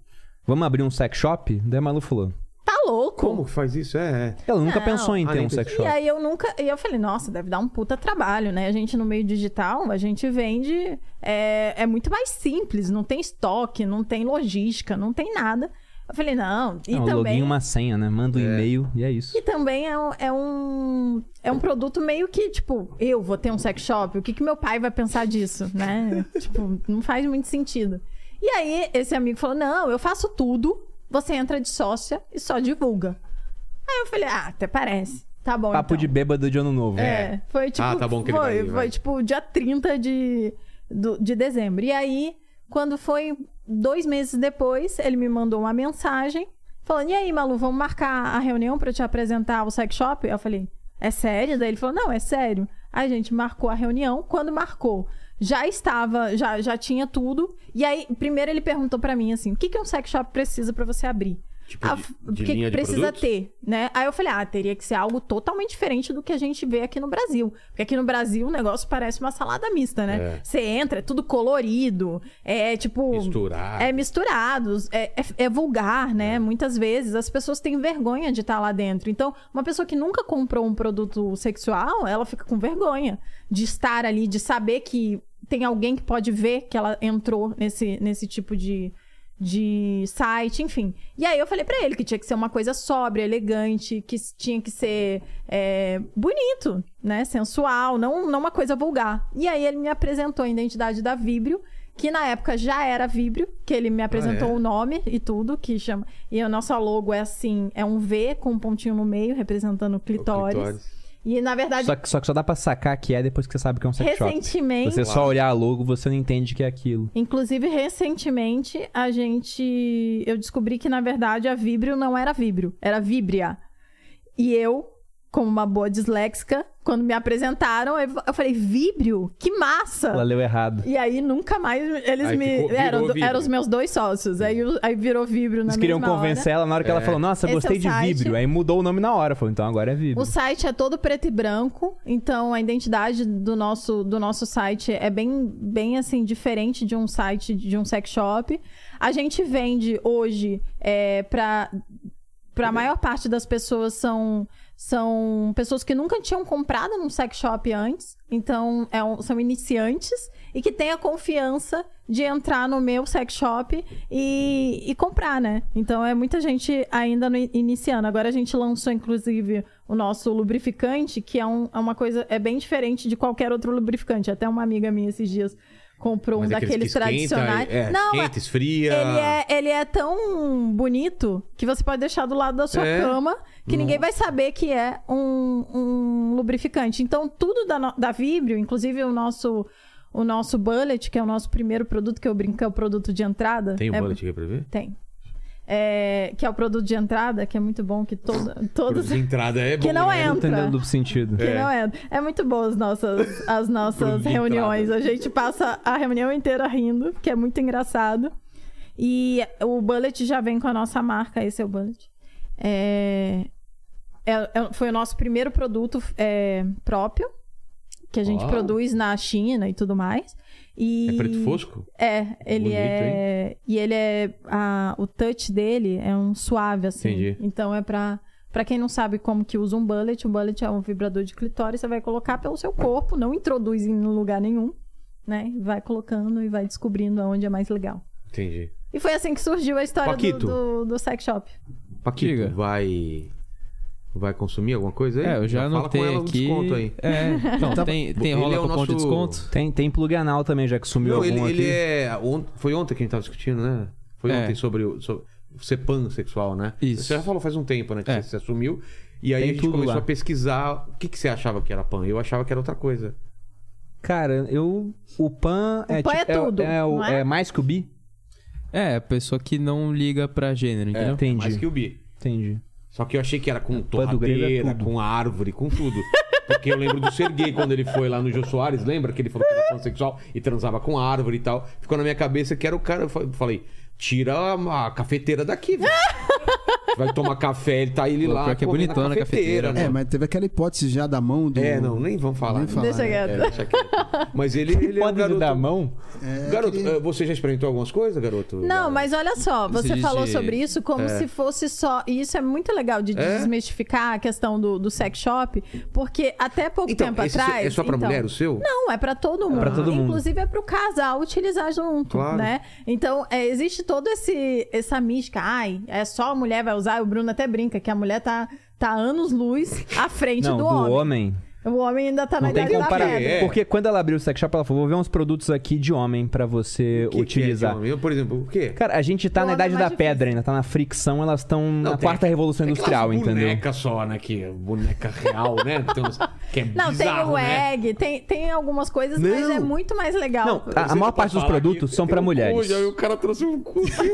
Vamos abrir um sex shop? Daí a Malu falou. Tá louco! Como que faz isso? É, é. Ela nunca Não. pensou em Ah, ter nem um sex shop. E aí eu nunca. E eu falei, nossa, deve dar um puta trabalho, né? A gente no meio digital, a gente vende. É, é muito mais simples, não tem estoque, não tem logística, não tem nada. Eu falei, não. E É um também. login e uma senha, né? Manda um É. e-mail e é isso. E também é um, é um. É um produto meio que, tipo, eu vou ter um sex shop, o que, que meu pai vai pensar disso, né? tipo, não faz muito sentido. E aí, esse amigo falou: não, eu faço tudo, você entra de sócia e só divulga. Aí eu falei, ah, até parece. Tá bom. Papo então. de bêbado de ano novo. É, foi tipo. Ah, tá bom que ele foi, vai ir, foi tipo dia 30 de, do- de dezembro. E aí, quando foi dois meses depois, ele me mandou uma mensagem falando: E aí, Malu, vamos marcar a reunião pra eu te apresentar o sex shop? Eu falei: É sério? Daí ele falou: Não, é sério. Aí a gente marcou a reunião. Quando marcou, já estava, já, já tinha tudo. E aí, primeiro ele perguntou pra mim assim: O que, que um sex shop precisa pra você abrir? Tipo, Ah, de- o de que, precisa produtos? ter, né? Aí eu falei, ah, teria que ser algo totalmente diferente do que a gente vê aqui no Brasil. Porque aqui no Brasil o negócio parece uma salada mista, né? É. Você entra, é tudo colorido, é tipo. Misturar. É misturados, é, é- é vulgar, né? Muitas vezes as pessoas têm vergonha de estar lá dentro. Então, uma pessoa que nunca comprou um produto sexual, ela fica com vergonha de estar ali, de saber que tem alguém que pode ver que ela entrou nesse, nesse tipo de, de site, enfim. E aí eu falei pra ele que tinha que ser uma coisa sóbria, elegante, que tinha que ser é, bonito, né? Sensual, não, não uma coisa vulgar. E aí ele me apresentou a identidade da Vibrio, que na época já era Vibrio, que ele me apresentou é? o nome e tudo, que chama. E a nossa logo é assim, é um V com um pontinho no meio, representando o O clitóris. E na verdade, Só que, só que só dá pra sacar que é depois que você sabe que é um sex shop. recentemente. Você só olhar a logo, você não entende que é aquilo. Inclusive, recentemente, a gente. Eu descobri que, na verdade, a Vibrio não era Vibrio, era Vibria. E eu como uma boa disléxica, quando me apresentaram, eu falei, Vibrio? Que massa! Ela leu errado. E aí nunca mais eles Aí me. ficou- eram, eram os meus dois sócios. Aí, aí virou Vibrio na Eles queriam mesma convencer hora. ela na hora que ela É. falou, nossa, Esse gostei é de site. Vibrio. Aí mudou o nome na hora. Falou, então agora é Vibrio. O site é todo preto e branco, então a identidade do nosso, do nosso site é bem, bem assim, diferente de um site de um sex shop. A gente vende hoje é, para para a maior parte das pessoas são são pessoas que nunca tinham comprado num sex shop antes, então é um- são iniciantes e que têm a confiança de entrar no meu sex shop e, e comprar, né? Então é muita gente ainda no, iniciando. Agora a gente lançou, inclusive, o nosso lubrificante, que é, um- é uma coisa, é bem diferente de qualquer outro lubrificante. Até uma amiga minha esses dias comprou Mas um aqueles daqueles que esquenta, tradicionais. É, Não, esquenta, esfria. ele é, ele é tão bonito que você pode deixar do lado da sua É? cama que ninguém vai saber que é um, um lubrificante. Então, tudo da, da Vibrio, inclusive o nosso, o nosso Bullet, que é o nosso primeiro produto que eu brinco, é o produto de entrada. Tem um é, bullet aqui pra ver? Tem. É, que é o produto de entrada, que é muito bom, que todo, todos. Produto de entrada é bom, Que não né? é. Entendendo entra. o duplo sentido. Que não é. É muito boa as nossas, as nossas reuniões. A gente passa a reunião inteira rindo, que é muito engraçado. E o Bullet já vem com a nossa marca, esse é o Bullet. É, é- é- foi o nosso primeiro produto é, próprio, que a gente Uau. produz na China e tudo mais. E... É preto fosco? É, ele Bonito, é. E ele é. a- o touch dele é um suave, assim. Entendi. Então é pra. Pra quem não sabe como que usa um bullet, o bullet é um vibrador de clitóris, você vai colocar pelo seu corpo, não introduz em lugar nenhum, né? Vai colocando e vai descobrindo aonde é mais legal. Entendi. E foi assim que surgiu a história do, do, do sex shop. Paquito, Diga. vai. Vai consumir alguma coisa aí? É, eu já fala anotei com ela o aqui. desconto aí. É, então, Tá- tem, tem Ele rola é o cupom de nosso- desconto? Tem, tem plug anal também, já que sumiu Não, algum ele, ele aqui. é. on- Foi ontem que a gente tava discutindo, né? Foi É. ontem sobre, o- sobre ser pansexual, né? Isso. Você já falou faz um tempo, né? Que É. você assumiu. E aí Tem a gente começou lá. a pesquisar o que, que você achava que era pan. Eu achava que era outra coisa. Cara, eu. O pan é pan é tipo- tudo, É, o- é? é mais que o bi? É, a pessoa que não liga pra gênero, entendeu? Entendi. Mais que o bi. Entendi. Só que eu achei que era com é torradeira, tudo. com árvore, com tudo. Porque eu lembro do Serguei quando ele foi lá no Jô Soares, lembra que ele falou que era pansexual e transava com árvore e tal. Ficou na minha cabeça que era o cara. Eu fa- falei, tira a, a cafeteira daqui, velho. Vai tomar café, ele tá ele Pô, lá. que é bonitona a cafeteira, né? É, mas teve aquela hipótese já da mão do. É, não, nem vamos falar. Nem né? falar, Deixa né? quieto. É, deixa quieto. Mas ele, ele é um Pode garoto... dar a mão? É, Garoto, eh, você já experimentou algumas coisas, garoto? Não, Já- mas olha só, Você falou de- sobre isso como se fosse só. E isso é muito legal de É? desmistificar a questão do, do sex shop, porque até pouco Então, tempo atrás. é só pra então, mulher o seu? Não, é pra todo mundo. pra todo mundo. Inclusive é pro casal utilizar junto, Claro. né? Então, é, existe todo esse essa mística. Ai, é só a mulher vai usar. O Bruno até brinca que a mulher tá, tá anos luz à frente Não, do, do homem. homem. O homem ainda tá na Não tem idade da pedra. É. Porque quando ela abriu o sex shop, ela falou: vou ver uns produtos aqui de homem pra você O que que é de utilizar. homem? Eu, por exemplo, o quê? Cara, a gente tá O na é idade da difícil. pedra ainda, tá na fricção, elas estão na tem quarta revolução tem industrial, aquelas entendeu? boneca só, né? Que é boneca real, né? Tem uns- que é Não, bizarro, tem o né? egg, tem, tem algumas coisas, mas Não. é muito mais legal. Não, a, a maior parte dos produtos são pra um mulheres. e o cara trouxe um cu. assim,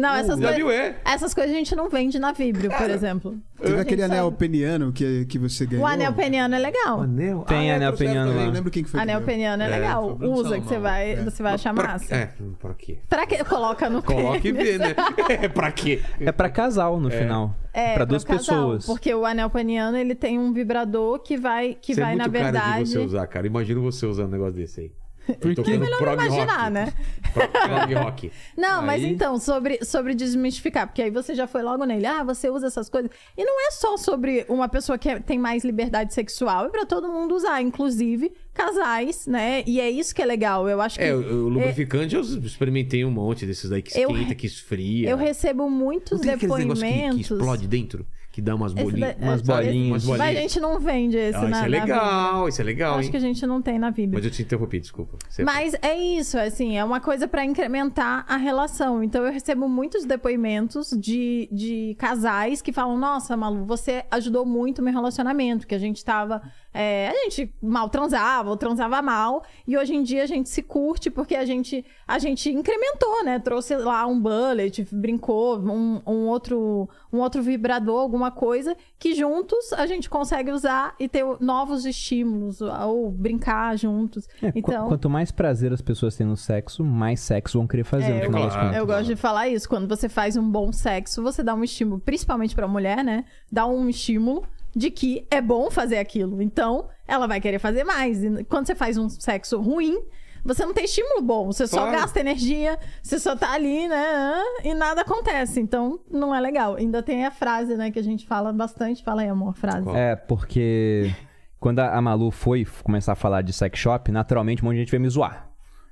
Não, essas, Já coi- viu, é? essas coisas a gente não vende na Vibrio, por exemplo. Teve aquele anel peniano que, que você ganhou. O anel peniano é legal. Anel? Tem anel trouxeram peniano também. Eu lá. lembro quem que foi. Anel peniano é, É, legal. Usa que você vai, É. você vai achar Pra- massa. É, pra quê? Pra que coloca no Coloque e vê, né? É, pra quê? É pra casal no final. É, pra duas casal, pessoas. Porque o anel peniano, ele tem um vibrador que vai, que vai é muito na cara verdade... de você usar, cara. Imagina você usando um negócio desse aí. Por quê? tocando Melhor prog imaginar, rock. né? Pro- Prog rock. Não, mas Aí- então, sobre, sobre desmistificar, porque aí você já foi logo nele, ah, você usa essas coisas. E não é só sobre uma pessoa que é- tem mais liberdade sexual, é pra todo mundo usar, inclusive casais, né? E é isso que é legal. Eu acho que. É, o, o lubrificante eu experimentei um monte desses daí que Eu esquenta, re- que esfria. Eu recebo muitos Não tem aqueles negócios que, depoimentos. que explode dentro? Que dá umas bolinhas. da- umas é, bolinhas. esse- Mas a gente não vende esse Ah, na, isso é legal, isso é legal, Acho hein? que a gente não tem na Vibra. Mas eu te interrompi, desculpa. Você- Mas é isso, assim, é uma coisa pra incrementar a relação. Então eu recebo muitos depoimentos de, de casais que falam: Nossa, Malu, você ajudou muito o meu relacionamento, que a gente tava. É, a gente mal transava, ou transava mal, e hoje em dia a gente se curte porque a gente, a gente incrementou, né? Trouxe lá um bullet, brincou, um, um outro, um outro vibrador, alguma coisa que juntos a gente consegue usar e ter novos estímulos ou brincar juntos. É, qu- então, Quanto mais prazer as pessoas têm no sexo, mais sexo vão querer fazer É, claro. contas. eu gosto de falar isso. Quando você faz um bom sexo, você dá um estímulo, principalmente pra mulher, né? Dá um estímulo de que é bom fazer aquilo. Então, ela vai querer fazer mais. E quando você faz um sexo ruim, você não tem estímulo bom. Você só Claro. gasta energia, você só tá ali, né? E nada acontece. Então, não é legal. Ainda tem a frase, né, que a gente fala bastante. Fala aí, amor, a frase. É, porque quando a Malu foi começar a falar de sex shop, naturalmente um monte de gente veio me zoar.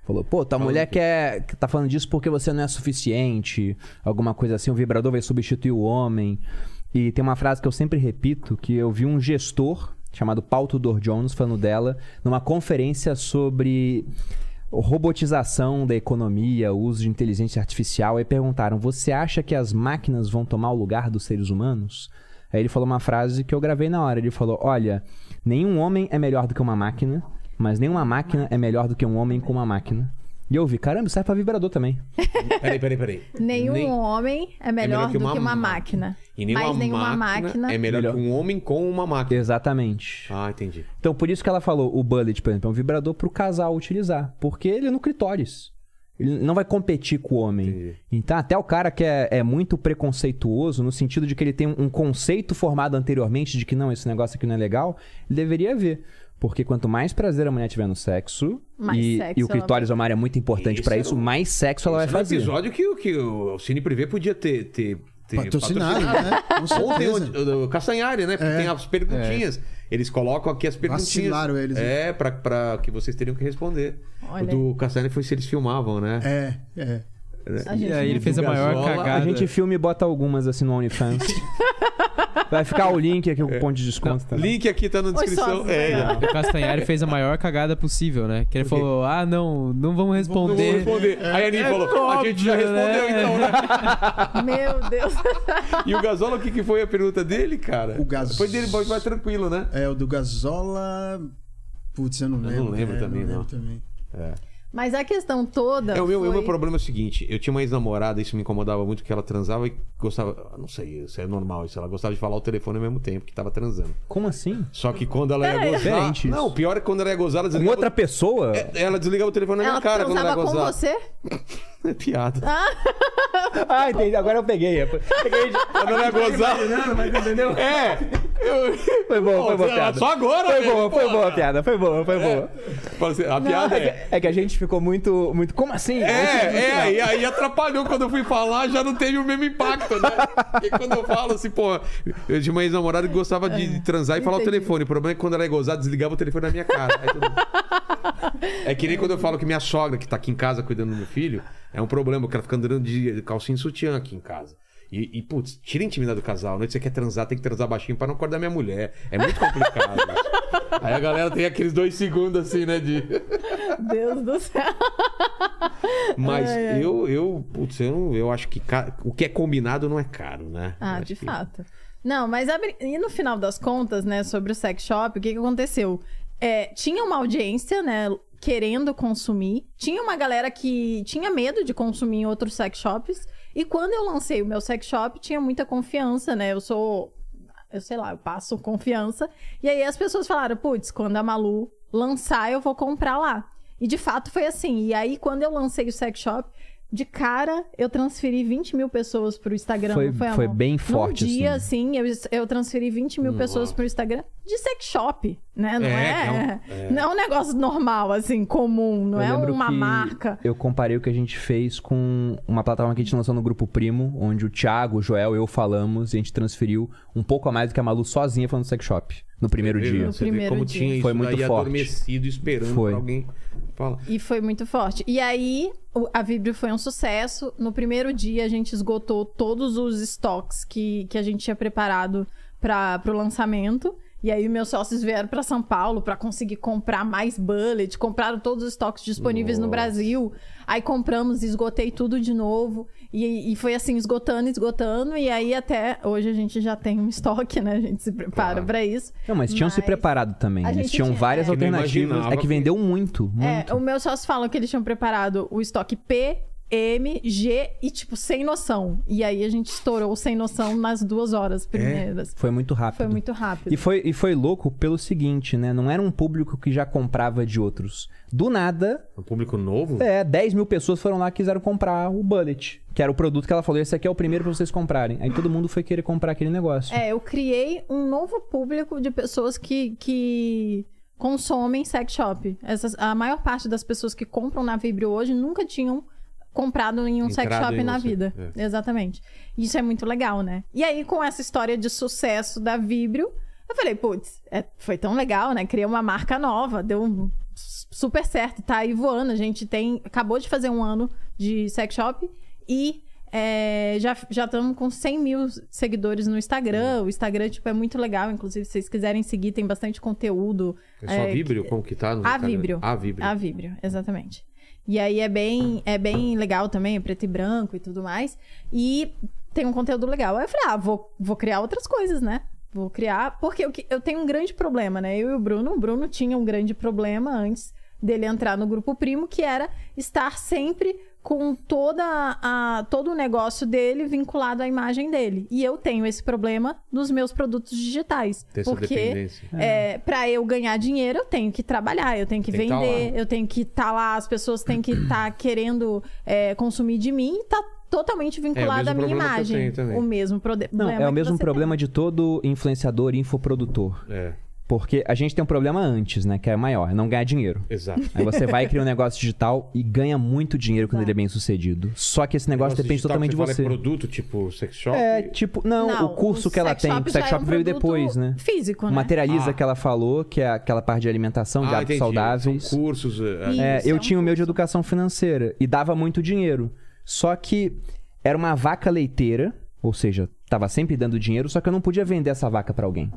Falou, pô, tua mulher quer, que tá falando disso porque você não é suficiente, alguma coisa assim, o vibrador vai substituir o homem. E tem uma frase que eu sempre repito, que eu vi um gestor chamado Paul Tudor Jones falando dela numa conferência sobre robotização da economia, uso de inteligência artificial. Aí perguntaram, você acha que as máquinas vão tomar o lugar dos seres humanos? Aí ele falou uma frase que eu gravei na hora. Ele falou: Olha, nenhum homem é melhor do que uma máquina, mas nenhuma máquina é melhor do que um homem com uma máquina. E eu vi, caramba, serve pra vibrador também. Peraí, peraí, peraí. Nenhum Nem- homem é melhor, do que uma, máquina. E nenhuma, Mas nenhuma máquina, máquina. é melhor, Melhor. que um homem com uma máquina. Exatamente. Ah, entendi. Então, por isso que ela falou, o bullet, por exemplo, é um vibrador pro casal utilizar. Porque ele é no clitóris. Ele não vai competir com o homem. Entendi. Então, até o cara que é, é muito preconceituoso, no sentido de que ele tem um conceito formado anteriormente de que não, esse negócio aqui não é legal, ele deveria ver. Porque quanto mais prazer a mulher tiver no sexo, Mais e, sexo e o clitóris é uma área muito importante era isso, o- mais sexo ela vai Esse é um fazer. episódio que, o- que o Cine Privé podia ter, ter, ter Patrocinado, né? Com Ontem certeza. o, o Castanhari, né? Porque É. tem as perguntinhas. Eles colocam aqui as perguntinhas. Vacilaram eles, É, pra, pra que vocês teriam que responder. Olha O do Castanhari foi se eles filmavam, né? É, é. Gente E aí ele fez a maior Gazola, a cagada. A gente filma e bota algumas assim no OnlyFans. vai ficar o link aqui com o ponto de desconto. tá? Link aqui tá na descrição. é, ó. O Castanhari fez a maior cagada possível, né? Que ele falou: ah, não, não vamos Não vou responder. responder. Aí a Aninha É falou: a gente já óbvio, respondeu né? então, né? Meu Deus. E o Gazola, o que, que foi a pergunta dele, cara? O Gaz- Foi dele, vai tranquilo, né? É, o do Gazola. Putz, eu não Eu lembro. não lembro É, também, lembro não. também. É. Mas a questão toda. É, o, meu, o foi... meu problema é o seguinte: eu tinha uma ex-namorada, isso me incomodava muito, que ela transava e gostava. Não sei, isso é normal, isso. Ela gostava de falar o telefone ao mesmo tempo que tava transando. Como assim? Só que quando ela ia Peraí. gozar. Não, o pior é que quando ela ia gozar, ela Com desligava. outra pessoa? É, Ela desligava o telefone na minha Ela cara quando ela ia transava com gozar. você? É piada. Ah, entendi. Agora eu peguei. Eu Peguei de... Quando ela ia gozar. mas entendeu? É! Eu... Foi bom, foi boa piada. Só agora, Foi boa, foi boa a piada. Foi boa, foi boa. Assim, A piada é, é. que, é que a gente ficou muito, muito. Como assim? É, é, e aí atrapalhou quando eu fui falar, já não teve o mesmo impacto, né? Porque quando eu falo assim, pô, eu tinha uma ex-namorada que gostava de transar e falar o telefone. O problema é que quando ela ia gozar, desligava o telefone na minha cara. Aí tudo- É que nem quando eu falo que minha sogra, que tá aqui em casa cuidando do meu filho, é um problema, porque ela fica andando de calcinha e sutiã aqui em casa. E, e, putz, tira a intimidade do casal. À noite você quer transar, tem que transar baixinho pra não acordar minha mulher. É muito complicado. isso. Aí a galera tem aqueles dois segundos assim, né? De... Deus do céu. Mas Ai, ai. eu, eu, putz, eu, não- eu acho que ca- o que é combinado não é caro, né? Ah, de que- fato. Não, mas a e no final das contas, né, sobre o sex shop, o que, que aconteceu? É, tinha uma audiência, né, querendo consumir. Tinha uma galera que tinha medo de consumir em outros sex shops. E quando eu lancei o meu sex shop, tinha muita confiança, né? Eu sou. Eu sei lá, eu passo confiança. E aí as pessoas falaram: putz, quando a Malu lançar, eu vou comprar lá. E de fato foi assim. E aí, quando eu lancei o sex shop, de cara, eu transferi 20 mil pessoas pro Instagram. Foi- foi, foi bem forte, Num dia, assim. assim, eu, eu transferi 20 mil pessoas pro Instagram de sex shop, né? Não É, é, é um- é. não é um negócio normal, assim, comum. Não Eu é uma que marca. Eu comparei o que a gente fez com uma plataforma que a gente lançou no Grupo Primo, onde o Thiago, o Joel e eu falamos e a gente transferiu um pouco a mais do que a Malu sozinha falando do sex shop no primeiro Você vê, dia. Você vê primeiro como dia. tinha isso Foi muito daí forte. adormecido, esperando Foi. pra alguém falar. E foi muito forte. E aí, a Vibrio foi um sucesso. No primeiro dia, a gente esgotou todos os estoques que, que a gente tinha preparado para o lançamento. E aí, meus sócios vieram para São Paulo para conseguir comprar mais bullet. Compraram todos os estoques disponíveis no Nossa. Brasil. Aí compramos, esgotei tudo de novo. E, e foi assim, esgotando, esgotando. E aí, até hoje, a gente já tem um estoque, né? A gente se prepara Claro. para isso. Não, mas tinham se Mas preparado também. a Eles tinham tinha- várias é. Alternativas. É que vendeu muito, muito. É, o meus sócios falam que eles tinham preparado o estoque P, M, G e, tipo, sem noção. E aí a gente estourou sem noção nas duas horas primeiras. Foi muito rápido. Foi muito rápido. E foi, e foi louco pelo seguinte, né? Não era um público que já comprava de outros. Do nada, Um público novo? é, 10 mil pessoas foram lá e quiseram comprar o Bullet, que era o produto que ela falou: esse aqui é o primeiro pra vocês comprarem. Aí todo mundo foi querer comprar aquele negócio. É, eu criei um novo público de pessoas que, que consomem sex shop. Essas, a maior parte das pessoas que compram na Vibrio hoje nunca tinham comprado em um sex shop na vida. é. Exatamente. Isso é muito legal, né? E aí, com essa história de sucesso da Vibrio, eu falei, putz, é, foi tão legal, né? Criei uma marca nova, deu um super certo, tá aí voando. A gente tem. Acabou de fazer um ano de sex shop e é, já já estamos com 100 mil seguidores no Instagram. O Instagram, tipo, é muito legal. Inclusive, se vocês quiserem seguir, tem bastante conteúdo. É só é, Vibrio? Como que tá? No A Instagram? Vibrio. A Vibrio. A Vibrio, exatamente. E aí é bem, é bem legal também, é preto e branco e tudo mais. E tem um conteúdo legal. Aí eu falei, ah, vou, vou criar outras coisas, né? Vou criar. Porque eu, eu tenho um grande problema, né? Eu e o Bruno. O Bruno tinha um grande problema antes dele entrar no grupo primo, que era estar sempre com toda a, todo o negócio dele vinculado à imagem dele. E eu tenho esse problema nos meus produtos digitais. Ter essa porque dependência. é, para eu ganhar dinheiro, eu tenho que trabalhar, eu tenho que Tem que tá vender, lá. eu tenho que estar lá, as pessoas têm que estar querendo é, consumir de mim e tá totalmente vinculado à minha É, mesmo problema que eu imagem. tenho também. O mesmo prode- Não, problema. é o mesmo problema de todo influenciador e infoprodutor. É, Porque a gente tem um problema antes, né? Que é maior, é não ganhar dinheiro. exato. Aí você vai criar um negócio digital e ganha muito dinheiro quando ele é bem sucedido. Só que esse negócio Negócio depende totalmente que de fala você. É produto, tipo sex shop? É, tipo, não, Não, o curso que ela tem, o sex é shop um veio depois, né? Físico, O né? Materializa Ah. que ela falou, que é aquela parte de alimentação, de Ah, hábitos entendi. saudáveis. São cursos. é, Isso, É, é eu um tinha o meu de curso. educação financeira e dava muito dinheiro. Só que era uma vaca leiteira, ou seja, tava sempre dando dinheiro, só que eu não podia vender essa vaca pra alguém.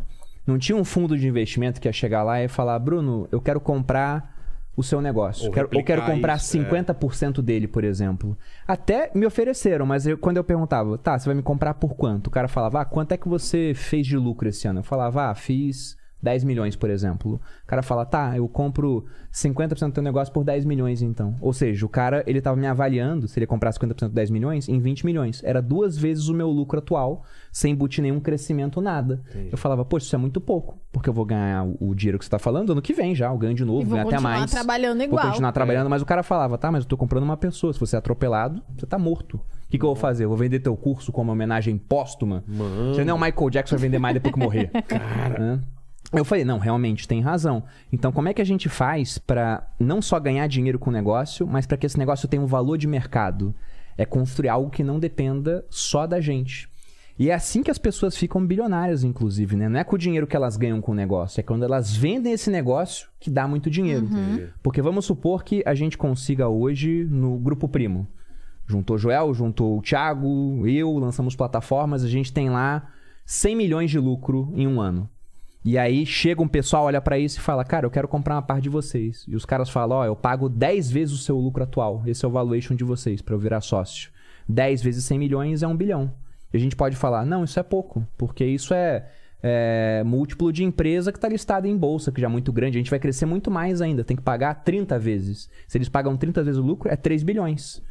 Não tinha um fundo de investimento que ia chegar lá e falar: Bruno, eu quero comprar o seu negócio. Ou Quero- Ou quero comprar isso, é. 50% dele, por exemplo. Até me ofereceram, mas eu- quando eu perguntava, tá, você vai me comprar por quanto? O cara falava, ah, quanto é que você fez de lucro esse ano? Eu falava, ah, fiz 10 milhões, por exemplo. O cara fala, tá, eu compro 50% do teu negócio por 10 milhões, então. Ou seja, o cara, ele tava me avaliando, se ele comprar 50% de 10 milhões, em 20 milhões. Era duas vezes o meu lucro atual, sem embutir nenhum crescimento, nada. Eu falava, poxa, isso é muito pouco, porque eu vou ganhar o, dinheiro que você tá falando ano que vem já, eu ganho de novo, E vou ganho até continuar mais. trabalhando igual. Vou continuar trabalhando, mas o cara falava, tá, mas eu tô comprando uma pessoa. Se você é atropelado, você tá morto. O que, que eu vou fazer? Eu vou vender teu curso como homenagem póstuma? Mano. Você não é o Michael Jackson vai vender mais depois que morrer. Cara. Eu falei, não, realmente tem razão. Então, como é que a gente faz pra não só ganhar dinheiro com o negócio, mas pra que esse negócio tenha um valor de mercado? É construir algo que não dependa só da gente. E é assim que as pessoas ficam bilionárias, inclusive, né? Não é com o dinheiro que elas ganham com o negócio, é quando elas vendem esse negócio que dá muito dinheiro. Porque vamos supor que a gente consiga hoje no Grupo Primo. Juntou o Joel, juntou o Thiago, eu, lançamos plataformas, a gente tem lá 100 milhões de lucro em um ano. E aí chega um pessoal, olha pra isso e fala: Cara, eu quero comprar uma parte de vocês. E os caras falam: Ó, eu pago 10 vezes o seu lucro atual. Esse é o valuation de vocês pra eu virar sócio. 10 vezes 100 milhões é um bilhão. E a gente pode falar: Não, isso é pouco, porque isso é, é múltiplo de empresa que tá listada em bolsa, que já é muito grande. A gente vai crescer muito mais ainda, tem que pagar 30 vezes. Se eles pagam 30 vezes o lucro, é 3 bilhões.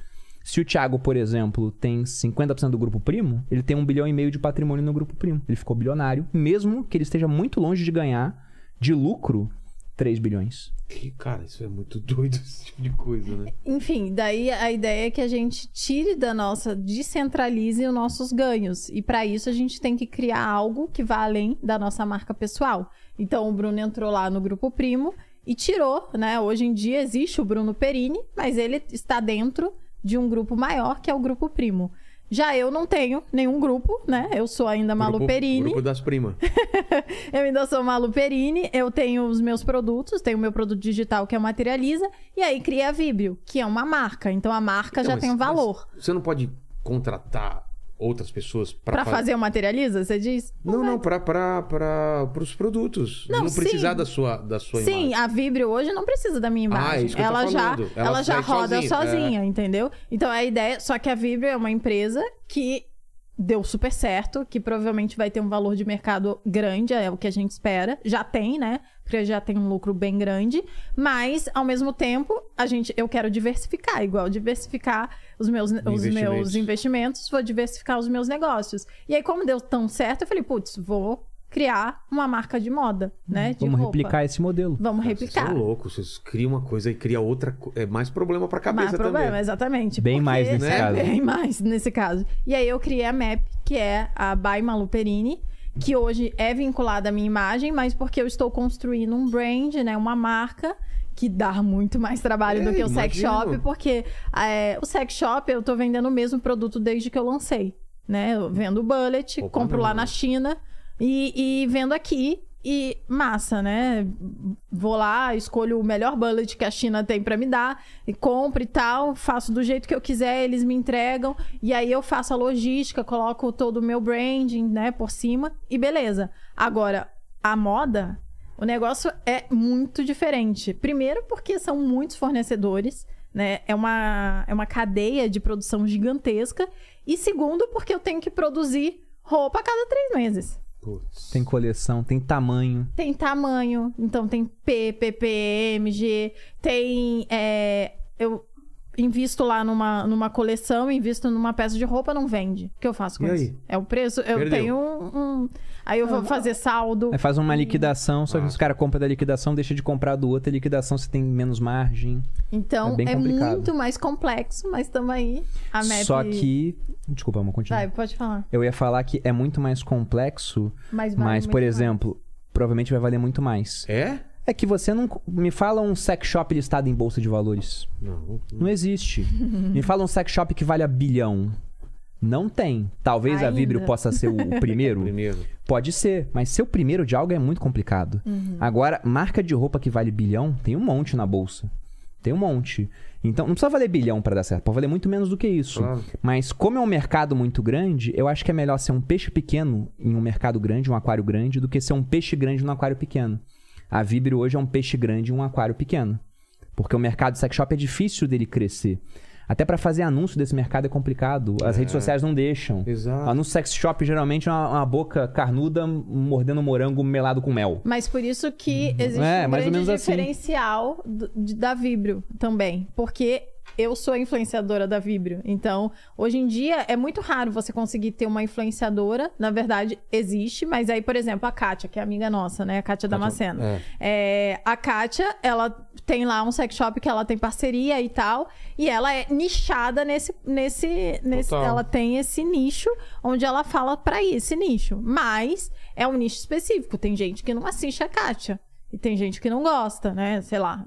Se o Thiago, por exemplo, tem 50% do grupo primo, ele tem um bilhão e meio de patrimônio no grupo primo. Ele ficou bilionário, mesmo que ele esteja muito longe de ganhar de lucro 3 bilhões. Que, cara, isso é muito doido, esse tipo de coisa, né? Enfim, daí a ideia é que a gente tire da nossa, descentralize os nossos ganhos. E para isso a gente tem que criar algo que vá além da nossa marca pessoal. Então o Bruno entrou lá no grupo Primo e tirou, né? Hoje em dia existe o Bruno Perini, mas ele está dentro de um grupo maior que é o grupo Primo. Já eu não tenho nenhum grupo, né? Eu sou ainda Malu grupo, Perini. Grupo das primas. Eu ainda sou Malu Perini, eu tenho os meus produtos, tenho o meu produto digital que é o Materializa, e aí cria a Vibrio, que é uma marca. Então a marca Então, já mas- tem um valor. Você não pode contratar outras pessoas Pra fa- fazer o Materializa, você diz? Não, não, pra, pra, pra, pros produtos. Não, Não, precisar da sua, da sua Sim, imagem. a Vibrio hoje não precisa da minha imagem. Ah, é isso que eu tô ela, já, ela, Ela já roda sozinha, sozinha, entendeu? Então a ideia. Só que a Vibrio é uma empresa que deu super certo, que provavelmente vai ter um valor de mercado grande, é o que a gente espera. Já tem, né? Porque já tem um lucro bem grande, mas ao mesmo tempo, a gente eu quero diversificar, igual diversificar os meus, os meus investimentos, vou diversificar os meus negócios. E aí como deu tão certo, eu falei, putz, vou criar uma marca de moda, né? De Vamos roupa. replicar esse modelo. Vamos Vocês replicar. são loucos, vocês criam uma coisa e criam outra. É mais problema pra cabeça Mais problema, também. exatamente. Bem porque- mais nesse é, caso. Bem mais nesse caso. E aí eu criei a MAP, que é a By Malu Perini, que hoje é vinculada à minha imagem, mas porque eu estou construindo um brand, né? Uma marca que dá muito mais trabalho É, do que o sex imagino. shop, porque é, o sex shop eu tô vendendo o mesmo produto desde que eu lancei. Né? Eu vendo o bullet, Opa, compro não. lá na China e, e vendo aqui. E massa, né? Vou lá, escolho o melhor bullet que a China tem pra me dar, e compro e tal, faço do jeito que eu quiser, eles me entregam, e aí eu faço a logística, coloco todo o meu branding, né, por cima, e beleza. Agora, a moda, o negócio é muito diferente. Primeiro, porque são muitos fornecedores, né? É uma, é uma cadeia de produção gigantesca. E segundo, porque eu tenho que produzir roupa a cada três meses. Putz. Tem coleção, tem tamanho. Tem tamanho, então tem P, PP, MG, tem. é, eu invisto lá numa, numa coleção, invisto numa peça de roupa, não vende. O que eu faço com E aí? isso? É o preço. Eu Perdeu. tenho um, um- Aí eu vou fazer saldo. Aí faz uma liquidação, só que Ah. os caras compram da liquidação, deixa de comprar do outro, a liquidação você tem menos margem. Então É bem é, complicado. muito mais complexo, mas estamos aí. A MEP... Só que. Desculpa, vamos continuar. Vai, pode falar. Eu ia falar que é muito mais complexo, Mas, vale mas, por mais. exemplo, provavelmente vai valer muito mais. É? É que você não. Me fala um sex shop listado em bolsa de valores. Não. Não existe. Me fala um sex shop que vale a bilhão. Não tem. Talvez a Ainda. Vibrio possa ser o primeiro. Primeiro. Pode ser, mas ser o primeiro de algo é muito complicado. Uhum. Agora, marca de roupa que vale bilhão, tem um monte na bolsa. Tem um monte. Então, não precisa valer bilhão pra dar certo, pode valer muito menos do que isso. Claro. Mas como é um mercado muito grande, eu acho que é melhor ser um peixe pequeno em um mercado grande, um aquário grande, do que ser um peixe grande num aquário pequeno. A Vibrio hoje é um peixe grande em um aquário pequeno. Porque o mercado de sex shop é difícil dele crescer. Até pra fazer anúncio desse mercado é complicado. As redes sociais não deixam. Exato. Anúncio sex shop geralmente é uma, uma boca carnuda mordendo morango melado com mel. Mas por isso que existe É, um mais ou grande assim. diferencial do- de- da Vibrio também. Porque eu sou a influenciadora da Vibrio. Então, hoje em dia, é muito raro você conseguir ter uma influenciadora. Na verdade, existe. Mas aí, por exemplo, a Kátia, que é amiga nossa, né? A Kátia Damasceno. é. É, a Kátia, ela tem lá um sex shop que ela tem parceria e tal. E ela é nichada nesse. nesse, nesse Total. ela tem esse nicho onde ela fala pra esse nicho. Mas é um nicho específico. Tem gente que não assiste a Kátia. E tem gente que não gosta, né? Sei lá.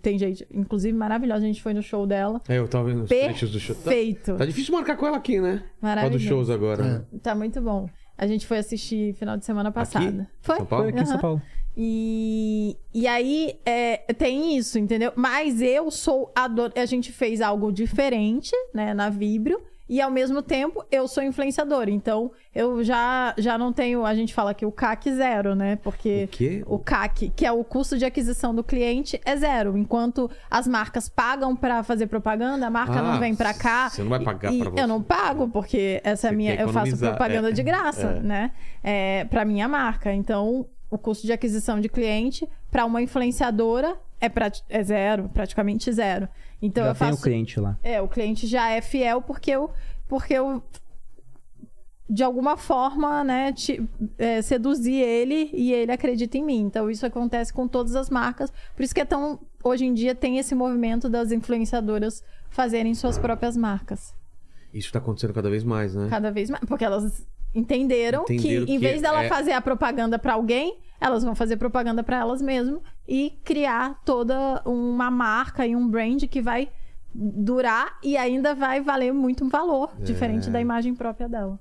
Tem gente, inclusive, maravilhosa. A gente foi no show dela. É, eu tava vendo os trechos do show. Tá, Perfeito. tá difícil marcar com ela aqui, né? Qual dos Maravilhoso. shows agora, né? Tá muito bom. A gente foi assistir final de semana passada. Foi? São Paulo? Foi aqui em São. Paulo. E, e aí é, tem isso, entendeu? Mas eu sou a do- A gente fez algo diferente, né, na Vibrio. E ao mesmo tempo, eu sou influenciadora. Então, eu já, já não tenho. A gente fala que o CAC zero, né? Porque O quê? o CAC, que é o custo de aquisição do cliente, é zero. Enquanto as marcas pagam pra fazer propaganda, a marca Ah, não vem pra cá. você não vai pagar pra você. Eu não pago, porque essa é minha. Eu faço economizar, propaganda é. de graça, É. né? É, pra minha marca. Então, o custo de aquisição de cliente pra uma influenciadora é, é zero, praticamente zero. Então, Já eu tem faço. o cliente lá. É, o cliente já é fiel porque eu, porque eu de alguma forma, né, te- é, seduzi ele e ele acredita em mim. Então isso acontece com todas as marcas. Por isso que é tão hoje em dia tem esse movimento das influenciadoras fazerem suas próprias marcas, Isso tá acontecendo cada vez mais, né? cada vez mais, porque elas entenderam, Entenderam que em que vez dela é- fazer a propaganda para alguém, elas vão fazer propaganda para elas mesmas e criar toda uma marca e um brand que vai durar e ainda vai valer muito valor, É. diferente da imagem própria dela.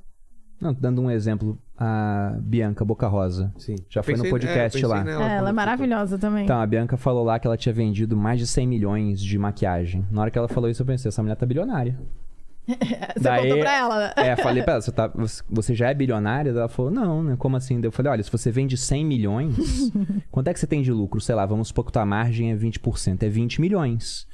Não, dando um exemplo, a Bianca Boca Rosa. Sim. Já foi no Pensei- podcast é, pensei lá. nela É, ela é maravilhosa também. Então, a Bianca falou lá que ela tinha vendido mais de 100 milhões de maquiagem. Na hora que ela falou isso, eu pensei, essa mulher tá bilionária. Você Daí- contou pra ela, né? É, falei pra ela, você, tá- você já é bilionária? Ela falou, não, né? Como assim? Eu falei, olha, se você vende 100 milhões, quanto é que você tem de lucro? Sei lá, vamos supor que tua margem é 20%, é 20 milhões.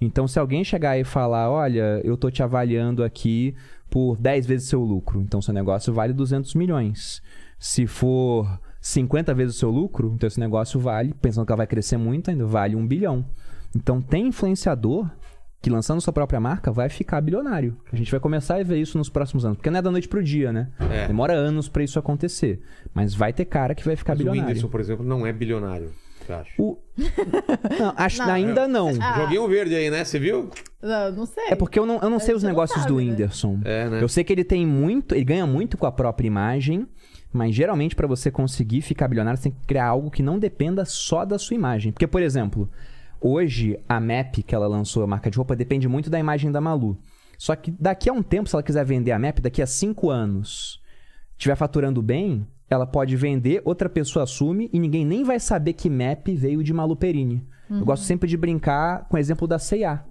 Então, se alguém chegar e falar, olha, eu tô te avaliando aqui por 10 vezes seu lucro, então seu negócio vale 200 milhões. Se for 50 vezes o seu lucro, então esse negócio vale, pensando que ela vai crescer muito, ainda vale um bilhão. Então, tem influenciador que lançando sua própria marca vai ficar bilionário. A gente vai começar a ver isso nos próximos anos, porque não é da noite pro dia, né? É. Demora anos pra isso acontecer, mas vai ter cara que vai ficar Mas o bilionário. Whindersson, por exemplo, não é bilionário. Você acha? O... Não, acho Não. ainda não. Joguei um verde aí, né? Você viu? Não, não sei. É porque eu não, eu não sei os negócios sabe, do né? Whindersson. É, né? Eu sei que ele tem muito, ele ganha muito com a própria imagem, mas geralmente pra você conseguir ficar bilionário, você tem que criar algo que não dependa só da sua imagem. Porque, por exemplo, hoje a MAP que ela lançou, a marca de roupa, depende muito da imagem da Malu. Só que daqui a um tempo, se ela quiser vender a MAP, daqui a cinco anos, estiver faturando bem, ela pode vender, outra pessoa assume e ninguém nem vai saber que MAP veio de Malu Perini. Eu gosto sempre de brincar com o exemplo da C&A.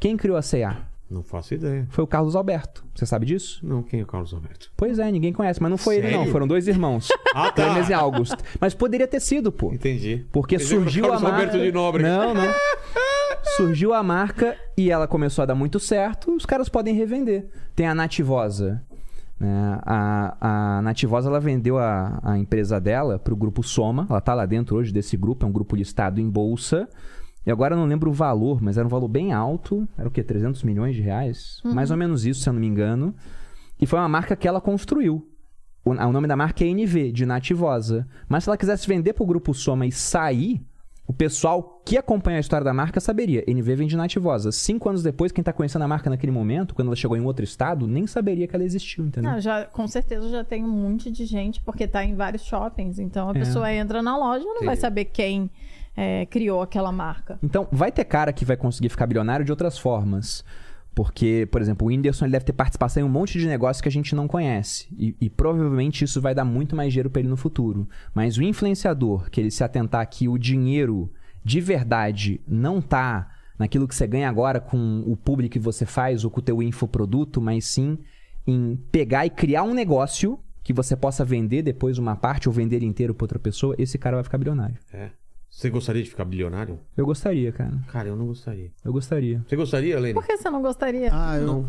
Quem criou a C&A? Não faço ideia. Foi o Carlos Alberto. Você sabe disso? Não, quem é o Carlos Alberto? Pois é, ninguém conhece, mas não foi ele, não. Sério? Foram dois irmãos. Ah, tá. Clemens e August. Mas poderia ter sido, pô. Entendi. Porque o surgiu a Carlos marca. Alberto de Nobre. Não, não. Surgiu a marca e ela começou a dar muito certo, os caras podem revender. Tem a Nativosa. né? A, a Nativosa ela vendeu a, a empresa dela pro grupo Soma. Ela tá lá dentro hoje desse grupo, é um grupo listado em bolsa. E agora eu não lembro o valor, mas era um valor bem alto. Era o quê? 300 milhões de reais? Mais ou menos isso, se eu não me engano. E foi uma marca que ela construiu. O, o nome da marca é NV, de Nativosa. Mas se ela quisesse vender pro grupo Soma e sair, o pessoal que acompanha a história da marca saberia. NV vem de Nativosa. Cinco anos depois, quem tá conhecendo a marca naquele momento, quando ela chegou em outro estado, nem saberia que ela existiu, entendeu? Não, já, com certeza já tem um monte de gente, porque tá em vários shoppings. Então a É. pessoa entra na loja e não vai Entendi. saber quem é, criou aquela marca. Então, vai ter cara que vai conseguir ficar bilionário de outras formas. Porque, por exemplo, o Whindersson ele deve ter participação em um monte de negócio que a gente não conhece. E, e provavelmente isso vai dar muito mais dinheiro pra ele no futuro. Mas o influenciador, que ele se atentar que o dinheiro de verdade não tá naquilo que você ganha agora com o público que você faz ou com o teu infoproduto, mas sim em pegar e criar um negócio que você possa vender depois uma parte ou vender inteiro pra outra pessoa, esse cara vai ficar bilionário. É. Você gostaria de ficar bilionário? Eu gostaria, cara. Cara, eu não gostaria. Eu gostaria. Você gostaria, Lene? Por que você não gostaria? Ah, eu, Não.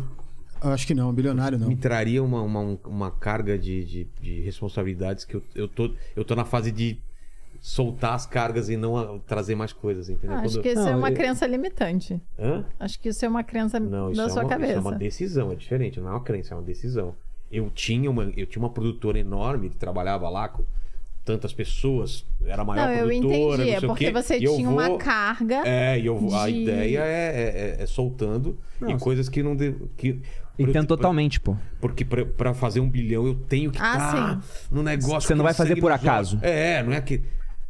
eu acho que não, bilionário não. Me traria uma, uma, uma carga de, de, de responsabilidades que eu, eu, tô, eu tô na fase de soltar as cargas e não a- trazer mais coisas, entendeu? Ah, acho Quando- que isso Não, é uma eu- crença limitante. Hã? Acho que isso é uma crença Não, da é sua uma, cabeça. isso é uma decisão, é diferente, não é uma crença, é uma decisão. Eu tinha uma, eu tinha uma produtora enorme que trabalhava lá com tantas pessoas, era a maior Não, eu produtora, entendi. não É sei o porque quê, você e eu tinha vou- uma carga. É, e eu vou- a de- ideia é, é- é soltando e coisas que não... De, que, Entendo totalmente, pô. Porque pra, pra fazer um bilhão eu tenho que Ah, estar no negócio. Você não vai fazer por acaso. É, não é que.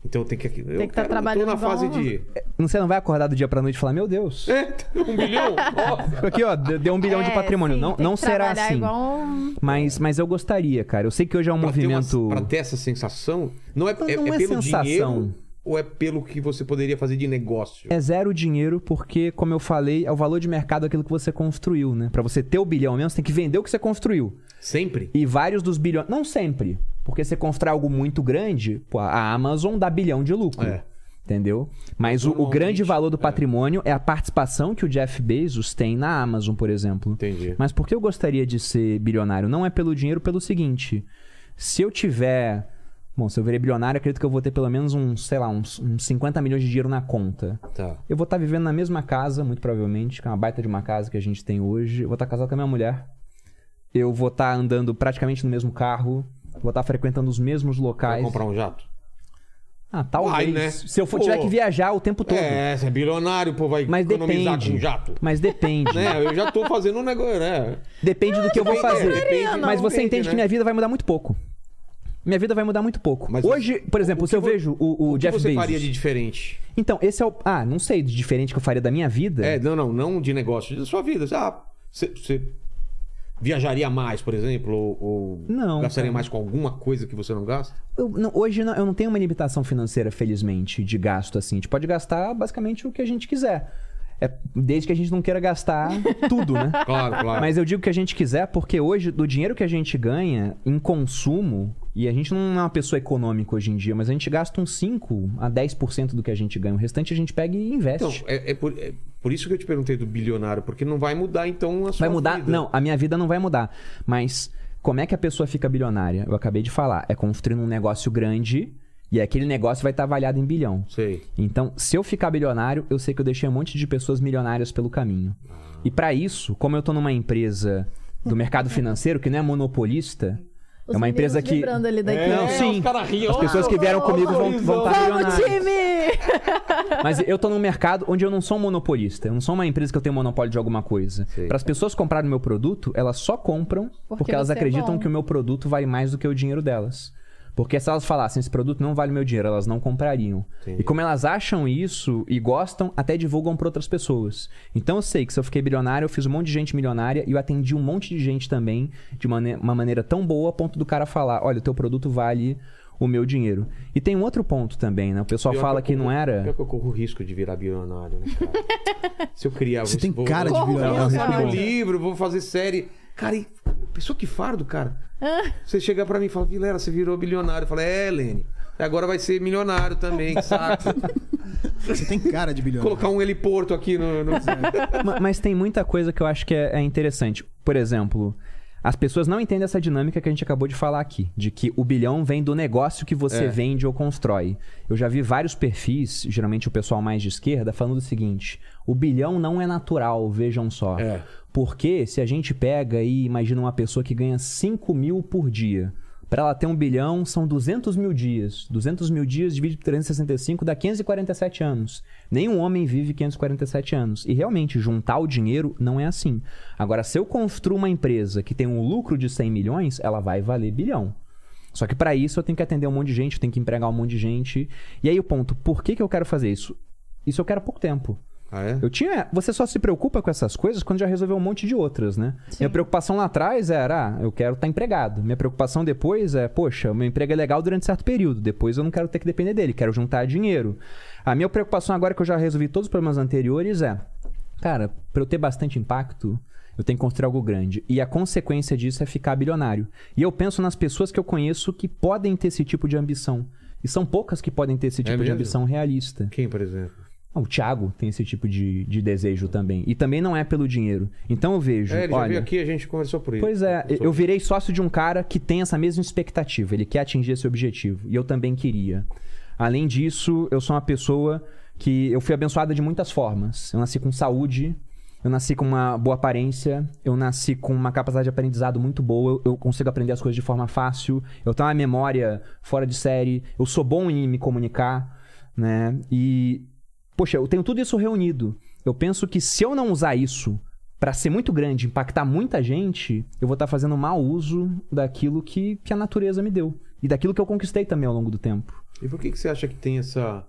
Então tem que. Eu Tem que tá quero- trabalhando tô na fase igual- de. Você não vai acordar do dia pra noite e falar, meu Deus. É, um bilhão? Nossa. Aqui, ó, de- deu um bilhão de É, patrimônio. sim, não não será assim. igual Mas, mas eu gostaria, cara. Eu sei que hoje é um Pra ter uma- movimento. Pra ter essa sensação. Não é, Não, é, não é é pelo sensação. dinheiro ou é pelo que você poderia fazer de negócio? É zero dinheiro, porque, como eu falei, é o valor de mercado aquilo que você construiu, né? Pra você ter o bilhão mesmo, você tem que vender o que você construiu. Sempre? E vários dos bilhões. Não sempre. Porque você constrói algo muito grande, pô, a Amazon dá bilhão de lucro. É. Entendeu? Mas o, o grande valor do é. patrimônio é a participação que o Jeff Bezos tem na Amazon, por exemplo. Entendi. Mas por que eu gostaria de ser bilionário? Não é pelo dinheiro, pelo seguinte: se eu tiver. Bom, se eu virei bilionário, acredito que eu vou ter pelo menos uns, sei lá, uns, uns 50 milhões de dinheiro na conta. Tá. Eu vou estar vivendo na mesma casa, muito provavelmente, que é uma baita de uma casa que a gente tem hoje. Eu vou estar casado com a minha mulher. Eu vou estar andando praticamente no mesmo carro. Vou estar frequentando os mesmos Vai locais. comprar um jato? Ah, talvez. Vai, né? Se eu for, Pô. tiver que viajar o tempo todo. É, você é bilionário, pô, vai Mas economizar depende. com jato. Mas depende. Né? Eu já tô fazendo um negócio, né? Depende do que eu vou Depende- fazer. é, depende- Mas você depende, entende né? que minha vida vai mudar muito pouco. Minha vida vai mudar muito pouco. Mas Hoje, por exemplo, o se que eu vo- vejo o, o, que Jeff você Bezos. faria de diferente? Então, esse é o. Ah, não sei de diferente que eu faria da minha vida. É, não, não, não de negócio, da sua vida. Ah, você, você viajaria mais, por exemplo, ou, ou Não, gastaria cara. mais com alguma coisa que você não gasta? Eu- não, hoje não- eu não tenho uma limitação financeira, felizmente, de gasto assim. A gente pode gastar basicamente o que a gente quiser. É, desde que a gente não queira gastar tudo, né? Claro, claro. Mas eu digo que a gente quiser porque hoje, do dinheiro que a gente ganha em consumo, e a gente não é uma pessoa econômica hoje em dia, mas a gente gasta uns 5 a 10% do que a gente ganha. O restante a gente pega e investe. Então, é, é por- é- Por isso que eu te perguntei do bilionário, porque não vai mudar então a sua Vai mudar? vida. Não, a minha vida não vai mudar. Mas como é que a pessoa fica bilionária? Eu acabei de falar. É construindo um negócio grande e aquele negócio vai estar avaliado em bilhão. Sei. Então, se eu ficar bilionário, eu sei que eu deixei um monte de pessoas milionárias pelo caminho. E pra isso, como eu tô numa empresa do mercado financeiro que não é monopolista, Os é uma empresa que ali da É. Não, sim. as pessoas que vieram comigo vão vão estar Vamos, milionárias. time! Mas eu tô num mercado onde eu não sou um monopolista. Eu não sou uma empresa que eu tenho monopólio de alguma coisa. Para as pessoas comprarem o meu produto, elas só compram porque, Porque elas é acreditam bom. que o meu produto vale mais do que o dinheiro delas. Porque se elas falassem, esse produto não vale meu dinheiro, elas não comprariam. Entendi. E como elas acham isso e gostam, até divulgam para outras pessoas. Então eu sei que se eu fiquei bilionário, eu fiz um monte de gente milionária e eu atendi um monte de gente também de uma maneira tão boa a ponto do cara falar: olha, o teu produto vale o meu dinheiro. E tem um outro ponto também, né? O pessoal Pior fala eu que não corro- era. Pior que eu corro o risco de virar bilionário, né, cara? Se eu criar... Você tem vou- cara de bilionário. Vou meu o risco. livro, vou fazer série. Cara, e... Pessoa que fardo, cara. Você chega pra mim e fala, Vilela, você virou bilionário. Eu falo, é, Lene. Agora vai ser milionário também, que saco. Você tem cara de bilionário. Colocar um heliporto aqui no... no... Ma- Mas tem muita coisa que eu acho que é, é interessante. Por exemplo, as pessoas não entendem essa dinâmica que a gente acabou de falar aqui, de que o bilhão vem do negócio que você É. vende ou constrói. Eu já vi vários perfis, geralmente o pessoal mais de esquerda, falando o seguinte: o bilhão não é natural, vejam só. É. Porque se a gente pega e imagina uma pessoa que ganha 5 mil por dia. Para ela ter um bilhão, são 200 mil dias. 200 mil dias dividido por 365 dá 547 anos. Nenhum homem vive 547 anos. E realmente, juntar o dinheiro não é assim. Agora, se eu construo uma empresa que tem um lucro de 100 milhões, ela vai valer bilhão. Só que para isso eu tenho que atender um monte de gente, eu tenho que empregar um monte de gente. E aí o ponto, por que, que eu quero fazer isso? Isso eu quero há pouco tempo. Ah, é? Eu tinha. Você só se preocupa com essas coisas quando já resolveu um monte de outras, né? Minha preocupação lá atrás era, ah, eu quero estar empregado. Minha preocupação depois é, poxa, o meu emprego é legal durante certo período. Depois eu não quero ter que depender dele, quero juntar dinheiro. A minha preocupação agora que eu já resolvi todos os problemas anteriores é, cara, para eu ter bastante impacto, eu tenho que construir algo grande. E a consequência disso é ficar bilionário. E eu penso nas pessoas que eu conheço que podem ter esse tipo de ambição. E são poucas que podem ter esse tipo de mesmo? ambição realista. Quem, por exemplo? O Thiago tem esse tipo de, de desejo também. E também não é pelo dinheiro. Então eu vejo. É, ele já olha, veio aqui a gente conversou por isso. Pois é, eu virei sócio de um cara que tem essa mesma expectativa. Ele quer atingir esse objetivo. E eu também queria. Além disso, eu sou uma pessoa que eu fui abençoada de muitas formas. Eu nasci com saúde, eu nasci com uma boa aparência, eu nasci com uma capacidade de aprendizado muito boa, eu, eu consigo aprender as coisas de forma fácil, eu tenho uma memória fora de série, eu sou bom em me comunicar, né? E poxa, eu tenho tudo isso reunido. Eu penso que se eu não usar isso pra ser muito grande, impactar muita gente, eu vou estar fazendo mau uso daquilo que, que a natureza me deu. E daquilo que eu conquistei também ao longo do tempo. E por que, que você acha que tem essa.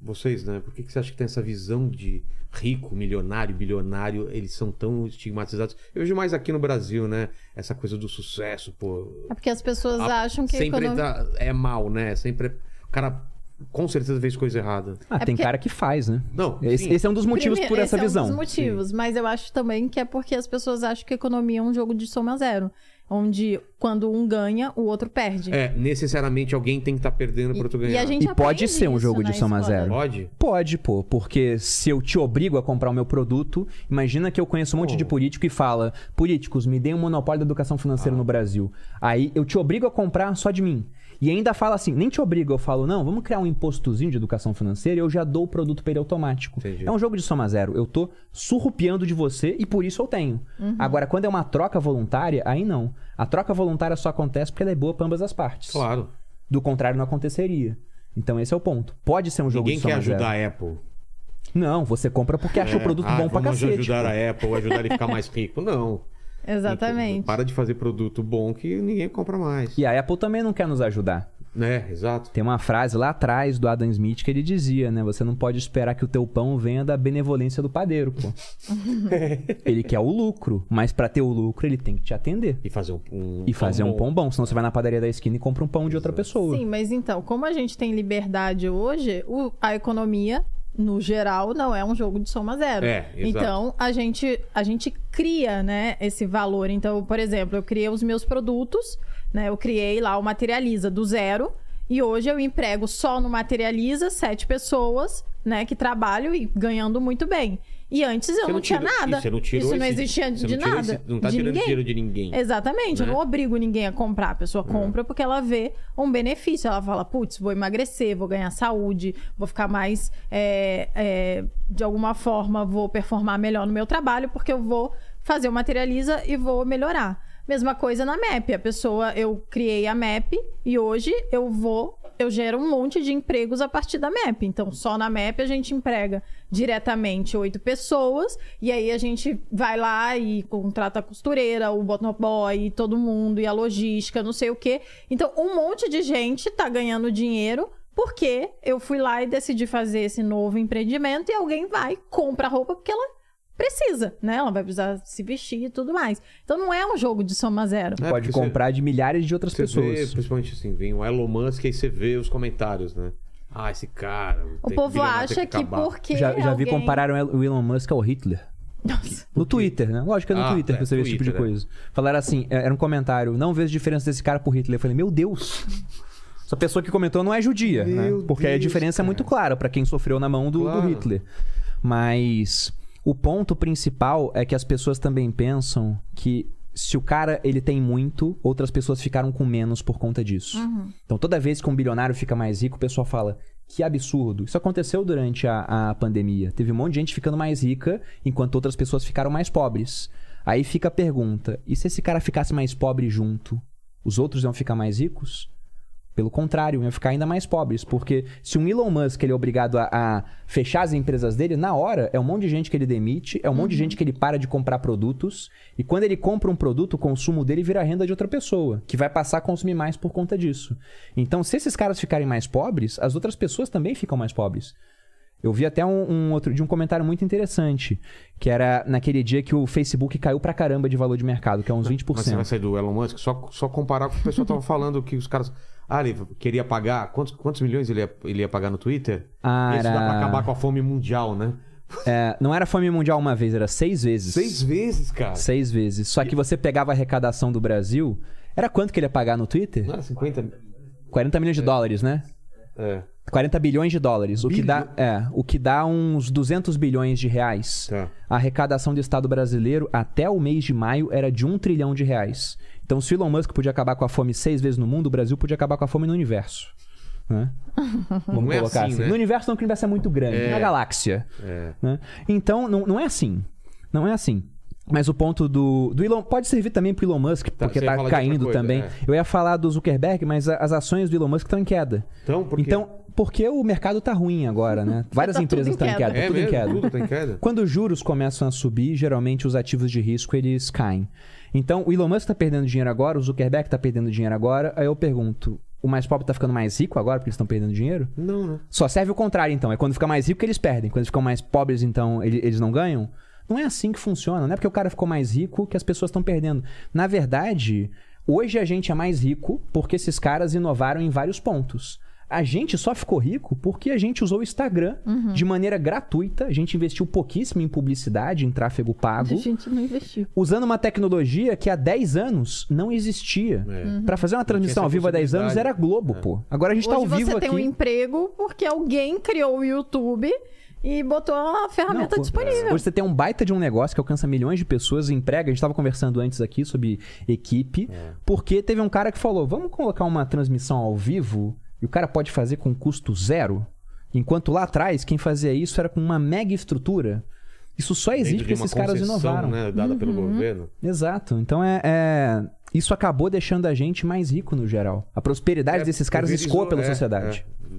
Vocês, né? Por que, que você acha que tem essa visão de rico, milionário, bilionário? Eles são tão estigmatizados. Eu vejo mais aqui no Brasil, né? Essa coisa do sucesso, pô. É porque as pessoas A- acham que sempre economia... dá- é mal, né? Sempre. é- O cara com certeza fez coisa errada. Ah, É tem porque- cara que faz, né? Não, Esse, sim. esse é um dos motivos Primeiro, por essa esse visão. É um dos motivos, mas eu acho também que é porque as pessoas acham que a economia é um jogo de soma zero. Onde quando um ganha, o outro perde. É, necessariamente alguém tem que estar perdendo para outro E ganhar. a gente E pode ser um jogo de soma escola. zero. Pode? Pode, pô, porque se eu te obrigo a comprar o meu produto, imagina que eu conheço um monte Pô. de político e fala: políticos, me deem um monopólio da educação financeira no Brasil. Aí eu te obrigo a comprar só de mim. E ainda fala assim, nem te obrigo, eu falo, não, vamos criar um impostozinho de educação financeira e eu já dou o produto pra ele automático. Entendi. É um jogo de soma zero. Eu tô surrupiando de você e por isso eu tenho. Agora, quando é uma troca voluntária, aí não. A troca voluntária só acontece porque ela é boa pra ambas as partes. Claro. Do contrário, não aconteceria. Então esse é o ponto. Pode ser um jogo Ninguém de soma quer ajudar zero. a Apple. Não, você compra porque acha o produto ah, bom pra vamos cacete. ajudar pô. a Apple, ajudar ele a ficar mais rico. Não. Exatamente. Para de fazer produto bom que ninguém compra mais. E a Apple também não quer nos ajudar. Né, exato. Tem uma frase lá atrás do Adam Smith que ele dizia, né? Você não pode esperar que o teu pão venha da benevolência do padeiro, pô. ele quer o lucro, mas pra ter o lucro ele tem que te atender. E fazer um, um E fazer um bom. pão bom, senão você vai na padaria da esquina e compra um pão de outra pessoa. Sim, mas então, como a gente tem liberdade hoje, o- a economia, no geral, não é um jogo de soma zero. É. Então, a gente, a gente cria, né, esse valor. Então, por exemplo, eu criei os meus produtos, né? Eu criei lá o Materializa do zero. E hoje eu emprego só no Materializa sete pessoas, né, que trabalham e ganhando muito bem. E antes eu Você não, tinha tirou- nada. você não Isso não esse- existia você de não nada. esse- não tá de tirando ninguém. dinheiro de ninguém. Exatamente, eu né? não obrigo ninguém a comprar. A pessoa compra porque ela vê um benefício. Ela fala, putz, vou emagrecer, vou ganhar saúde, vou ficar mais. é, é, de alguma forma, vou performar melhor no meu trabalho, porque eu vou fazer o materializa e vou melhorar. Mesma coisa na MAP. A pessoa, eu criei a MAP e hoje eu vou. Eu gero um monte de empregos a partir da MAP. Então, só na MAP a gente emprega diretamente oito pessoas. E aí a gente vai lá e contrata a costureira, o boy, todo mundo, e a logística, não sei o quê. Então, um monte de gente tá ganhando dinheiro porque eu fui lá e decidi fazer esse novo empreendimento e alguém vai, compra a roupa porque ela precisa, né? Ela vai precisar se vestir e tudo mais. Então não é um jogo de soma zero. É, Pode porque você- comprar de milhares de outras Você pessoas. vê, principalmente assim, vem o Elon Musk e aí você vê os comentários, né? Ah, esse cara. O tem- povo acha que, acabar. porque Já, já vi alguém... compararam o Elon Musk ao Hitler. Nossa. No Twitter, né? Lógico que é no Ah, Twitter é, que você vê esse tipo de é. coisa. Falaram assim, é, era um comentário, não vejo diferença desse cara pro Hitler. Eu falei, meu Deus! Essa pessoa que comentou não é judia, né? Meu Porque a Deus, diferença é muito clara pra quem sofreu na mão do, do Claro. Hitler. Mas o ponto principal é que as pessoas também pensam que se o cara ele tem muito, outras pessoas ficaram com menos por conta disso. Então toda vez que um bilionário fica mais rico, o pessoal fala que absurdo. Isso aconteceu durante a, a pandemia. Teve um monte de gente ficando mais rica, enquanto outras pessoas ficaram mais pobres. Aí fica a pergunta: e se esse cara ficasse mais pobre junto, os outros iam ficar mais ricos? Pelo contrário, iam ficar ainda mais pobres. Porque se um Elon Musk ele é obrigado a, a fechar as empresas dele, na hora é um monte de gente que ele demite, é um monte de gente que ele para de comprar produtos. E quando ele compra um produto, o consumo dele vira renda de outra pessoa, que vai passar a consumir mais por conta disso. Então, se esses caras ficarem mais pobres, as outras pessoas também ficam mais pobres. Eu vi até um, um outro de um comentário muito interessante, que era naquele dia que o Facebook caiu pra caramba de valor de mercado, que é uns 20%. Mas você vai sair do Elon Musk, só, só comparar com o que o pessoal tava falando que os caras. Ah, ele queria pagar. Quantos, quantos milhões ele ia, ele ia pagar no Twitter? Ah, Isso dá pra acabar com a fome mundial, né? É, não era fome mundial uma vez, era seis vezes. Seis vezes, cara. Seis vezes. Só que você pegava a arrecadação do Brasil. Era quanto que ele ia pagar no Twitter? Não era 50? 40 milhões de dólares, né? É. 40 bilhões de dólares. O que, dá, é, o que dá uns 200 bilhões de reais. Tá. A arrecadação do Estado brasileiro até o mês de maio era de um trilhão de reais. Então, se o Elon Musk podia acabar com a fome seis vezes no mundo, o Brasil podia acabar com a fome no universo. Né? Vamos Não é colocar assim, assim. né? No universo não, que o universo é muito grande. É. Na galáxia. É. né? Então, não, não é assim. Não é assim. Mas o ponto do, do Elon pode servir também pro Elon Musk, porque tá de outra caindo coisa, também. é. Eu ia falar do Zuckerberg, mas as ações do Elon Musk estão em queda. Então, por quê? Então, porque o mercado tá ruim agora, né? Várias Tá empresas em estão em queda. queda, tá é tudo em queda. Tudo tá em queda? Quando os juros começam a subir, geralmente os ativos de risco eles caem. Então, o Elon Musk tá perdendo dinheiro agora, o Zuckerberg tá perdendo dinheiro agora. Aí eu pergunto, o mais pobre tá ficando mais rico agora porque eles estão perdendo dinheiro? Não, né? Só serve o contrário, então. É quando fica mais rico que eles perdem. Quando ficam mais pobres, então, ele- eles não ganham. Não é assim que funciona. Não é porque o cara ficou mais rico que as pessoas estão perdendo. Na verdade, hoje a gente é mais rico porque esses caras inovaram em vários pontos. A gente só ficou rico porque a gente usou o Instagram de maneira gratuita. A gente investiu pouquíssimo em publicidade, em tráfego pago A gente não investiu. usando uma tecnologia que há 10 anos não existia. É. Pra fazer uma transmissão ao vivo há 10 anos era. Globo, pô. Agora a gente tá Hoje ao vivo você aqui. tem um emprego porque alguém criou o YouTube e botou a ferramenta Não, disponível. Hoje você tem um baita de um negócio que alcança milhões de pessoas, emprega. A gente estava conversando antes aqui sobre equipe, É. porque teve um cara que falou: vamos colocar uma transmissão ao vivo e o cara pode fazer com custo zero. Enquanto lá atrás, quem fazia isso era com uma mega estrutura. Isso só existe porque esses caras inovaram. Né, dada pelo Uhum. governo. Exato. Então é, é- Isso acabou deixando a gente mais rico no geral. A prosperidade É, desses caras escoa pela é, sociedade. é.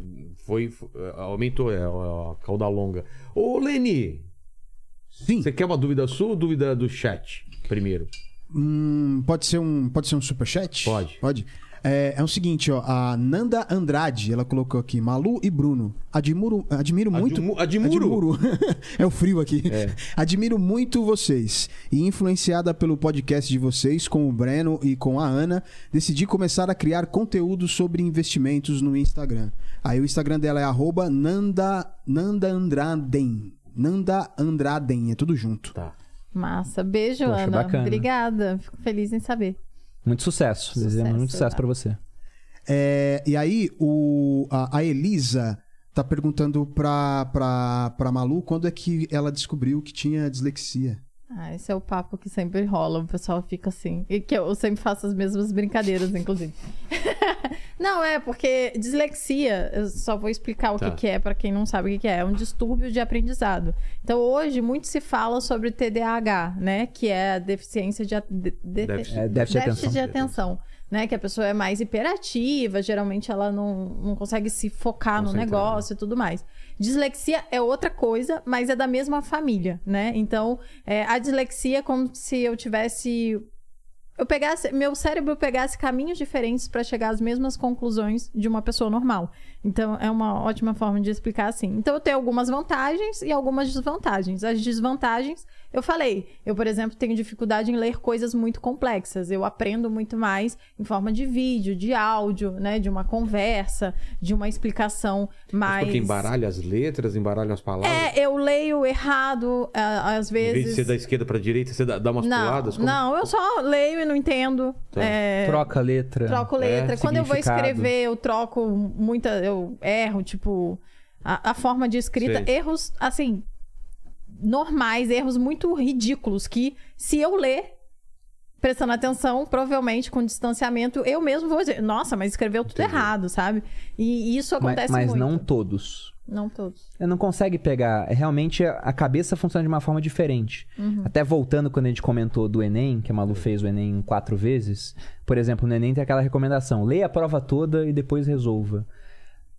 Foi, foi- aumentou é, a, a cauda longa. Ô, Leni, Sim. você quer uma dúvida sua ou dúvida do chat primeiro? Hum, pode ser um, pode ser um superchat? Pode. Pode. É, é o seguinte, ó, a Nanda Andrade, ela colocou aqui, Malu e Bruno. Admiro, admiro muito. Admu- admuro? é o frio aqui. Admiro muito vocês. E influenciada pelo podcast de vocês, com o Breno e com a Ana, decidi começar a criar conteúdo sobre investimentos no Instagram. Aí o Instagram dela é arroba Nanda, Nanda Andraden. Nanda Andraden, é tudo junto. Tá. Massa. Beijo, Poxa, Ana. bacana. Obrigada. Fico feliz em saber. Muito sucesso. Desejamos muito Sucesso, sucesso pra você. É, e aí, o, a, a Elisa tá perguntando pra, pra, pra Malu quando é que ela descobriu que tinha dislexia. Ah, esse é o papo que sempre rola, o pessoal fica assim. E que eu sempre faço as mesmas brincadeiras, inclusive. não, é porque dislexia, eu só vou explicar o Tá. que, que é pra quem não sabe o que, que é. É um distúrbio de aprendizado. Então, hoje, muito se fala sobre TDAH, né? Que é a deficiência de. a- de- de- Déficit. É, déficit de atenção. de atenção. Né, que a pessoa é mais hiperativa, geralmente ela não, não consegue se focar no negócio e tudo mais. Dislexia é outra coisa, mas é da mesma família, né? Então, é, a dislexia é como se eu tivesse. Eu pegasse. Meu cérebro pegasse caminhos diferentes para chegar às mesmas conclusões de uma pessoa normal. Então, é uma ótima forma de explicar assim. Então, eu tenho algumas vantagens e algumas desvantagens. As desvantagens, eu falei. Eu, por exemplo, tenho dificuldade em ler coisas muito complexas. Eu aprendo muito mais em forma de vídeo, de áudio, né? De uma conversa, de uma explicação mais. Porque embaralha as letras, embaralha as palavras. É, eu leio errado, ah, às Em vez de vezes. ser da esquerda pra direita, você dá, dá umas Não, puladas? Como- não, eu só leio e não entendo. É, Troca a letra. troco letra. É, Quando eu vou escrever, eu troco muita. Eu erro, tipo. A, a forma de escrita. Sei. Erros, assim. Normais, erros muito ridículos. Que se eu ler. Prestando atenção, provavelmente com distanciamento, eu mesmo vou dizer, nossa, mas escreveu tudo Entendi. errado, sabe? E isso Mas, acontece mas muito. não todos. Não todos. Você não consegue pegar. é, Realmente a a cabeça funciona de uma forma diferente. Uhum. Até voltando quando a gente comentou do Enem, que a Malu fez o Enem quatro vezes. Por exemplo, no Enem tem aquela recomendação: leia a prova toda e depois resolva.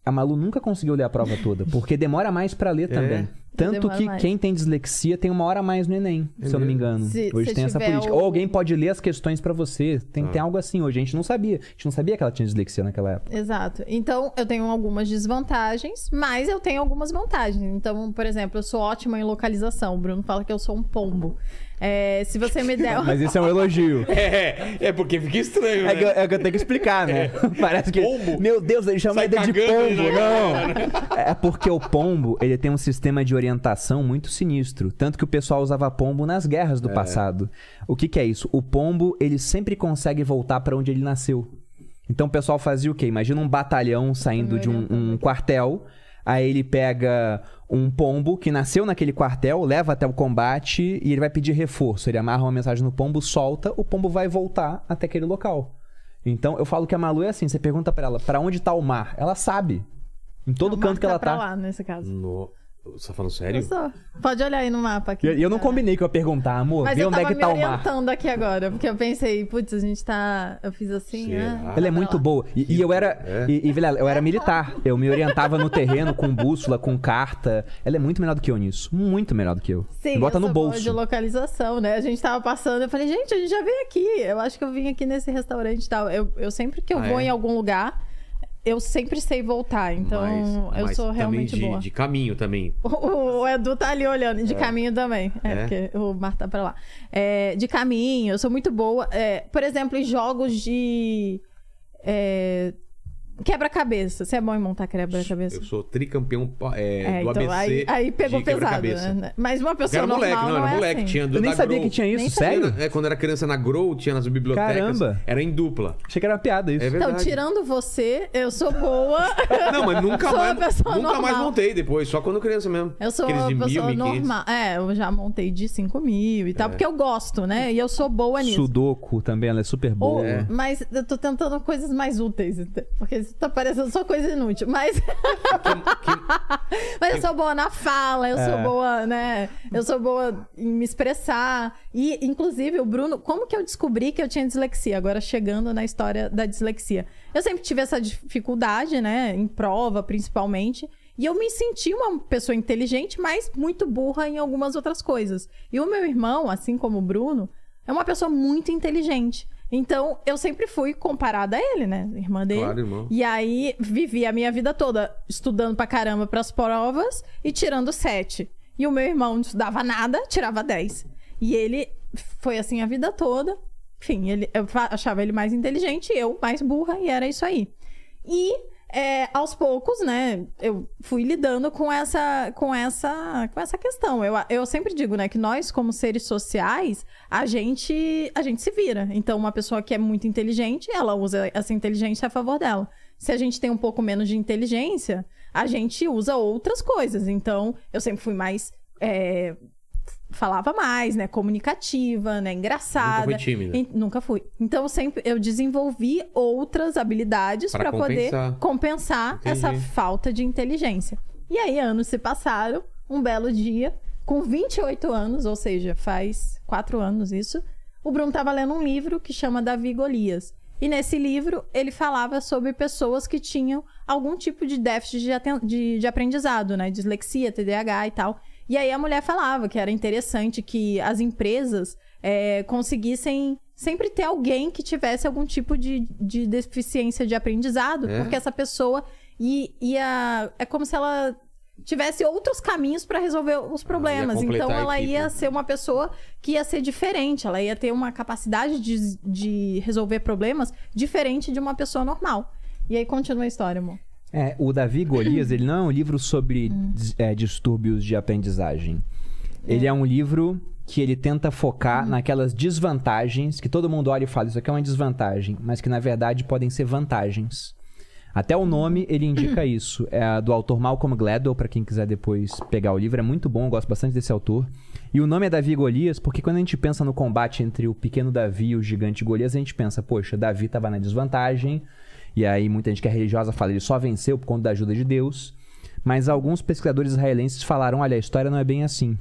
A Malu nunca conseguiu ler a prova toda, porque demora mais pra ler também. Tanto Demora que mais. quem tem dislexia tem uma hora a mais no Enem, É se eu não me engano. Se- hoje se tem essa política. Ou alguém pode ler as questões pra você. Tem, Ah. tem algo assim hoje. A gente não sabia. A gente não sabia que ela tinha dislexia naquela época. Exato. Então, eu tenho algumas desvantagens, mas eu tenho algumas vantagens. Então, por exemplo, eu sou ótima em localização. O Bruno fala que eu sou um pombo. É, se você me der. Mas isso é um elogio. É, é porque fica estranho, É que, eu, né? é que eu tenho que explicar, né? Parece que. Pombo? Meu Deus, ele chama Sai ele de pombo. na Não. É porque o pombo, ele tem um sistema de orientação muito sinistro. Tanto que o pessoal usava pombo nas guerras do passado. O que, que é isso? O pombo, ele sempre consegue voltar pra onde ele nasceu. Então o pessoal fazia o quê? Imagina um batalhão saindo de um, um quartel. Aí ele pega um pombo que nasceu naquele quartel, leva até o combate e ele vai pedir reforço. Ele amarra uma mensagem no pombo, solta, o pombo vai voltar até aquele local. Então eu falo que a Malu é assim: você pergunta pra ela, pra onde tá o mar? Ela sabe. Em todo O canto mar que ela pra tá. lá, nesse caso. No... Você tá falando Eu sério? sou. Pode olhar aí no mapa aqui. E e eu não É. combinei que eu ia perguntar, amor, Mas vê eu onde é tava que tá me o mar. orientando aqui agora, porque eu pensei, putz, a gente tá. Eu fiz assim, né? Ela é muito lá. boa. E, e eu era. É? E, e, Vilela, eu era militar. Eu me orientava no terreno com bússola, com carta. Ela é muito melhor do que eu nisso. Muito melhor do que eu. Sim, me bota eu no bolso. de localização, né? A gente tava passando, eu falei, gente, a gente já veio aqui. Eu acho que eu vim aqui nesse restaurante e tal. Eu, eu sempre que eu Ah, vou é? em algum lugar, eu sempre sei voltar. Então, Mas- eu mas sou realmente de, boa. de caminho também. O, o Edu tá ali olhando, de caminho também. É, É? porque o Marta tá pra lá. É, de caminho, eu sou muito boa. É, por exemplo, em jogos de. É, Quebra-cabeça. Você é bom em montar quebra-cabeça? Eu sou tricampeão é, É, do então ABC aí, aí pegou de pesado, né? Mas uma pessoa era moleque, normal não, era é moleque. assim. Tinha do Eu nem sabia Grow. que tinha isso, Nem sério? É, quando era criança na Grow, tinha nas bibliotecas. Caramba. Era em dupla. Achei que era uma piada isso. É. Então, tirando você, eu sou boa. Não, mas nunca Sou uma mais, nunca mais normal. montei depois, só quando criança mesmo. Eu sou Aqueles uma mil, pessoa 1.500. normal. É, eu já montei de 5 mil e tal, porque eu gosto, né? E eu sou boa nisso. Sudoku também, ela é super Ou- boa. É. Mas eu tô tentando coisas mais úteis, porque isso tá parecendo só coisa inútil. Mas. mas eu sou boa na fala, eu É. sou boa, né? Eu sou boa em me expressar. E, inclusive, o Bruno, como que eu descobri que eu tinha dislexia? Agora chegando na história da dislexia. Eu sempre tive essa dificuldade, né? Em prova, principalmente. E eu me senti uma pessoa inteligente, mas muito burra em algumas outras coisas. E o meu irmão, assim como o Bruno, é uma pessoa muito inteligente. Então, eu sempre fui comparada a ele, né? Irmã dele. Claro, irmão. E aí, vivi a minha vida toda estudando pra caramba pras provas e tirando sete. E o meu irmão não estudava nada, tirava 10. E ele foi assim a vida toda. Enfim, ele, eu achava ele mais inteligente, eu mais burra, e era isso aí. E é, aos poucos, né, eu fui lidando com essa, com essa, com essa questão. Eu, eu sempre digo, né, que nós, como seres sociais, a gente, a gente se vira. Então, uma pessoa que é muito inteligente, ela usa essa inteligência a favor dela. Se a gente tem um pouco menos de inteligência, a gente usa outras coisas. Então, eu sempre fui mais. é, falava mais, né? Comunicativa, né? Engraçada. Nunca foi tímida. En- Nunca fui. Então, sempre eu desenvolvi outras habilidades para poder compensar. Entendi. essa falta de inteligência. E aí, anos se passaram, um belo dia, com 28 anos, ou seja, faz quatro anos isso, o Bruno estava lendo um livro que chama Davi e Golias. E nesse livro, ele falava sobre pessoas que tinham algum tipo de déficit de, de, de aprendizado, né? Dislexia, TDAH e tal. E aí a mulher falava que era interessante que as empresas é, conseguissem sempre ter alguém que tivesse algum tipo de, de deficiência de aprendizado, É? porque essa pessoa ia. É como se ela tivesse outros caminhos para resolver os problemas. então ela ia ser uma pessoa que ia ser diferente, ela ia ter uma capacidade de, de resolver problemas diferente de uma pessoa normal. E aí continua a história, amor. É, o Davi Golias, ele não é um livro sobre dis- é, distúrbios de aprendizagem. Ele é um livro que ele tenta focar naquelas desvantagens que todo mundo olha e fala, isso aqui é uma desvantagem, mas que na verdade podem ser vantagens. Até o nome ele indica isso. É do autor Malcolm Gladwell, para quem quiser depois pegar o livro, é muito bom, eu gosto bastante desse autor. E o nome é Davi e Golias, porque quando a gente pensa no combate entre o pequeno Davi e o gigante Golias, a gente pensa, poxa, Davi estava na desvantagem, e aí muita gente que é religiosa fala, ele só venceu por conta da ajuda de Deus. Mas alguns pesquisadores israelenses falaram, olha, a história não é bem assim.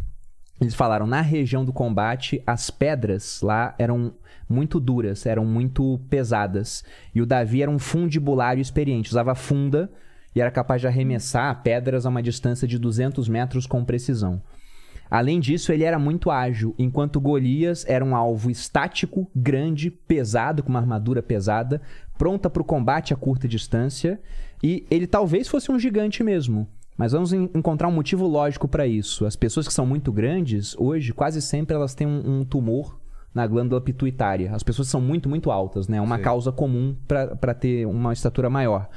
Eles falaram, na região do combate, as pedras lá eram muito duras, eram muito pesadas. E o Davi era um fundibulário experiente, usava funda e era capaz de arremessar pedras a uma distância de 200 metros com precisão. Além disso, ele era muito ágil, enquanto Golias era um alvo estático, grande, pesado, com uma armadura pesada, pronta para o combate a curta distância, e ele talvez fosse um gigante mesmo. Mas vamos en- encontrar um motivo lógico para isso. As pessoas que são muito grandes, hoje, quase sempre elas têm um, um tumor na glândula pituitária. As pessoas são muito, muito altas, né? É uma Sim. causa comum para ter uma estatura maior.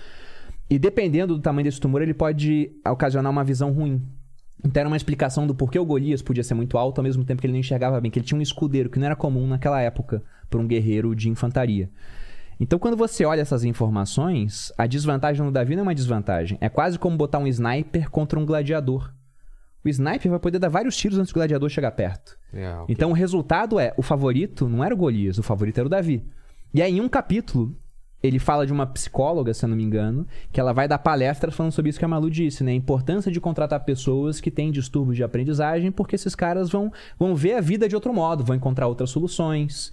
E dependendo do tamanho desse tumor, ele pode ocasionar uma visão ruim. Então era uma explicação do porquê o Golias podia ser muito alto ao mesmo tempo que ele não enxergava bem, que ele tinha um escudeiro que não era comum naquela época para um guerreiro de infantaria. Então quando você olha essas informações, a desvantagem no Davi não é uma desvantagem, é quase como botar um sniper contra um gladiador. O sniper vai poder dar vários tiros antes do gladiador chegar perto. É, ok. Então o resultado é, o favorito não era o Golias, o favorito era o Davi. E aí em um capítulo, ele fala de uma psicóloga, se eu não me engano, que ela vai dar palestras falando sobre isso que a Malu disse, né? A importância de contratar pessoas que têm distúrbios de aprendizagem, porque esses caras vão, vão ver a vida de outro modo, vão encontrar outras soluções.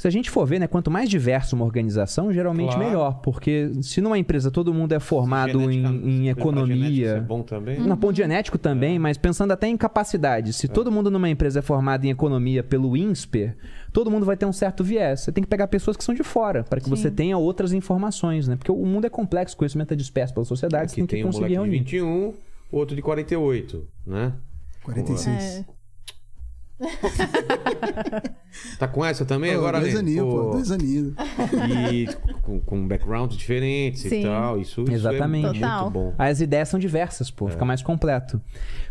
Se a gente for ver, né, quanto mais diversa uma organização, geralmente Claro. melhor. Porque se numa empresa todo mundo é formado em, em economia, isso é bom também. na ponto genético também, mas pensando até em capacidade. Se todo mundo numa empresa é formado em economia pelo INSPER, todo mundo vai ter um certo viés. Você tem que pegar pessoas que são de fora, para que Sim. você tenha outras informações, né? Porque o mundo é complexo, o conhecimento é disperso pela sociedade, você Aqui tem que tem um conseguir moleque de reunir. 21, o outro de 48, né? 46. É. Tá com essa também Pô, agora, dois aninhos, pô, Pô, dois aninhos. E com, com backgrounds diferentes e Sim. tal. Isso, isso Exatamente. é muito bom. As ideias são diversas, pô, É. fica mais completo.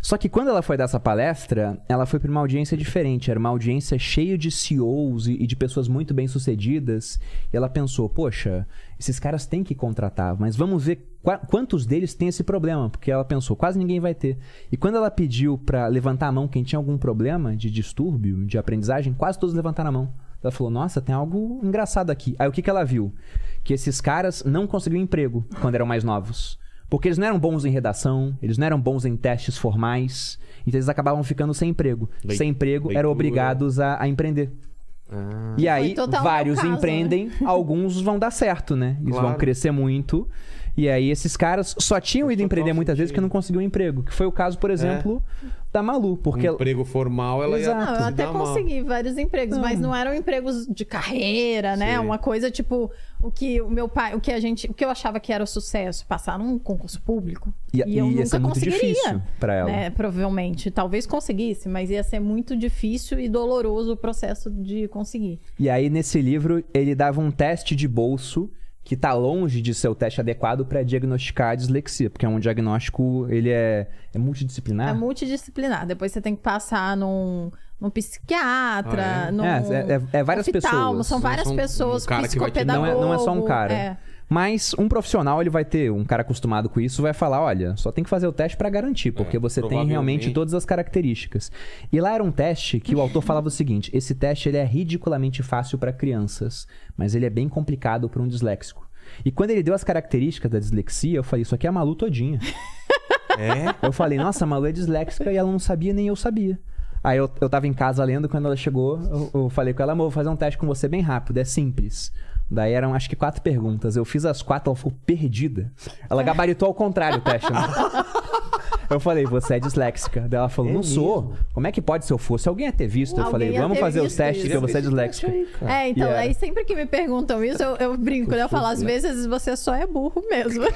Só que quando ela foi dar essa palestra, ela foi para uma audiência diferente. Era uma audiência cheia de CEOs e e de pessoas muito bem-sucedidas. E ela pensou, poxa, esses caras têm que contratar, mas vamos ver quantos deles têm esse problema. Porque ela pensou, quase ninguém vai ter. E quando ela pediu para levantar a mão quem tinha algum problema de distúrbio, de aprendizagem, quase todos levantaram a mão. Ela falou, nossa, tem algo engraçado aqui. Aí o que, que ela viu? Que esses caras não conseguiam emprego quando eram mais novos. Porque eles não eram bons em redação, eles não eram bons em testes formais, então eles acabavam ficando sem emprego. Sem emprego, leitura. eram obrigados a, a empreender. Ah, E aí, vários caso, empreendem, alguns vão dar certo, né? Eles vão Claro. crescer muito. E aí, esses caras só tinham ido empreender muitas vezes porque não conseguiam emprego. Que foi o caso, por exemplo, da Malu. Porque um emprego formal, ela Exato. ia Não, eu até dar mal. consegui vários empregos, Não. mas não eram empregos de carreira, né? Sim. Uma coisa tipo o que o meu pai, o que a gente, o que eu achava que era o sucesso, passar num concurso público. ia, e eu ia nunca ser muito conseguiria. difícil pra ela. Né, provavelmente, talvez conseguisse, mas ia ser muito difícil e doloroso o processo de conseguir. E aí, nesse livro, ele dava um teste de bolso que tá longe de ser o teste adequado para diagnosticar a dislexia, porque é um diagnóstico, ele é, é multidisciplinar. É multidisciplinar. Depois você tem que passar num, num psiquiatra, Ah, é? num É, é- é várias oftalmo, pessoas. São Não várias são um pessoas, cara que vai te- psicopedagogo. Não é- não é só um cara. É. Mas um profissional, ele vai ter, um cara acostumado com isso, vai falar: olha, só tem que fazer o teste pra garantir, porque É, você tem realmente todas as características. E lá era um teste que o autor falava o seguinte: esse teste ele é ridiculamente fácil pra crianças, mas ele é bem complicado pra um disléxico. E quando ele deu as características da dislexia, eu falei: isso aqui é a Malu todinha. É? Eu falei, nossa, a Malu é disléxica e ela não sabia, nem eu sabia. Aí eu, eu tava em casa lendo, quando ela chegou, eu, eu falei com ela, amor, vou fazer um teste com você bem rápido, é simples. Daí eram acho que quatro perguntas. Eu fiz as quatro, ela ficou perdida. Ela gabaritou ao contrário o teste. Né? Eu falei, você é disléxica. Daí ela falou, não sou. Como é que pode se eu fosse? Alguém ia ter visto. Eu Alguém falei, ia vamos fazer os testes que você é disléxica. É, então, era. aí sempre que me perguntam isso, eu, eu brinco, né? Eu falo, às vezes você só é burro mesmo.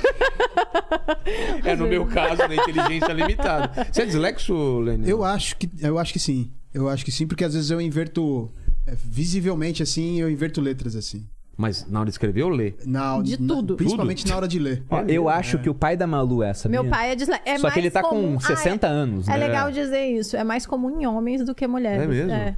É, no meu caso, na inteligência limitada. Você é dislexo, Lenny? Eu acho que eu acho que sim. Eu acho que sim, porque às vezes eu inverto é, visivelmente assim, eu inverto letras assim. Mas na hora de escrever ou ler? Na, De na- tudo. principalmente na hora de ler. Ó, eu acho que o pai da Malu é essa. Meu pai é. É Só que ele tá comum- com 60 Ah, é- anos, É né? legal dizer isso. É mais comum em homens do que mulheres. É mesmo?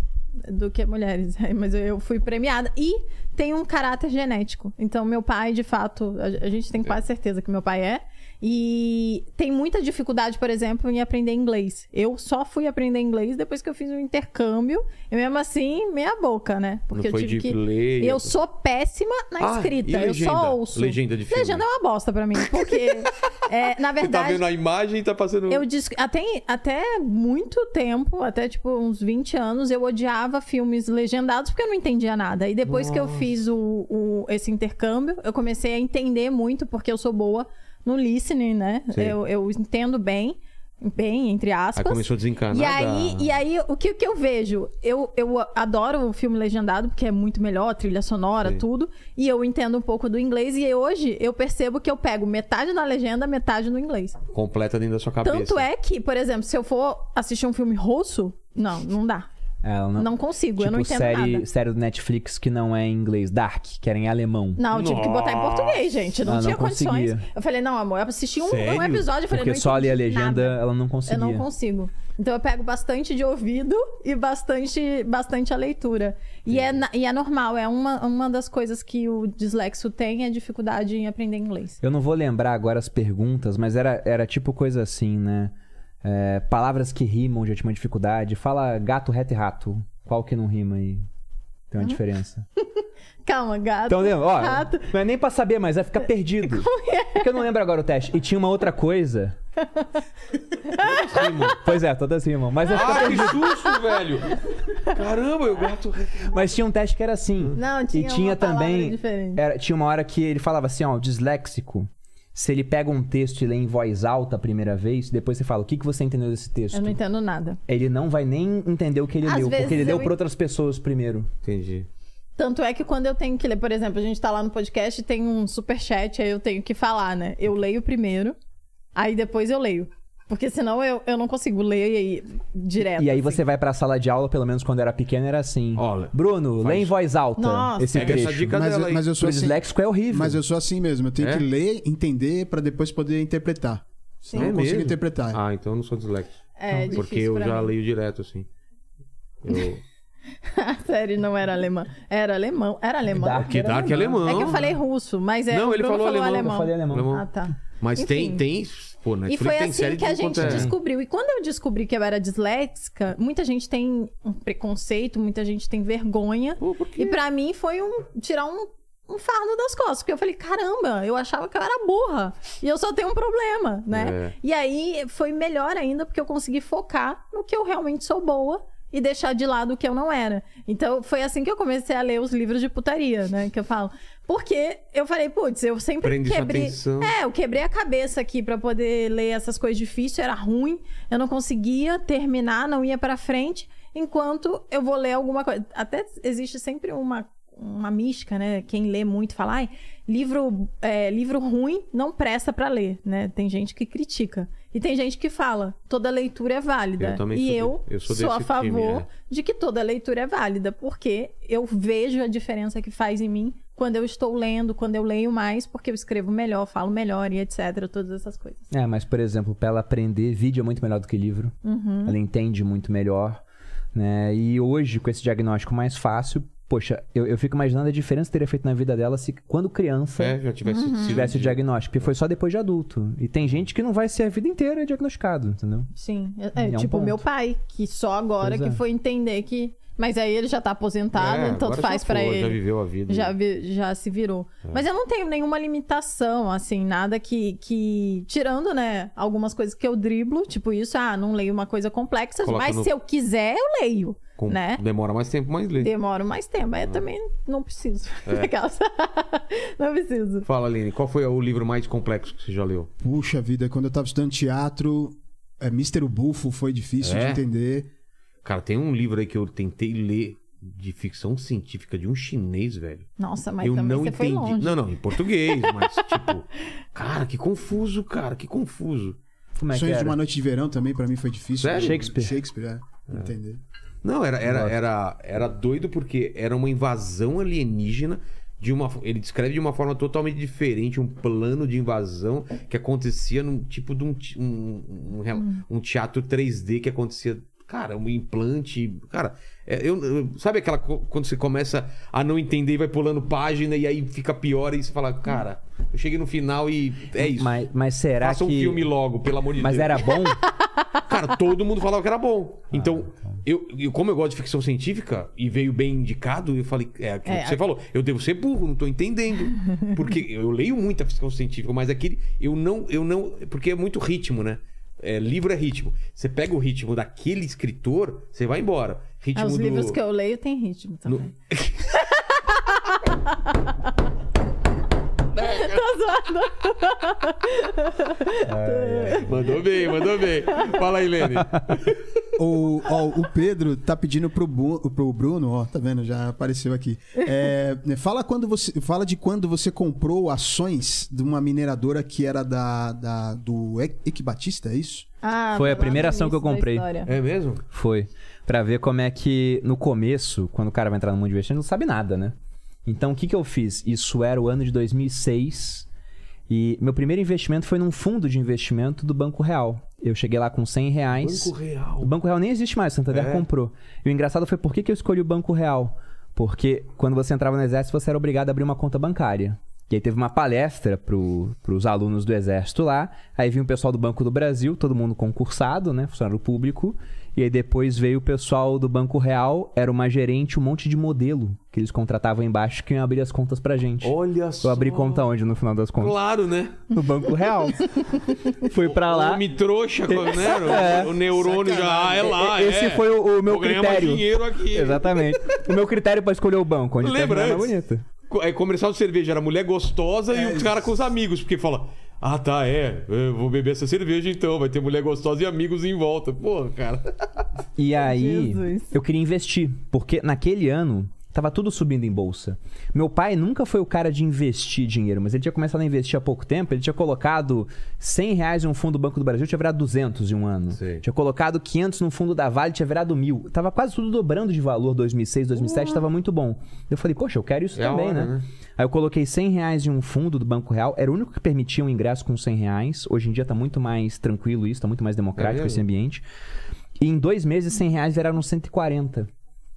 do que mulheres. É, Mas eu fui premiada. E tem um caráter genético. Então, meu pai, de fato, a a gente tem quase certeza que meu pai é. E tem muita dificuldade, por exemplo, em aprender inglês. Eu só fui aprender inglês depois que eu fiz um intercâmbio. E mesmo assim, meia boca, né? Porque Não foi eu tive de que. ler. Eu sou péssima na Ah, escrita. eu só ouço. Legenda de filme? Legenda é uma bosta pra mim. Porque, é, na Você tá verdade. vendo a imagem e tá passando... Eu disse, até, até muito tempo, até tipo uns 20 anos, eu odiava filmes legendados porque eu não entendia nada. E depois que eu fiz o, o- esse intercâmbio, eu comecei a entender muito, porque eu sou boa no listening, né? Sim. Eu, eu entendo bem, bem, entre Aí aspas. começou a desencanar E aí, e aí o que, que eu vejo? Eu, eu adoro o filme legendado, porque é muito melhor, trilha sonora, Sim. tudo. E eu entendo um pouco do inglês. E hoje eu percebo que eu pego metade na legenda, metade no inglês. Completa dentro da sua cabeça. Tanto é que, por exemplo, se eu for assistir um filme russo, não, não dá. Ela não, Não consigo, eu tipo não entendo série, nada. série do Netflix que não é em inglês, Dark, que era em alemão. Não, eu tive que botar em Nossa. português, gente. Não Ah, não tinha condições. conseguia. Eu falei, não, amor, eu assisti um, um episódio e falei, Porque não só ali a legenda nada. ela não conseguia. Eu não consigo. Então eu pego bastante de ouvido e bastante, bastante a leitura. E é, e é normal, é uma, uma das coisas que o dislexo tem é dificuldade em aprender inglês. Eu não vou lembrar agora as perguntas, mas era, era tipo coisa assim, né? É, palavras que rimam já tinha uma dificuldade. Fala gato, reto e rato. Qual que não rima aí? Tem uma diferença. Calma, gato. Então, lembra? Ó, rato. não é nem pra saber, mas vai ficar perdido. Porque eu não lembro agora o teste. E tinha uma outra coisa. pois é, todas rimam. Mas vai ficar Ah, que perdido. susto, velho! Caramba, eu gato... Mas tinha um teste que era assim. Não, tinha e tinha uma palavra também. diferente. Era, tinha uma hora que ele falava assim, ó, disléxico. Se ele pega um texto e lê em voz alta a primeira vez, depois você fala, o que, que você entendeu desse texto? Eu não entendo nada. Ele não vai nem entender o que ele Às leu, porque ele leu eu para outras pessoas primeiro. Entendi. Tanto é que quando eu tenho que ler, por exemplo, a gente tá lá no podcast e tem um super chat, aí eu tenho que falar, né? Eu leio primeiro, aí depois eu leio. Porque senão eu, eu não consigo ler aí direto. E aí assim. você vai pra sala de aula, pelo menos quando era pequeno, era assim. Olha, Bruno, faz- lê em voz alta Nossa. esse Pega trecho. essa dica Mas, dela aí. mas eu sou Pro assim, disléxico é horrível. mas eu sou assim mesmo. Eu tenho É? que ler, entender pra depois poder interpretar. Senão É eu não consigo mesmo? interpretar. Ah, então eu não sou dislexo. É Porque difícil eu já mim. leio direto, assim. Eu... A série não era alemã. Era alemão. Era alemão. Dark. Que Dark é alemão. É que eu falei russo, mas é. Não, ele Bruno falou alemão. Eu falei alemão. Alemão. Ah, tá. Mas tem, Enfim. tem... Pô, E foi assim que a gente é. descobriu. E quando eu descobri que eu era disléxica, muita gente tem um preconceito, muita gente tem vergonha. Pô? E pra mim foi um tirar um, um fardo das costas. Porque eu falei, caramba, eu achava que eu era burra. E eu só tenho um problema, né? É. E aí foi melhor ainda, porque eu consegui focar no que eu realmente sou boa e deixar de lado o que eu não era. Então foi assim que eu comecei a ler os livros de putaria, né? Que eu falo. Porque eu falei, putz, eu sempre Prende quebrei. É, eu quebrei a cabeça aqui pra poder ler essas coisas difíceis, era ruim, eu não conseguia terminar, não ia pra frente, enquanto eu vou ler alguma coisa. Até existe sempre uma, uma mística, né? Quem lê muito fala, ai, livro, é, livro ruim não presta pra ler, né? Tem gente que critica. E tem gente que fala, toda leitura é válida. Eu também e sou de- eu, eu sou sou a favor time, é. de que toda leitura é válida, porque eu vejo a diferença que faz em mim quando eu estou lendo, quando eu leio mais, porque eu escrevo melhor, falo melhor e etc, todas essas coisas. É, mas, por exemplo, pra ela aprender, vídeo é muito melhor do que livro. Uhum. Ela entende muito melhor. Né? E hoje, com esse diagnóstico mais fácil, poxa, eu, eu fico imaginando a diferença que teria feito na vida dela se quando criança É, já tivesse sido tivesse o diagnóstico. Porque foi só depois de adulto. E tem gente que não vai ser a vida inteira diagnosticado, entendeu? Sim. É, É um tipo o meu pai, que só agora Pois que é. foi entender que. Mas aí ele já tá aposentado, É, então agora faz foi, ele. Já viveu a vida. Já, vi- já se virou. É. Mas eu não tenho nenhuma limitação, assim, nada que, que. Tirando, né, algumas coisas que eu driblo, tipo isso, ah, não leio uma coisa complexa, Coloca mas no- se eu quiser, eu leio. Com- né? Demora mais tempo, mas lê. Demoro mais tempo, mas eu também não preciso. É. Não preciso. Fala, Aline, qual foi o livro mais complexo que você já leu? Puxa vida, quando eu tava estudando teatro, é, Mr. Bufo foi difícil É? de entender. Cara, tem um livro aí que eu tentei ler de ficção científica de um chinês, velho. Nossa, mas eu também não você foi entendi. longe. Não, não, em português, mas tipo, cara, que confuso, cara, que confuso. Como é que Sonhos de uma Noite de Verão também pra mim foi difícil. Sério? Shakespeare? Shakespeare, é. Entender. Não, era, era, era, era doido porque era uma invasão alienígena de uma. Ele descreve de uma forma totalmente diferente um plano de invasão que acontecia num tipo de um, um, um, um teatro 3D que acontecia. Cara, um implante. Cara, é, eu, eu- sabe aquela. Quando você começa a não entender e vai pulando página e aí fica pior e você fala, cara, eu cheguei no final e é isso. Mas, mas será Faça um que. filme logo, pelo amor de Mas Deus. era bom? Cara, todo mundo falava que era bom. Então, eu, eu- como eu gosto de ficção científica e veio bem indicado, eu falei, é aquilo É, que você falou, eu devo ser burro, não tô entendendo. Porque eu leio muita ficção científica, mas aquele eu não, eu não, porque é muito ritmo, né? É, livro é ritmo. Você pega o ritmo daquele escritor, você vai embora. Ritmo Ah, os do livros que eu leio tem ritmo também. no- Mandou bem, mandou bem. Fala aí, Lene. O, ó, o Pedro tá pedindo pro, Bu- pro Bruno, ó, tá vendo? Já apareceu aqui. É, fala, quando você, fala de quando você comprou ações de uma mineradora que era da, da- do E- Equibatista, é isso? Ah, Foi a primeira ação que eu comprei. É mesmo? Foi. Pra ver como é que, no começo, quando o cara vai entrar no mundo de investimento, não sabe nada, né? Então, o que, que eu fiz? Isso era o ano de 2006. E meu primeiro investimento foi num fundo de investimento do Banco Real. Eu cheguei lá com 100 reais. Banco Real. O Banco Real nem existe mais, o Santander É? comprou. E o engraçado foi por que, que eu escolhi o Banco Real? Porque quando você entrava no Exército, você era obrigado a abrir uma conta bancária. E aí teve uma palestra para os alunos do Exército lá. Aí vinha o pessoal do Banco do Brasil, todo mundo concursado, né? Funcionário público. E aí depois veio o pessoal do Banco Real, era uma gerente, um monte de modelo que eles contratavam embaixo que iam abrir as contas pra gente. Olha só. Eu abri conta onde no final das contas? Claro, né? No Banco Real. Fui pra lá. Homem trouxa, né? O, o neurônio já, ah, é lá, Esse é. foi o, o meu Vou ganhar mais critério. dinheiro aqui. Exatamente. o meu critério pra escolher o banco, onde Lembra mais antes? bonito. Co- É, comercial de cerveja era mulher gostosa e os caras com os amigos, porque fala, ah tá, é, eu vou beber essa cerveja então, vai ter mulher gostosa e amigos em volta. Porra, cara. E aí, Jesus. eu queria investir, porque naquele ano tava tudo subindo em bolsa. Meu pai nunca foi o cara de investir dinheiro, mas ele tinha começado a investir há pouco tempo. Ele tinha colocado 100 reais em um fundo do Banco do Brasil, tinha virado 200 em um ano. Sei. Tinha colocado 500 no fundo da Vale, tinha virado mil. Tava quase tudo dobrando de valor 2006, 2007, tava muito bom. Eu falei, poxa, eu quero isso É também, hora, né? né? Aí eu coloquei 100 reais em um fundo do Banco Real. Era o único que permitia um ingresso com 100 reais. Hoje em dia tá muito mais tranquilo isso, tá muito mais democrático mesmo? esse ambiente. E em dois meses, 100 reais viraram 140.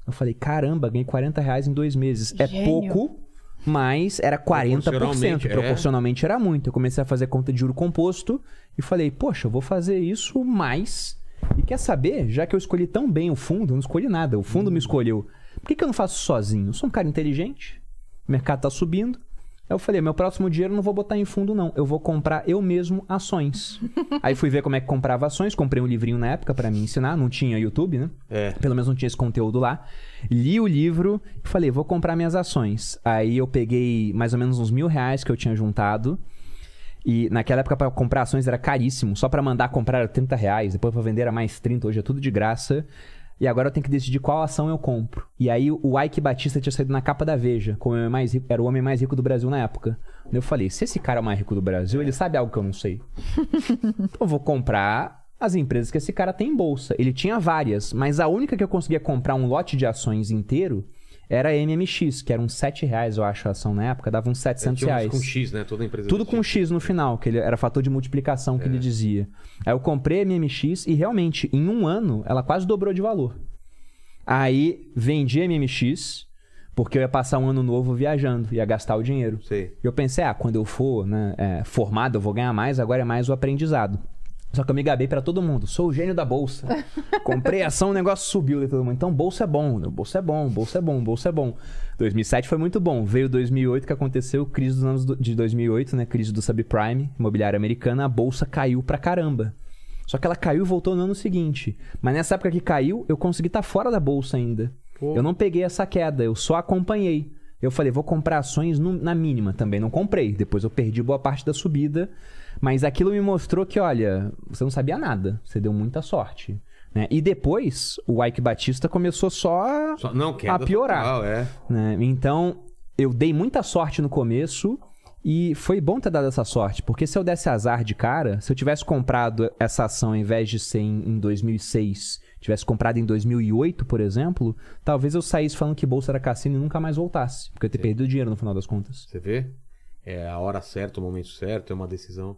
Eu falei, caramba, ganhei 40 reais em dois meses. É Gênio. pouco, mas era 40%. Proporcionalmente, é. Proporcionalmente era muito. Eu comecei a fazer conta de juro composto e falei, poxa, eu vou fazer isso mais. E quer saber? Já que eu escolhi tão bem o fundo, eu não escolhi nada. O fundo me escolheu. Por que, que eu não faço sozinho? Eu sou um cara inteligente, o mercado tá subindo. Eu falei, meu próximo dinheiro eu não vou botar em fundo, não. Eu vou comprar eu mesmo ações. Aí fui ver como é que comprava ações, comprei um livrinho na época pra me ensinar, não tinha YouTube, né? É. Pelo menos não tinha esse conteúdo lá. Li o livro e falei, vou comprar minhas ações. Aí eu peguei mais ou menos uns mil reais que eu tinha juntado. E naquela época pra comprar ações era caríssimo. Só pra mandar comprar era 30 reais. Depois pra vender era mais 30. Hoje é tudo de graça. E agora eu tenho que decidir qual ação eu compro. E aí o Ike Batista tinha saído na capa da Veja. Como o mais rico, era o homem mais rico do Brasil na época. Eu falei, se esse cara é o mais rico do Brasil, ele sabe algo que eu não sei. Então eu vou comprar as empresas que esse cara tem em bolsa. Ele tinha várias, mas a única que eu conseguia comprar um lote de ações inteiro era MMX, que era uns 7 reais, eu acho, a ação na época, dava uns 700 Tinha uns reais. com X, né? Toda empresa. Tudo com. X no final, que ele era fator de multiplicação que ele dizia. Aí eu comprei a MMX e realmente, em um ano, ela quase dobrou de valor. Aí vendi a MMX, Porque eu ia passar um ano novo viajando, ia gastar o dinheiro. Sei. E eu pensei, ah, quando eu for né, é, formado, eu vou ganhar mais, agora é mais o aprendizado. Só que eu me gabei pra todo mundo. Sou o gênio da bolsa. Comprei ação, o negócio subiu de todo mundo. Então, bolsa é bom, bolsa é bom, bolsa é bom, bolsa é bom. 2007 foi muito bom. Veio 2008 que aconteceu, crise dos anos de 2008, né? Crise do subprime, imobiliária americana, a bolsa caiu pra caramba. Só que ela caiu e voltou no ano seguinte. Mas nessa época que caiu, eu consegui estar fora da bolsa ainda. Pô. Eu não peguei essa queda, eu só acompanhei. Eu falei, vou comprar ações no- na mínima. Também não comprei. Depois eu perdi boa parte da subida. Mas aquilo me mostrou que, olha, você não sabia nada. Você deu muita sorte. né? E depois, o Ike Batista começou só a Só- não, a piorar. total, é. né? Então, eu dei muita sorte no começo e foi bom ter dado essa sorte, porque se eu desse azar de cara, se eu tivesse comprado essa ação ao invés de ser em, em 2006, tivesse comprado em 2008, por exemplo, talvez eu saísse falando que bolsa era cassino e nunca mais voltasse, porque eu ia ter perdido dinheiro no final das contas. Você vê? É a hora certa, o momento certo, é uma decisão.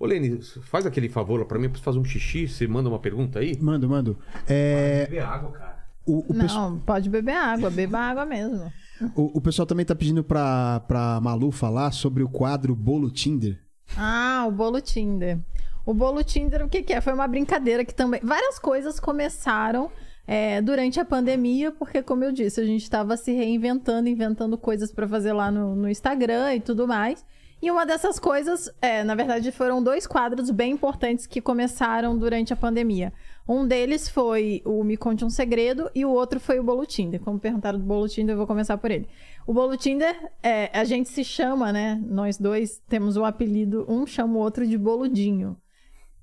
Ô, Lene, faz aquele favor pra mim, eu preciso fazer um xixi. Você manda uma pergunta aí? Mando, mando. É, Beber água, cara. o, o, Não, pode beber água, beba água mesmo. o- o pessoal também tá pedindo pra, pra Malu falar sobre o quadro Bolo Tinder. Ah, o bolo Tinder. O bolo Tinder, o que, que é? Foi uma brincadeira que também. Várias coisas começaram é, durante a pandemia, porque, como eu disse, a gente estava se reinventando, inventando coisas para fazer lá no, no Instagram e tudo mais. E uma dessas coisas, é, na verdade, foram dois quadros bem importantes que começaram durante a pandemia. Um deles foi o Me Conte um Segredo e o outro foi o Bolo Tinder. Como perguntaram do Bolo Tinder, eu vou começar por ele. O Bolo Tinder, é, a gente se chama, né? Nós dois temos o apelido, um chama o outro de Boludinho.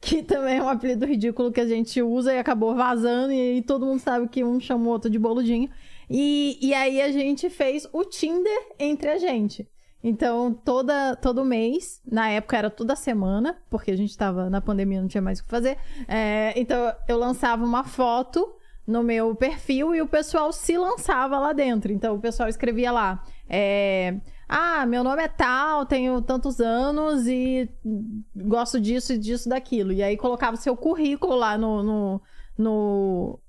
Que também é um apelido ridículo que a gente usa e acabou vazando, e aí todo mundo sabe que um chama o outro de Boludinho. E, e aí a gente fez o Tinder entre a gente. Então, toda, todo mês, na época era toda semana, porque a gente tava na pandemia, não tinha mais o que fazer. É, então, eu lançava uma foto no meu perfil e o pessoal se lançava lá dentro. Então, o pessoal escrevia lá: é, Ah, meu nome é tal, tenho tantos anos e gosto disso e disso, daquilo. E aí colocava seu currículo lá no- no, no,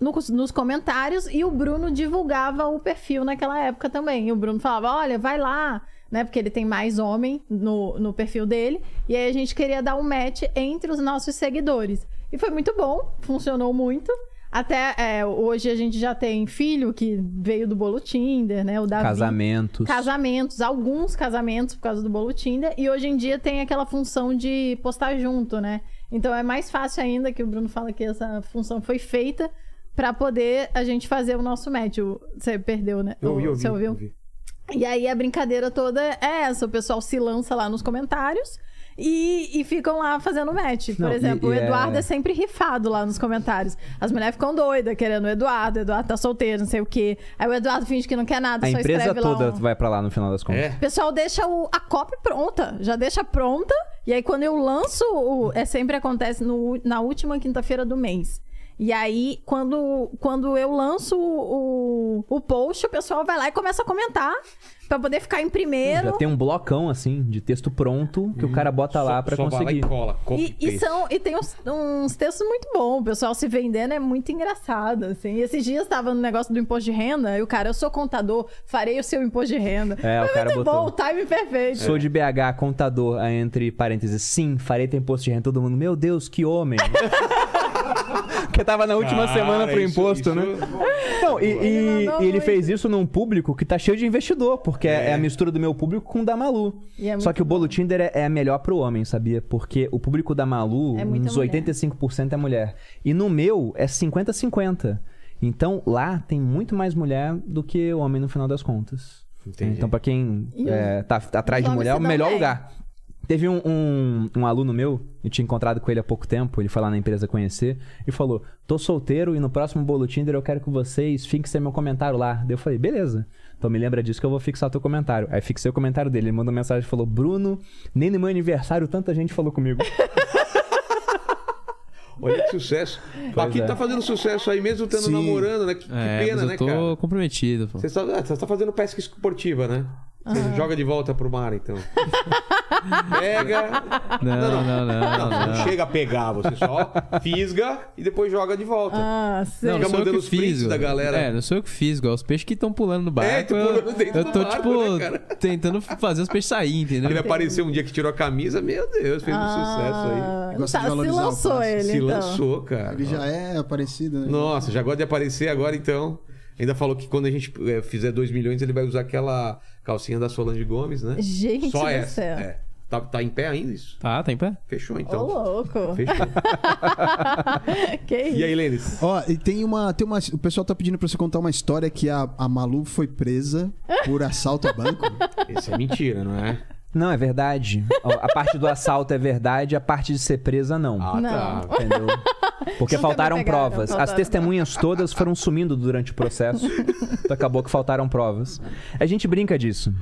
no- nos comentários e o Bruno divulgava o perfil naquela época também. E o Bruno falava: olha, vai lá, né? Porque ele tem mais homem no, no perfil dele. E aí a gente queria dar um match entre os nossos seguidores. E foi muito bom, funcionou muito. Até é, hoje a gente já tem filho que veio do bolo Tinder, né? O Davi. Casamentos. Casamentos, alguns casamentos por causa do bolo Tinder. E hoje em dia tem aquela função de postar junto, né? Então é mais fácil ainda que o Bruno fala que essa função foi feita pra poder a gente fazer o nosso match. Você perdeu, né? Eu, O- vi, eu Você ouviu? eu vi. E aí a brincadeira toda é essa: o pessoal se lança lá nos comentários. E, e ficam lá fazendo match. Por Não, e- exemplo, o e é- Eduardo é... sempre rifado lá nos comentários. As mulheres ficam doidas querendo o Eduardo. O Eduardo tá solteiro, não sei o quê. Aí o Eduardo finge que não quer nada, A só empresa escreve toda lá um... vai pra lá no final das contas. É. O pessoal deixa o- a copy pronta, já deixa pronta. E aí, quando eu lanço, o, é sempre acontece no- na última quinta-feira do mês. E aí, quando, quando eu lanço o, o, o post, o pessoal vai lá e começa a comentar pra poder ficar em primeiro. Já tem um blocão, assim, de texto pronto que o cara bota lá pra Só- só vai lá conseguir. e cola, E, e são, e tem uns, uns textos muito bons. O pessoal se vendendo é muito engraçado, assim. E esses dias tava no negócio do imposto de renda, e o cara, eu sou contador, farei o seu imposto de renda. É, o Foi cara muito botou. bom, o time perfeito. Sou de BH, contador, aí entre parênteses, sim, farei ter imposto de renda. Todo mundo, meu Deus, que homem. Porque tava na última Cara, semana pro isso- imposto, isso- né? Não, e, e- mandou e ele muito. fez isso num público que tá cheio de investidor, porque é, É. é a mistura do meu público com o da Malu. E é Só que o bolo. Tinder é, é melhor pro homem, sabia? Porque o público da Malu, É muita uns mulher. 85% é mulher. E no meu é 50-50. Então lá tem muito mais mulher do que homem no final das contas. Entendi. Então, pra quem é, tá atrás de homens mulher, é o se dão melhor bem. lugar. Teve um, um, um aluno meu, eu tinha encontrado com ele há pouco tempo, ele foi lá na empresa conhecer, e falou: tô solteiro e no próximo bolo Tinder eu quero que vocês fixem meu comentário lá. Daí eu falei: beleza. Então me lembra disso que eu vou fixar teu comentário. Aí fixei o comentário dele, ele mandou mensagem e falou: Bruno, nem no meu aniversário tanta gente falou comigo. Olha que sucesso. Aqui é. tá fazendo sucesso aí mesmo estando Sim. namorando, né? Que, que É, pena, mas né, eu tô cara? comprometido, pô. Você está, ah, você tá fazendo pesca esportiva, né? Você joga de volta pro mar, então. Pega. Não, não, não, Não, não. não chega a pegar, você só fisga e depois joga de volta. Ah, sei. Não, não sou eu mandando que fiz, da galera. É, não sou eu que fiz, igual os peixes que estão pulando no barco. É, tu pulando dentro eu do tô, barco, tipo, né, cara? tentando fazer os peixes sair, entendeu? Ele apareceu um dia que tirou a camisa, meu Deus, fez um sucesso aí. Ah, tá, de se lançou ele, Se então. lançou, cara. Ele já é aparecido, né? Nossa, já gosta de aparecer agora então. Ainda falou que quando a gente é, fizer 2 milhões, ele vai usar aquela calcinha da Solange Gomes, né? Gente Só do essa. céu. É. Tá, tá em pé ainda isso? Tá, tá em pé? Fechou Ô, então. louco. Fechou. que isso? E aí, Lênis? Ó, e tem uma, tem uma. O pessoal tá pedindo pra você contar uma história que a, a Malu foi presa por assalto a banco. Esse é mentira, não é? Não, é verdade. A parte do assalto é verdade, a parte de ser presa não. Ah, Não. tá. Entendeu? Porque Nunca faltaram pegaram, provas. As faltaram. testemunhas todas foram sumindo durante o processo. Então acabou que faltaram provas. A gente brinca disso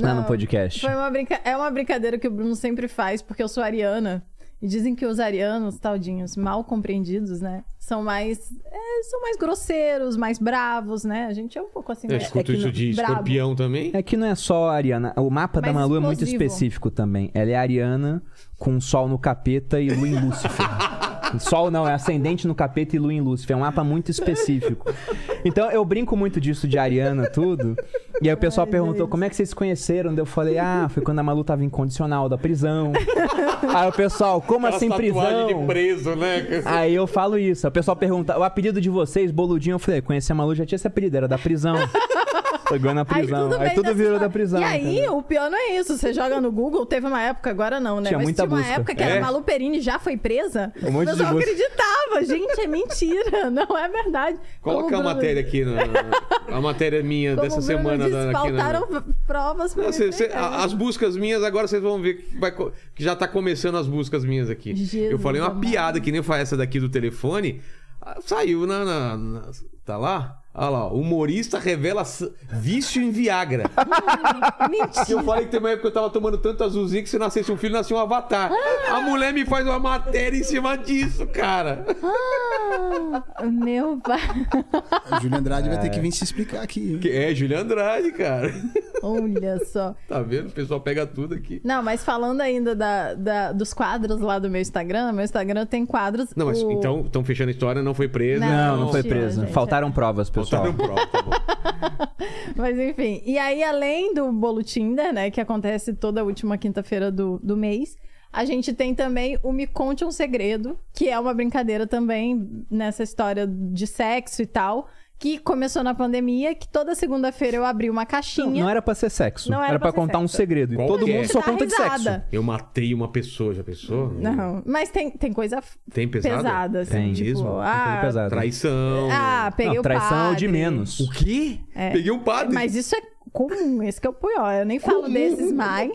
lá no Não, podcast. Foi uma brinca... É uma brincadeira que o Bruno sempre faz, porque eu sou ariana. E dizem que os arianos, taldinhos, mal compreendidos, né? São mais. é, são mais grosseiros, mais bravos, né? A gente é um pouco assim. Eu né? escuto É que isso não- de bravo. escorpião também. É que não é só a Ariana. O mapa da Mais Malu é muito explosivo. específico também. Ela é Ariana com sol no capeta e lua em Lúcifer. Sol não, é ascendente no capeta e lua em Lúcifer. É um mapa muito específico. Então eu brinco muito disso de Ariana, tudo. E aí o pessoal Ai, perguntou gente. como é que vocês se conheceram. Eu falei, ah, foi quando a Malu tava incondicional da prisão. aí o pessoal, como Aquelas assim prisão? de preso, né? Aí eu falo isso. O pessoal pergunta, o apelido de vocês, Boludinho? Eu falei, conheci a Malu, já tinha esse apelido, era da prisão. Pegou na prisão. Aí vem tudo, dessa virou história. da prisão. E aí, entendeu? o pior não é isso. Você joga no Google, teve uma época, agora não, né? Tinha Mas muita tinha uma busca. época que É? era Malu Perini já foi presa. Um monte o de pessoal busca. acreditava. Gente, é mentira. Não é verdade. Coloca Como a Bruno- matéria aqui, na, a matéria minha como dessa Bruno semana. disse, da- aqui na- faltaram provas pra Não, cê- cê- as buscas minhas, agora vocês vão ver que, vai que já tá começando as buscas minhas aqui. Jesus eu falei uma amado. piada que nem foi essa daqui do telefone. ah, Saiu na, na- na- Tá lá? Olha lá, humorista revela vício em Viagra. Mentira. Eu falei que tem uma época que eu tava tomando tanto azulzinho que se nascesse um filho, nascia um avatar. A mulher me faz uma matéria em cima disso, cara. Ah, meu pai. A Júlia Andrade vai ter que vir se explicar aqui. hein? É Julia Andrade, cara. Olha só. Tá vendo? O pessoal pega tudo aqui. Não, mas falando ainda da, da- dos quadros lá do meu Instagram, meu Instagram tem quadros. Não, mas o- então estão fechando a história, não foi presa. Não, não foi Mentira, presa. gente. Faltaram provas, pessoal. Faltaram prova, tá bom. Mas enfim. E aí, além do bolo Tinder, né, que acontece toda última quinta-feira do, do mês, a gente tem também o Me Conte um Segredo, que é uma brincadeira também nessa história de sexo e tal, que começou na pandemia, que toda segunda-feira eu abri uma Não, caixinha. não era pra ser sexo. Não era, era pra pra contar um sexo. segredo. E Qual todo é? mundo só Dá conta de sexo. Eu matei uma pessoa, já pensou? Não, mas tem, tem coisa Tem pesada? pesada, assim, Tem tipo, mesmo? Tem ah, pesada. Traição. ah, peguei Não, o traição é o de padre. menos. O quê? É. Peguei um padre. Mas isso é comum, esse que é o pior. Eu nem falo desses mais,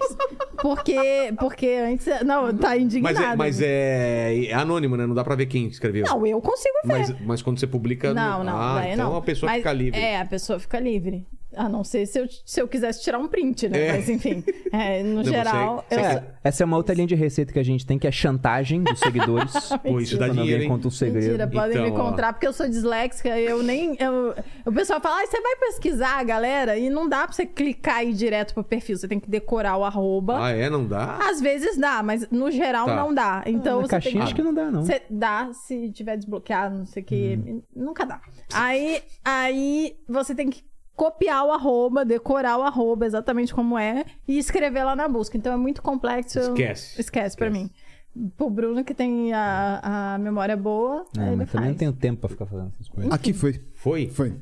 porque, porque antes... Não, tá indignado. Mas é, mas é, é anônimo, né? Não dá pra ver quem escreveu. Não, eu consigo ver. mas, mas quando você publica. Não, não, Ah, daí então não. a pessoa Mas- fica livre. É, a pessoa fica livre. A não ser se eu, se eu quisesse tirar um print, né? É. Mas enfim, é, no você- geral... você eu quer- É, essa é uma outra linha de receita que a gente tem, que é chantagem dos seguidores. Pô, isso dá dinheiro, alguém hein? conta um segredo. Mentira, podem Então, me ó. encontrar, porque eu sou disléxica, eu nem. eu- o pessoal fala, ah, você vai pesquisar, galera, e não dá pra você clicar e ir direto pro perfil, você tem que decorar o arroba. Ah, é? Não dá? Às vezes dá, mas no geral Tá. não dá. Então Na você tem caixinha que. acho que não dá, não. Você dá se tiver desbloqueado, não sei o que. Uhum. Nunca dá. Aí, aí você tem que copiar o arroba, decorar o arroba exatamente como é e escrever lá na busca. Então é muito complexo. Esquece. Esquece pra Esquece. mim. Pro Bruno, que tem a, a memória boa, É, mas também não tenho tempo pra ficar fazendo essas coisas. Aqui foi. Foi? Foi.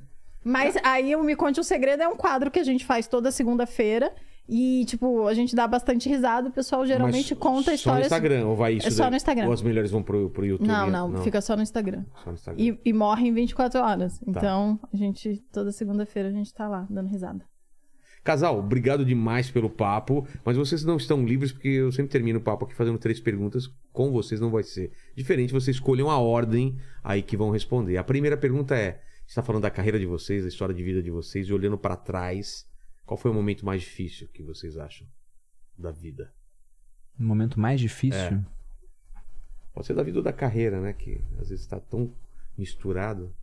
Mas aí o Me Conte um Segredo é um quadro que a gente faz toda segunda-feira. E, tipo, a gente dá bastante risada. O pessoal geralmente Mas conta Só no histórias. Instagram, ou vai isso É só no Instagram. Ou as melhores vão pro, pro YouTube? Não, não, fica só no Instagram. Só no Instagram. E, e morre em 24 horas. Tá. Então, a gente, toda segunda-feira, a gente tá lá, dando risada. Casal, obrigado demais pelo papo, mas vocês não estão livres porque eu sempre termino o papo aqui fazendo três perguntas. Com vocês não vai ser diferente, vocês escolham a ordem aí que vão responder. A primeira pergunta é: está falando da carreira de vocês, da história de vida de vocês, e olhando pra trás, qual foi o momento mais difícil que vocês acham da vida? O momento mais difícil. É. Pode ser da vida ou da carreira, né? Que às vezes está tão misturado.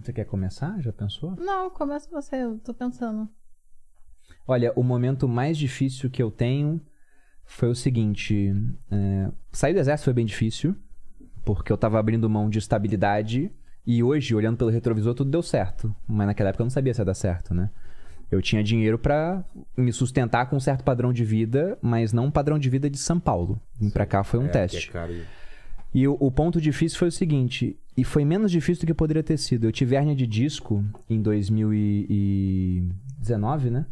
Você quer começar? Já pensou? Não, começa você, eu tô pensando. Olha, o momento mais difícil que eu tenho foi o seguinte: é, sair do exército foi bem difícil, porque eu tava abrindo mão de estabilidade. E hoje, olhando pelo retrovisor, tudo deu certo. Mas naquela época eu não sabia se ia dar certo, né? Eu tinha dinheiro pra me sustentar com um certo padrão de vida, mas não um padrão de vida de São Paulo. Vim pra cá foi um É, teste. que é e- o, o ponto difícil foi o seguinte, e foi menos difícil do que poderia ter sido. Eu tive hérnia de disco em 2019, né?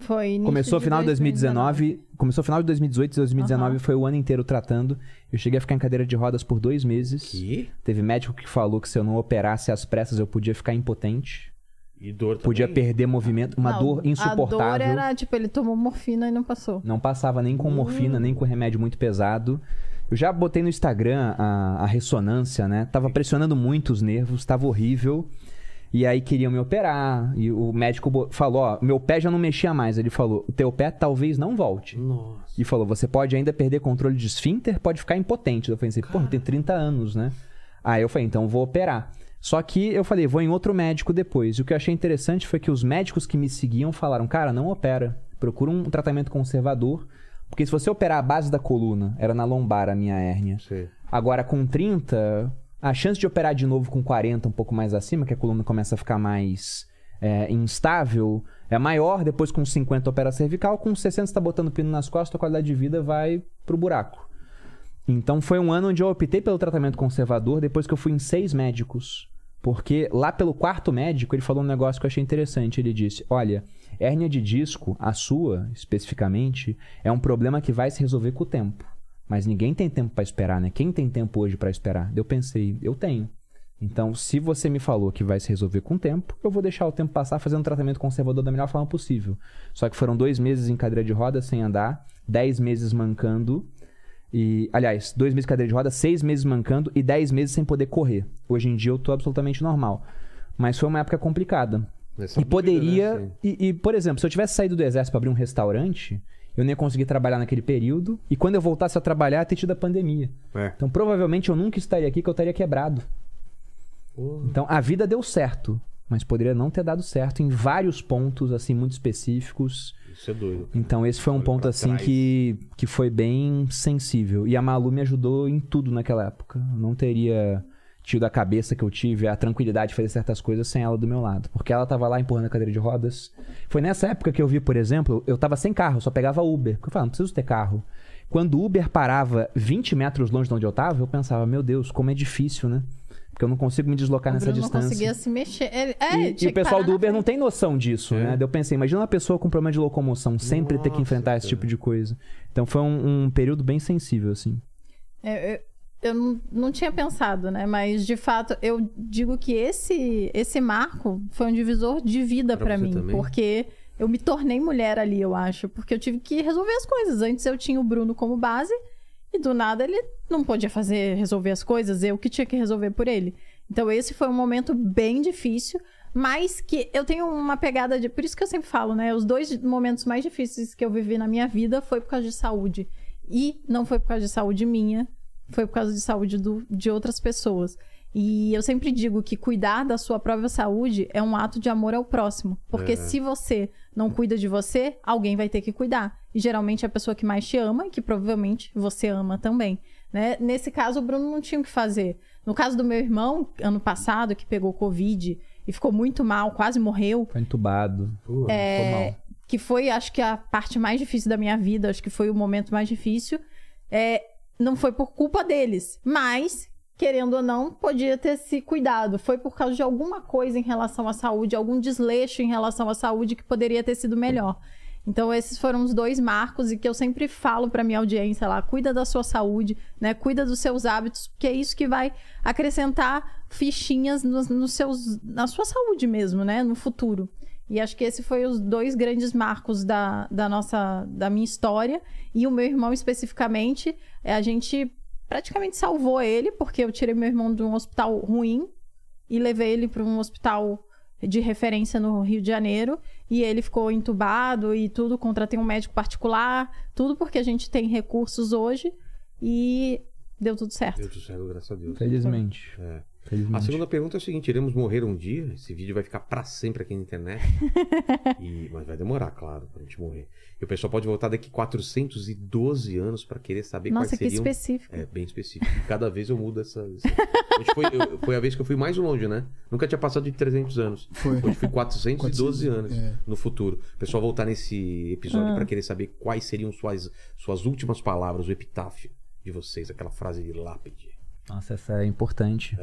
Foi início Começou de final de 2019, começou final de 2018 e 2019 Aham. foi o ano inteiro tratando. Eu cheguei a ficar em cadeira de rodas por dois meses. Que? Teve médico que falou que se eu não operasse às pressas eu podia ficar impotente, E dor também. podia perder movimento, uma Não, dor insuportável. A dor era, tipo, ele tomou morfina e não passou. Não passava nem com morfina, nem com remédio muito pesado. Eu já botei no Instagram a, a ressonância, né? Tava pressionando muito os nervos, tava horrível. E aí queriam me operar. E o médico falou: Ó, meu pé já não mexia mais. Ele falou: o teu pé talvez não volte. Nossa. E falou: você pode ainda perder controle de esfíncter, pode ficar impotente. Eu falei assim: pô, tem 30 anos, né? Aí eu falei: então vou operar. Só que eu falei: vou em outro médico depois. E o que eu achei interessante foi que os médicos que me seguiam falaram: cara, não opera. Procura um tratamento conservador. Porque se você operar a base da coluna, era na lombar a minha hérnia. Sei. Agora, com 30, a chance de operar de novo com 40, um pouco mais acima, que a coluna começa a ficar mais é, instável, é maior. Depois, com 50, opera cervical. Com 60, você tá botando pino nas costas, a qualidade de vida vai pro buraco. Então, foi um ano onde eu optei pelo tratamento conservador depois que eu fui em seis médicos. Porque lá pelo quarto médico, ele falou um negócio que eu achei interessante. Ele disse: Olha, hérnia de disco, a sua especificamente, é um problema que vai se resolver com o tempo. Mas ninguém tem tempo pra esperar, né? Quem tem tempo hoje pra esperar? Eu pensei, eu tenho. Então, se você me falou que vai se resolver com o tempo, eu vou deixar o tempo passar fazendo um tratamento conservador da melhor forma possível. Só que foram dois meses em cadeira de roda sem andar, dez meses mancando. E, aliás, dois meses em cadeira de roda, seis meses mancando e dez meses sem poder correr. Hoje em dia eu tô absolutamente normal. Mas foi uma época complicada. Essa E poderia. né, e, e, por exemplo, se eu tivesse saído do exército pra abrir um restaurante, eu não ia conseguir trabalhar naquele período. E quando eu voltasse a trabalhar, ter tido a pandemia. assim. É. Então provavelmente eu nunca estaria aqui, que eu estaria quebrado. Pô. Então a vida deu certo, mas poderia não ter dado certo em vários pontos, assim, muito específicos. Isso é doido. Então esse foi um Olha ponto, assim, trás. que, que foi bem sensível. E a Malu me ajudou em tudo naquela época. Eu não teria tido a cabeça que eu tive, a tranquilidade de fazer certas coisas sem ela do meu lado. Porque ela tava lá empurrando a cadeira de rodas. Foi nessa época que eu vi, por exemplo, eu tava sem carro, só pegava Uber. Porque eu falava, não preciso ter carro. Quando o Uber parava 20 metros longe de onde eu tava, eu pensava, meu Deus, como é difícil, né? Porque eu não consigo me deslocar O nessa Bruno não distância. conseguia se mexer. Ele- é, E, e o pessoal do Uber não tem noção disso, né? É. Daí eu pensei, imagina uma pessoa com problema de locomoção sempre ter que Nossa, enfrentar esse cara. tipo de coisa. Então foi um, um período bem sensível, assim. É, eu, eu não, não tinha pensado, né? Mas de fato, eu digo que esse esse marco foi um divisor de vida você mim, também? porque eu me tornei mulher ali, eu acho, porque eu tive que resolver as coisas. Antes eu tinha o Bruno como base e do nada ele não podia fazer resolver as coisas, eu que tinha que resolver por ele. Então esse foi um momento bem difícil, mas que eu tenho uma pegada de, por isso que eu sempre falo, né? Os dois momentos mais difíceis que eu vivi na minha vida foi por causa de saúde. E não foi por causa de saúde minha, foi por causa de saúde do- de outras pessoas. E eu sempre digo que cuidar da sua própria saúde é um ato de amor ao próximo. Porque É. se você não cuida de você, alguém vai ter que cuidar. E geralmente é a pessoa que mais te ama e que provavelmente você ama também. Né? Nesse caso, o Bruno não tinha o que fazer. No caso do meu irmão, ano passado, que pegou Covid e ficou muito mal, quase morreu, Foi entubado. Pô, Ficou mal. que foi, acho que a parte mais difícil da minha vida, acho que foi o momento mais difícil. É, não foi por culpa deles, mas, querendo ou não, podia ter se cuidado. Foi por causa de alguma coisa em relação à saúde, algum desleixo em relação à saúde que poderia ter sido melhor. Então, esses foram os dois marcos e que eu sempre falo para minha audiência lá: cuida da sua saúde, né? Cuida dos seus hábitos, porque é isso que vai acrescentar fichinhas nos, seus, na sua saúde mesmo, né? No futuro. E acho que esse foi os dois grandes marcos da, da nossa, da minha história. E o meu irmão especificamente, é, a gente praticamente salvou ele, porque eu tirei meu irmão de um hospital ruim e levei ele para um hospital de referência no Rio de Janeiro e ele ficou entubado e tudo, contratei um médico particular, tudo porque a gente tem recursos hoje e deu tudo certo. Deus do céu, graças a Deus. Felizmente. É. A Felizmente. segunda pergunta é o seguinte: iremos morrer um dia? Esse vídeo vai ficar pra sempre aqui na internet. E- mas vai demorar, claro, pra gente morrer. E o pessoal pode voltar daqui 412 anos pra querer saber Nossa, quais que seriam. específico. É, bem específico. Cada vez eu mudo essa. essa... Hoje foi, eu- foi a vez que eu fui mais longe, né? Nunca tinha passado de 300 anos. Foi. Hoje fui 412 anos é. no futuro. O pessoal voltar nesse episódio Ah. pra querer saber quais seriam suas, suas últimas palavras, o epitáfio de vocês, aquela frase de lápide. Nossa, essa é importante.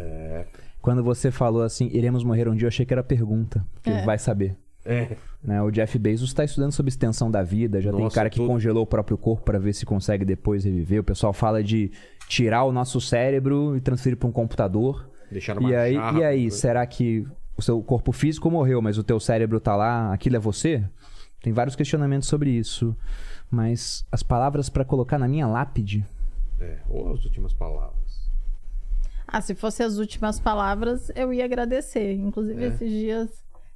Quando você falou assim, iremos morrer um dia, eu achei que era pergunta. Porque É. vai saber. É. Né? O Jeff Bezos está estudando sobre extensão da vida. Já tem Nossa, cara que tudo. congelou o próprio corpo para ver se consegue depois reviver. O pessoal fala de tirar o nosso cérebro e transferir para um computador. Deixar uma E aí, jarra, e aí será que o seu corpo físico morreu, mas o teu cérebro tá lá? Aquilo é você? Tem vários questionamentos sobre isso. Mas as palavras para colocar na minha lápide. É, ou as últimas palavras. Ah, se fosse as últimas palavras, eu ia agradecer. Inclusive, É. esses dias.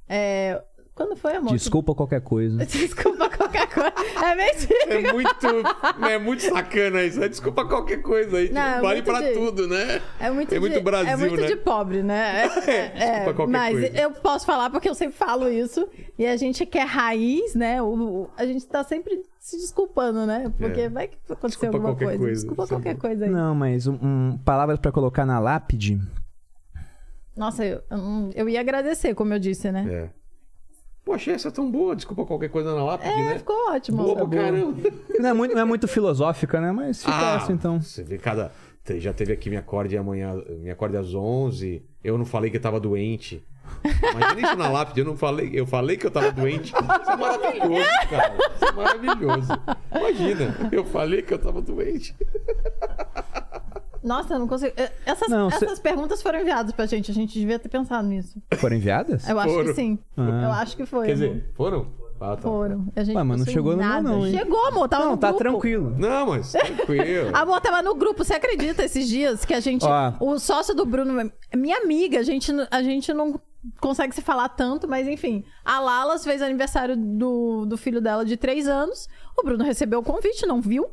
é, Quando foi, amor? Desculpa qualquer coisa. Desculpa qualquer coisa. É mentira. É muito, é muito sacana isso. né? Desculpa qualquer coisa aí. Não, é vale pra de- tudo, né? É muito, É muito de, Brasil, é muito né? de pobre, né? É, Desculpa qualquer mas coisa. eu posso falar porque eu sempre falo isso. E a gente que é raiz, né? O, o- a gente tá sempre se desculpando, né? Porque É. vai que acontecer Desculpa alguma coisa. coisa, Desculpa é qualquer coisa aí. Não, mas um, um- palavras para colocar na lápide. Nossa, eu, eu- eu ia agradecer, como eu disse, né? É. Pô, achei essa tão boa. Desculpa qualquer coisa na lápide, É, né? ficou ótimo. Boa pra caramba. Não é muito, não é muito filosófica, né? Mas fica Ah, essa então. Você vê cada. Já teve aqui me acorde amanhã, me acorde às 11. Eu não falei que eu tava doente. Imagina isso na lápide, eu não falei, eu falei que eu tava doente. Isso é maravilhoso, cara. Isso é maravilhoso. Imagina, eu falei que eu tava doente. Nossa, eu não consigo. eh, Essas, Não, cê- essas perguntas foram enviadas pra gente. A gente devia ter pensado nisso. Foram enviadas? Eu acho Foram. que sim. Ah. Eu acho que foi. Quer dizer, foram? Ah, tá. Foram. A gente Ué, mas não chegou no meu nada. não, hein? Chegou, amor. Tava Não, no tá grupo. tranquilo. Não, mas tranquilo. Amor, tava no grupo. Você acredita esses dias que a gente. Ó. O sócio do Bruno é minha amiga. A gente, a gente não consegue se falar tanto, mas enfim. A Lalas fez aniversário do, do filho dela de três anos. O Bruno recebeu o convite, não viu?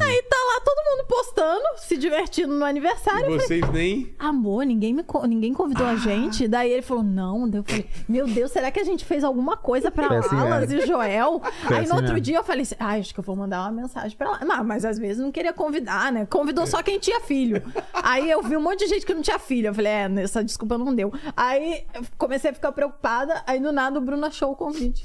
Aí tá lá todo mundo postando, se divertindo no aniversário. E vocês nem. Amor, ninguém, me, co- ninguém convidou a gente. Daí ele falou, não. Daí eu falei, meu Deus, será que a gente fez alguma coisa pra Foi assim Alas e Joel? Aí assim no outro mesmo. dia eu falei assim, ah, acho que eu vou mandar uma mensagem pra lá. Mas, mas às vezes não queria convidar, né? Convidou só quem tinha filho. Aí eu vi um monte de gente que não tinha filho. Eu falei, é, essa desculpa não deu. Aí comecei a ficar preocupada. Aí do nada o Bruno achou o convite.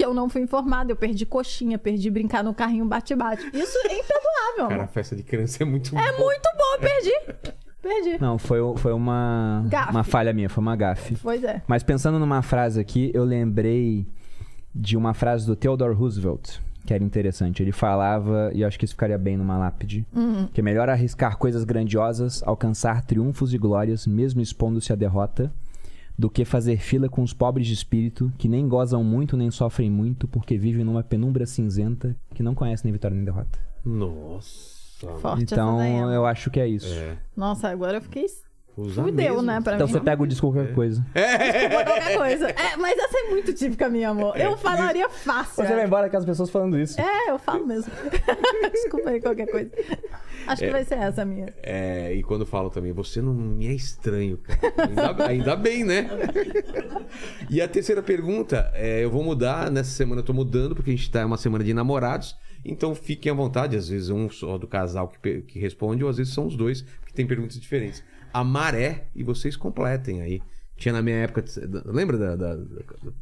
Que eu não fui informada. Eu perdi coxinha, perdi brincar no carrinho bate-bate. Isso é imperdoável, Cara, a festa de criança é muito É boa. muito bom, eu perdi. Perdi. Não, foi, foi uma, Gafe. uma falha minha, foi uma gafe. Pois é. Mas pensando numa frase aqui, eu lembrei de uma frase do Theodore Roosevelt, que era interessante. Ele falava, e eu acho que isso ficaria bem numa lápide, que é melhor arriscar coisas grandiosas, alcançar triunfos e glórias, mesmo expondo-se à derrota, do que fazer fila com os pobres de espírito, que nem gozam muito nem sofrem muito, porque vivem numa penumbra cinzenta, que não conhecem nem vitória nem derrota. Nossa. Forte então, essa daí, amor. eu acho que é isso. É. Nossa, agora eu fiquei. Usar Fudeu, mesmo. né, pra Então mim. você pega o disco qualquer coisa. Desculpa qualquer coisa. É, mas essa é muito típica minha, amor. Eu falaria fácil. Você vai é. embora com as pessoas falando isso. É, eu falo mesmo. Desculpa aí qualquer coisa. Acho que vai ser essa a minha. É, e quando falam também, você não me é estranho, cara. Ainda, ainda bem, né? E a terceira pergunta, é, eu vou mudar, nessa semana eu tô mudando, porque a gente tá em uma semana de namorados, então fiquem à vontade, às vezes um só do casal que, que responde, ou às vezes são os dois, porque tem perguntas diferentes. A maré, e vocês completem aí. Tinha na minha época, lembra da, da- da-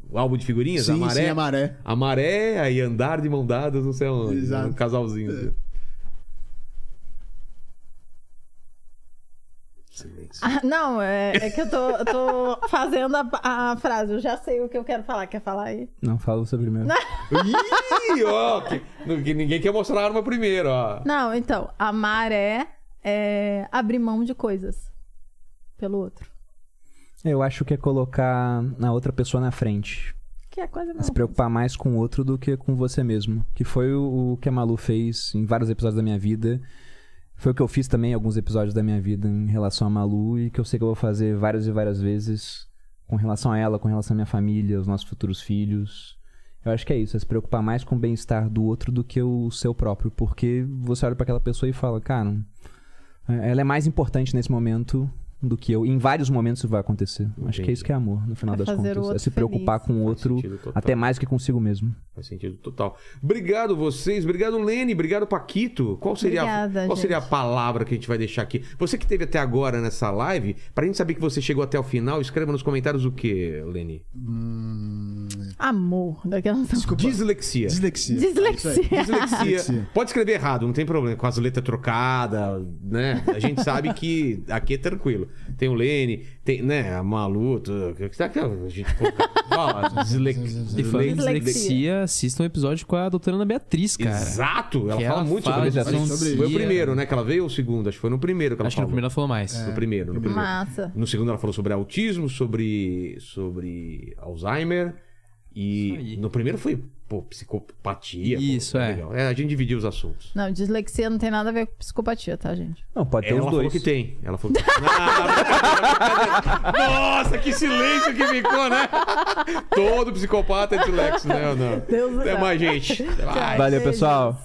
do álbum de figurinhas? Sim, a maré, sim, a maré. A maré, aí andar de mão dadas, não sei onde. Exato. Um casalzinho. assim. Silêncio. Ah, não, é, é que eu tô, eu tô fazendo a, a frase. Eu já sei o que eu quero falar. Quer falar aí? Não, fala você primeiro. Ih, ó, que, que ninguém quer mostrar a arma primeiro, ó. Não, então. Amar é, é abrir mão de coisas pelo outro. Eu acho que é colocar a outra pessoa na frente. Que é quase a Se preocupar mais com o outro do que com você mesmo. Que foi o, que a Malu fez em vários episódios da minha vida. Foi o que eu fiz também em alguns episódios da minha vida em relação a Malu e que eu sei que eu vou fazer várias e várias vezes com relação a ela, com relação à minha família, os nossos futuros filhos. Eu acho que é isso, é se preocupar mais com o bem-estar do outro do que o seu próprio, porque você olha pra aquela pessoa e fala, cara, ela é mais importante nesse momento do que eu. Em vários momentos isso vai acontecer. Acho que é isso que é amor, no final É das contas. É se preocupar feliz. com o outro até mais que consigo mesmo. Faz sentido total. Obrigado vocês, obrigado Lene, obrigado Paquito. Qual seria, a, Obrigada, qual seria a palavra que a gente vai deixar aqui? Você que esteve até agora nessa live, pra gente saber que você chegou até o final, escreva nos comentários o que, Lene? Amor. Daquela... Dislexia. Dislexia. Dislexia. Dislexia. Dislexia. Pode escrever errado, não tem problema. Com as letras trocadas, né? A gente sabe que aqui é tranquilo. Tem o Lene, tem, né? A Malu. que a gente coloca- Fala, Dislexia. dislexia, assista um episódio com a doutora Ana Beatriz, cara. Exato! Ela fala muito fala sobre isso. Foi o primeiro, né? Que ela veio ou o segundo? Acho que foi no primeiro que ela Acho que no falou. primeiro ela falou mais. No primeiro, no primeiro. Massa. No segundo ela falou sobre autismo, sobre, sobre Alzheimer. E no primeiro foi, pô, psicopatia. pô, Isso, foi é. legal. A gente dividiu os assuntos. Não, dislexia não tem nada a ver com psicopatia, tá, gente? Não, pode ter Ela os falou dois. que tem. Ela falou que... Não, não, Nossa, que silêncio que ficou, né? Todo psicopata é dislexo, né? Não. Deus Até céu. mais, gente. Até mais. Valeu, pessoal.